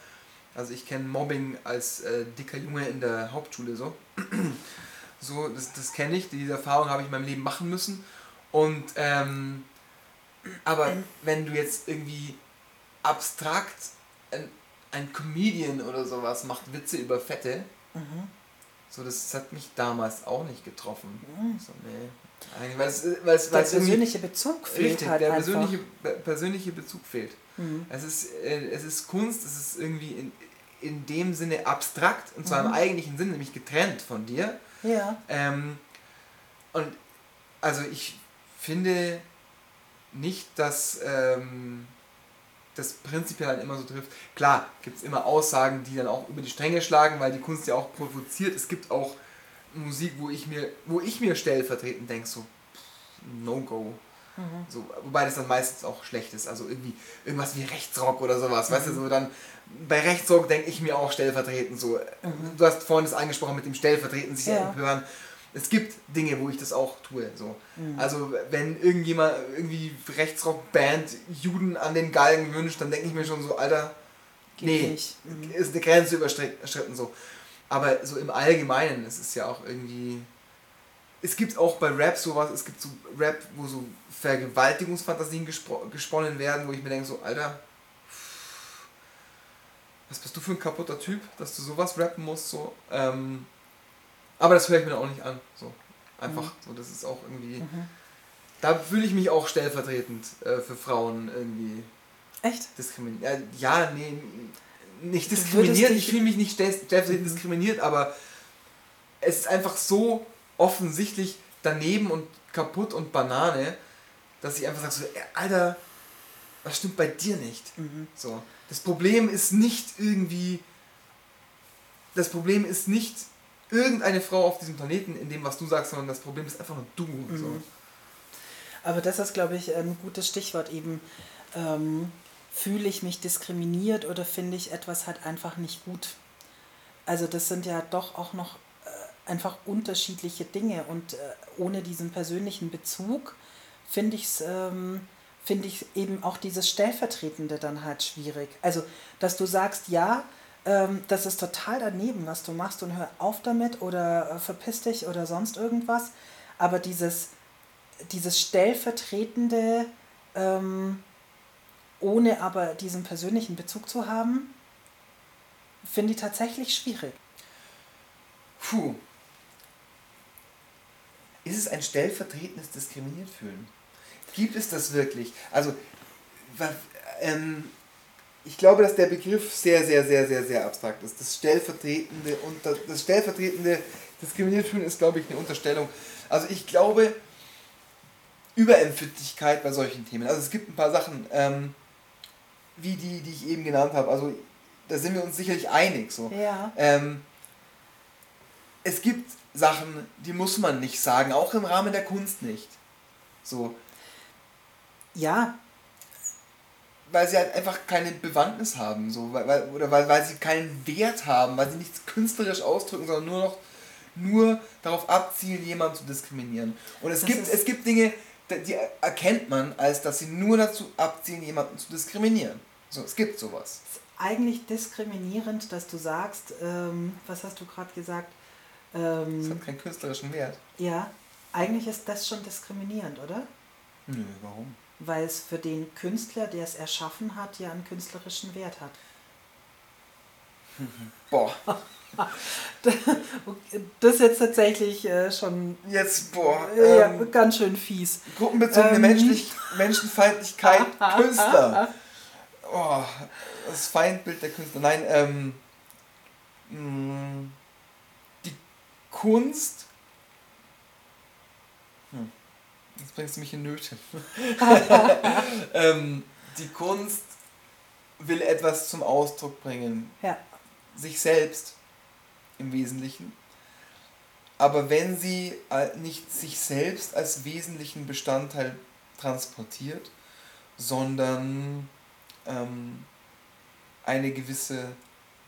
Speaker 3: Also ich kenne Mobbing als äh, dicker Junge in der Hauptschule so. *clears throat* so, das, das kenne ich, diese Erfahrung habe ich in meinem Leben machen müssen. Und ähm, aber wenn du jetzt irgendwie abstrakt ein, ein Comedian oder sowas macht Witze über Fette, so das hat mich damals auch nicht getroffen. So, nee. Eigentlich, Weil es, weil es,
Speaker 2: Der
Speaker 3: weil
Speaker 2: persönliche Bezug fehlt
Speaker 3: Richtig,
Speaker 2: halt
Speaker 3: der persönliche, per- persönliche Bezug fehlt.
Speaker 2: Mhm.
Speaker 3: Es, ist, äh, es ist Kunst, es ist irgendwie in, in dem Sinne abstrakt und zwar
Speaker 2: Mhm.
Speaker 3: im eigentlichen Sinne, nämlich getrennt von dir.
Speaker 2: Ja.
Speaker 3: Ähm, und also ich finde nicht, dass ähm, das prinzipiell dann immer so trifft. Klar, gibt es immer Aussagen, die dann auch über die Stränge schlagen, weil die Kunst ja auch provoziert. Es gibt auch Musik, wo ich mir, wo ich mir stellvertretend denke, so No-Go. So, wobei das dann meistens auch schlecht ist. Also irgendwie irgendwas wie Rechtsrock oder sowas. Weißt du, so dann bei Rechtsrock denke ich mir auch stellvertretend so. Du hast vorhin das angesprochen mit dem stellvertretend sich
Speaker 2: Ja.
Speaker 3: empören. Es gibt Dinge, wo ich das auch tue. So. Also wenn irgendjemand irgendwie Rechtsrock-Band Juden an den Galgen wünscht, dann denke ich mir schon so, Alter,
Speaker 2: Geht
Speaker 3: nee,
Speaker 2: nicht. Mhm.
Speaker 3: ist eine Grenze überschritten so. Aber so im Allgemeinen, es ist ja auch irgendwie. Es gibt auch bei Rap sowas, es gibt so Rap, wo so Vergewaltigungsfantasien gesponnen werden, wo ich mir denke, so, Alter, was bist du für ein kaputter Typ, dass du sowas rappen musst, so. Ähm, aber das höre ich mir auch nicht an, so. Einfach, so, das ist auch irgendwie.
Speaker 2: Mhm.
Speaker 3: Da fühle ich mich auch stellvertretend äh, für Frauen irgendwie
Speaker 2: Echt?
Speaker 3: diskriminiert. Ja, nee, nicht diskriminiert. Ich fühle mich nicht stell- stellvertretend diskriminiert, aber es ist einfach so offensichtlich daneben und kaputt und Banane, dass ich einfach sage so, Alter, was stimmt bei dir nicht?
Speaker 2: Mhm.
Speaker 3: So. Das Problem ist nicht irgendwie. Das Problem ist nicht irgendeine Frau auf diesem Planeten in dem, was du sagst, sondern das Problem ist einfach nur du. So.
Speaker 2: Mhm. Aber das ist, glaube ich, ein gutes Stichwort eben. Ähm, fühle ich mich diskriminiert oder finde ich etwas halt einfach nicht gut? Also das sind ja doch auch noch äh, einfach unterschiedliche Dinge und äh, ohne diesen persönlichen Bezug finde ich es ähm, eben auch dieses Stellvertretende dann halt schwierig. Also, dass du sagst, ja, ähm, das ist total daneben, was du machst und hör auf damit oder äh, verpiss dich oder sonst irgendwas. Aber dieses, dieses stellvertretende, ähm, ohne aber diesen persönlichen Bezug zu haben, finde ich tatsächlich schwierig.
Speaker 3: Puh. Ist es ein stellvertretendes diskriminiert fühlen? Gibt es das wirklich? Also, ähm, ich glaube, dass der Begriff sehr, sehr, sehr, sehr, sehr abstrakt ist. Das stellvertretende und das stellvertretende diskriminiert fühlen ist, glaube ich, eine Unterstellung. Also ich glaube, Überempfindlichkeit bei solchen Themen. Also es gibt ein paar Sachen, ähm, wie die, die ich eben genannt habe. Also da sind wir uns sicherlich einig. So.
Speaker 2: Ja.
Speaker 3: Ähm, es gibt Sachen, die muss man nicht sagen, auch im Rahmen der Kunst nicht. So,
Speaker 2: Ja,
Speaker 3: weil sie halt einfach keine Bewandtnis haben, so, weil, oder weil, weil sie keinen Wert haben, weil sie nichts künstlerisch ausdrücken, sondern nur noch nur darauf abzielen, jemanden zu diskriminieren. Und es
Speaker 2: Das
Speaker 3: gibt, es gibt Dinge, die erkennt man, als dass sie nur dazu abzielen, jemanden zu diskriminieren. So, es gibt sowas.
Speaker 2: ist eigentlich diskriminierend, dass du sagst, ähm, was hast du gerade gesagt?
Speaker 3: Es
Speaker 2: Ähm,
Speaker 3: hat keinen künstlerischen Wert.
Speaker 2: ja, eigentlich ist das schon diskriminierend, oder?
Speaker 3: Nö, warum?
Speaker 2: Weil es für den Künstler, der es erschaffen hat, ja einen künstlerischen Wert hat.
Speaker 3: Boah, *laughs*
Speaker 2: Das ist jetzt tatsächlich äh, schon
Speaker 3: jetzt, boah.
Speaker 2: äh, ja,
Speaker 3: ähm,
Speaker 2: ganz schön fies.
Speaker 3: Gruppenbezogene
Speaker 2: Ähm.
Speaker 3: Menschlich *laughs* Menschenfeindlichkeit, *laughs* Künstler. Oh, das Feindbild der Künstler. Nein, ähm, mh, die Kunst. Hm, jetzt bringst du mich in Nöte. ähm, die Kunst will etwas zum Ausdruck bringen.
Speaker 2: Ja.
Speaker 3: Sich selbst im Wesentlichen. aber wenn sie äh, nicht sich selbst als wesentlichen Bestandteil transportiert, sondern ähm, eine gewisse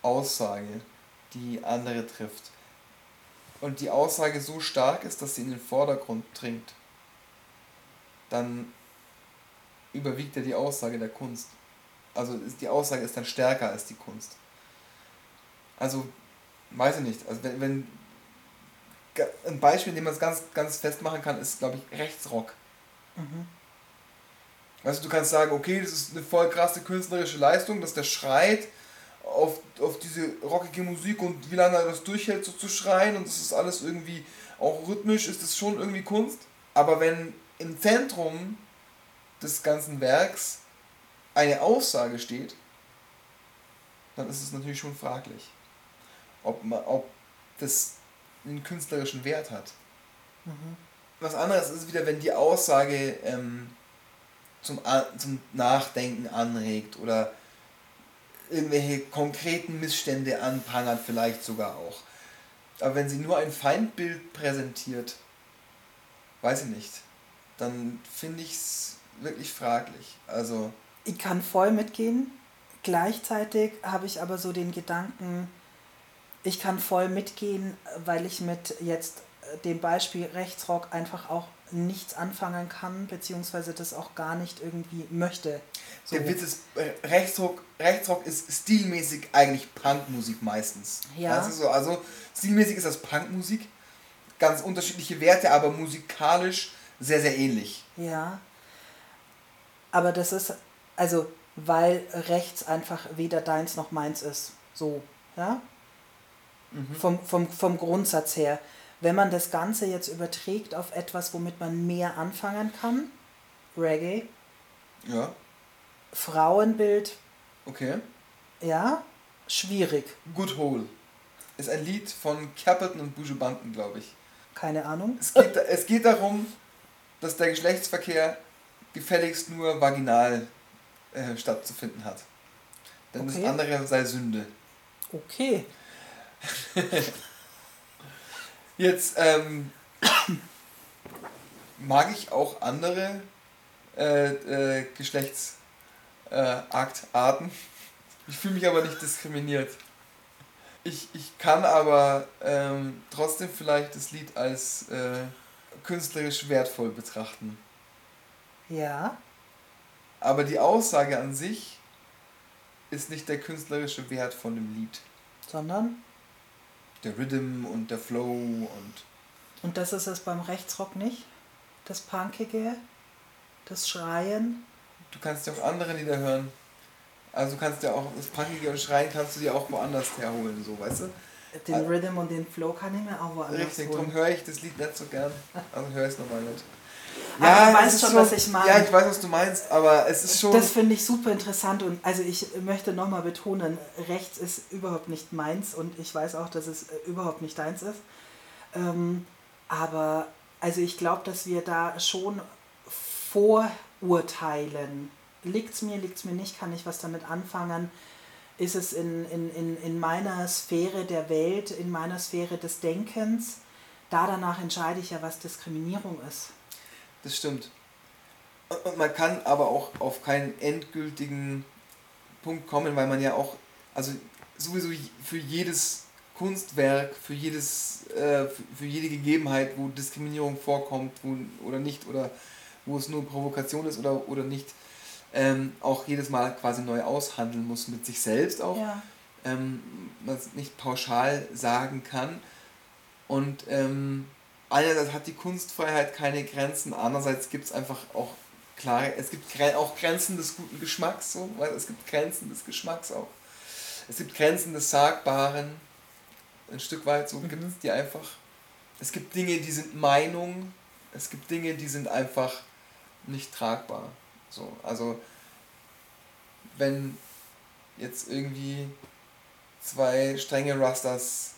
Speaker 3: Aussage, die andere trifft. Und die Aussage so stark ist, dass sie in den Vordergrund dringt, dann überwiegt ja die Aussage der Kunst. Also die Aussage ist dann stärker als die Kunst. Also, weiß ich nicht. Also wenn, wenn ein Beispiel, in dem man es ganz, ganz festmachen kann, ist, glaube ich, Rechtsrock.
Speaker 2: Mhm.
Speaker 3: Weißt du, du kannst sagen, okay, das ist eine voll krasse künstlerische Leistung, dass der schreit auf, auf diese rockige Musik und wie lange er das durchhält, so zu schreien und das ist alles irgendwie auch rhythmisch, ist das schon irgendwie Kunst. Aber wenn im Zentrum des ganzen Werks eine Aussage steht, dann ist es natürlich schon fraglich, ob, man, ob das einen künstlerischen Wert hat.
Speaker 2: Mhm.
Speaker 3: Was anderes ist wieder, wenn die Aussage ähm, zum, zum Nachdenken anregt oder irgendwelche konkreten Missstände anprangert, vielleicht sogar auch. Aber wenn sie nur ein Feindbild präsentiert, weiß ich nicht, dann finde ich es wirklich fraglich. Also,
Speaker 2: Ich kann voll mitgehen. Gleichzeitig habe ich aber so den Gedanken, ich kann voll mitgehen, weil ich mit jetzt äh, dem Beispiel Rechtsrock einfach auch nichts anfangen kann, beziehungsweise das auch gar nicht irgendwie möchte. So.
Speaker 3: der Witz ist, äh, Rechtsrock, Rechtsrock ist stilmäßig eigentlich Punkmusik meistens.
Speaker 2: Ja.
Speaker 3: Du, so, also stilmäßig ist das Punkmusik, ganz unterschiedliche Werte, aber musikalisch sehr, sehr ähnlich.
Speaker 2: Ja. Aber das ist, also, weil rechts einfach weder deins noch meins ist. So, ja? Vom, vom, vom Grundsatz her. Wenn man das Ganze jetzt überträgt auf etwas, womit man mehr anfangen kann, Reggae,
Speaker 3: Ja,
Speaker 2: Frauenbild,
Speaker 3: okay.
Speaker 2: ja, schwierig.
Speaker 3: Good Hole ist ein Lied von Capleton und Buju Banton, glaube ich.
Speaker 2: Keine Ahnung.
Speaker 3: Es geht, es geht darum, dass der Geschlechtsverkehr gefälligst nur vaginal äh, stattzufinden hat. Denn
Speaker 2: Okay.
Speaker 3: das andere sei Sünde.
Speaker 2: Okay. *laughs*
Speaker 3: Jetzt ähm, *coughs* mag ich auch andere äh, äh, Geschlechtsaktarten. ich fühle mich aber nicht diskriminiert. Ich, ich kann aber ähm, trotzdem vielleicht das Lied als äh, künstlerisch wertvoll betrachten.
Speaker 2: Ja.
Speaker 3: Aber die Aussage an sich ist nicht der künstlerische Wert von dem Lied.
Speaker 2: Sondern?
Speaker 3: Der Rhythm und der Flow und
Speaker 2: Und das ist es beim Rechtsrock nicht? Das Punkige? Das Schreien?
Speaker 3: Du kannst ja auch andere Lieder hören. Also du kannst ja auch das Punkige und Schreien kannst du dir auch woanders herholen, so weißt du?
Speaker 2: Den. Rhythm und den Flow kann ich mir auch woanders
Speaker 3: Richtig,
Speaker 2: holen.
Speaker 3: darum höre ich das Lied nicht so gern. Also höre ich es nochmal nicht.
Speaker 2: Aber du weißt
Speaker 3: ist
Speaker 2: schon, was ich meine.
Speaker 3: Ja, ich weiß, was du meinst, aber es ist schon.
Speaker 2: Das finde ich super interessant und also ich möchte nochmal betonen, rechts ist überhaupt nicht meins und ich weiß auch, dass es äh, überhaupt nicht deins ist. Ähm, aber also ich glaube, dass wir da schon vorurteilen. Liegt es mir, liegt es mir nicht, kann ich was damit anfangen? Ist es in, in, in, in meiner Sphäre der Welt, in meiner Sphäre des Denkens? Da danach entscheide ich ja, was Diskriminierung ist.
Speaker 3: Das stimmt. Und und man kann aber auch auf keinen endgültigen Punkt kommen, weil man ja auch, also sowieso für jedes Kunstwerk, für jedes, äh, für, für jede Gegebenheit, wo Diskriminierung vorkommt wo, oder nicht, oder wo es nur Provokation ist oder, oder nicht, ähm, auch jedes Mal quasi neu aushandeln muss mit sich selbst auch.
Speaker 2: Ja.
Speaker 3: ähm, man es nicht pauschal sagen kann. Und ähm, einerseits hat die Kunstfreiheit keine Grenzen, andererseits gibt es einfach auch klare, es gibt auch Grenzen des guten Geschmacks, so, weil es gibt Grenzen des Geschmacks auch. Es gibt Grenzen des Sagbaren, ein Stück weit so gibt es die einfach. Es gibt Dinge, die sind Meinung, es gibt Dinge, die sind einfach nicht tragbar. So, also wenn jetzt irgendwie zwei strenge Rusters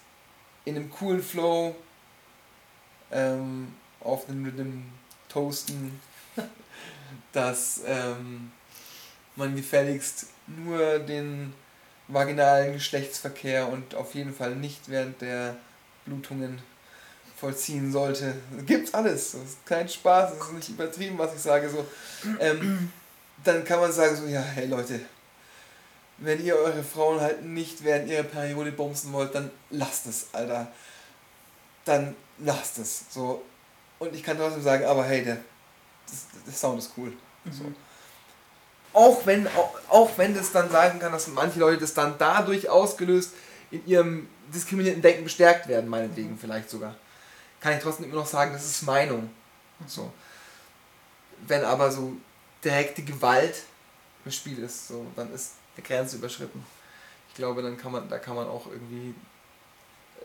Speaker 3: in einem coolen Flow ähm, auf einem Rhythm toasten, *laughs* dass ähm, man gefälligst nur den vaginalen Geschlechtsverkehr und auf jeden Fall nicht während der Blutungen vollziehen sollte. Gibt's alles. Das ist kein Spaß, das ist nicht übertrieben, was ich sage. So. Ähm, dann kann man sagen so, ja, hey Leute, wenn ihr eure Frauen halt nicht während ihrer Periode bumsen wollt, dann lasst es, Alter. Dann lasst es. So. Und ich kann trotzdem sagen, aber hey, der, das, der Sound ist cool. So. Auch wenn, auch, auch wenn das dann sagen kann, dass manche Leute das dann dadurch ausgelöst in ihrem diskriminierten Denken bestärkt werden, meinetwegen vielleicht sogar, kann ich trotzdem immer noch sagen, das ist Meinung. So. Wenn aber so direkte Gewalt im Spiel ist, so, dann ist eine Grenze überschritten. Ich glaube, dann kann man, da kann man auch irgendwie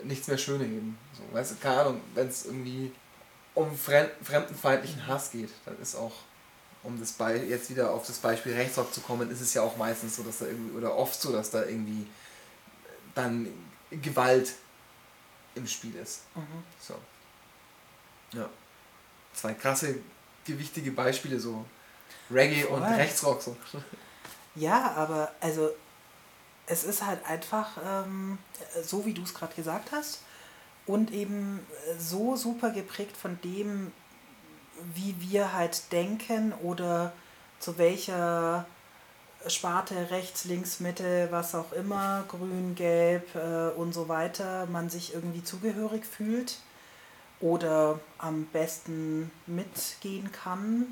Speaker 3: nichts mehr schöne heben. So, weißt du, keine Ahnung, wenn es irgendwie um fremd, fremdenfeindlichen Hass geht, dann ist auch, um das Be jetzt wieder auf das Beispiel Rechtsrock zu kommen, ist es ja auch meistens so, dass da irgendwie, oder oft so, dass da irgendwie dann Gewalt im Spiel ist.
Speaker 2: Mhm.
Speaker 3: So. Ja. Zwei krasse, gewichtige Beispiele, so Reggae und
Speaker 2: Voll.
Speaker 3: Rechtsrock. So.
Speaker 2: Ja, aber also es ist halt einfach ähm, so, wie du es gerade gesagt hast und eben so super geprägt von dem, wie wir halt denken oder zu welcher Sparte rechts, links, Mitte, was auch immer, grün, gelb äh, und so weiter, man sich irgendwie zugehörig fühlt oder am besten mitgehen kann,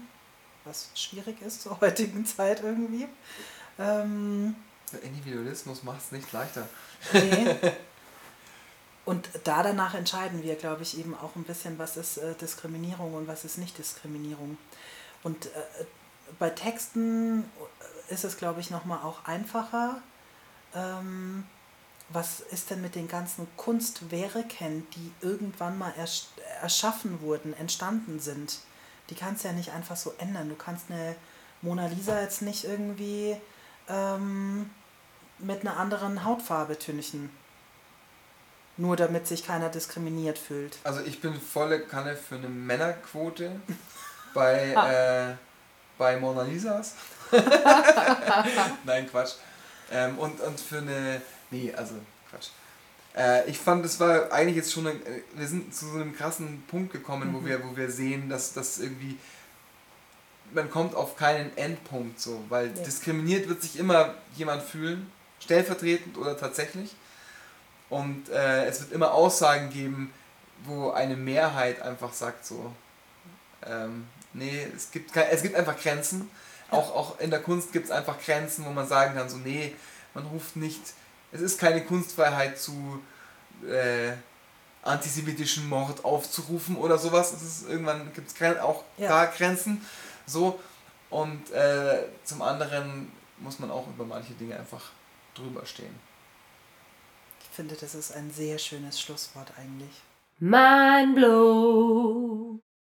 Speaker 2: was schwierig ist zur *laughs* heutigen Zeit irgendwie. Ähm,
Speaker 3: Der Individualismus macht es nicht leichter.
Speaker 2: nee. *laughs* Und da danach entscheiden wir, glaube ich, eben auch ein bisschen, was ist äh, Diskriminierung und was ist nicht Diskriminierung. Und äh, bei Texten ist es, glaube ich, nochmal auch einfacher. Ähm, was ist denn mit den ganzen Kunstwerken, die irgendwann mal ersch erschaffen wurden, entstanden sind? Die kannst du ja nicht einfach so ändern. Du kannst eine Mona Lisa jetzt nicht irgendwie ähm, mit einer anderen Hautfarbe tünchen. Nur damit sich keiner diskriminiert fühlt.
Speaker 3: Also ich bin volle Kanne für eine Männerquote *laughs* bei, äh, bei Mona Lisas. *laughs* Nein, Quatsch. Ähm, und, und für eine... Nee, also Quatsch. Äh, ich fand, das war eigentlich jetzt schon... Eine, äh, wir sind zu so einem krassen Punkt gekommen, wo, wir, wo wir sehen, dass das irgendwie... Man kommt auf keinen Endpunkt so, weil
Speaker 2: Ja.
Speaker 3: diskriminiert wird sich immer jemand fühlen, stellvertretend oder tatsächlich. Und äh, es wird immer Aussagen geben, wo eine Mehrheit einfach sagt so, ähm, nee, es gibt, es gibt einfach Grenzen. Auch, auch in der Kunst gibt es einfach Grenzen, wo man sagen kann, so, nee, man ruft nicht, es ist keine Kunstfreiheit zu äh, antisemitischen Mord aufzurufen oder sowas. Es ist, irgendwann gibt es auch
Speaker 2: Ja.
Speaker 3: da Grenzen. So. Und äh, zum anderen muss man auch über manche Dinge einfach drüber stehen.
Speaker 2: Ich finde, das ist ein sehr schönes Schlusswort eigentlich.
Speaker 4: Mind blow.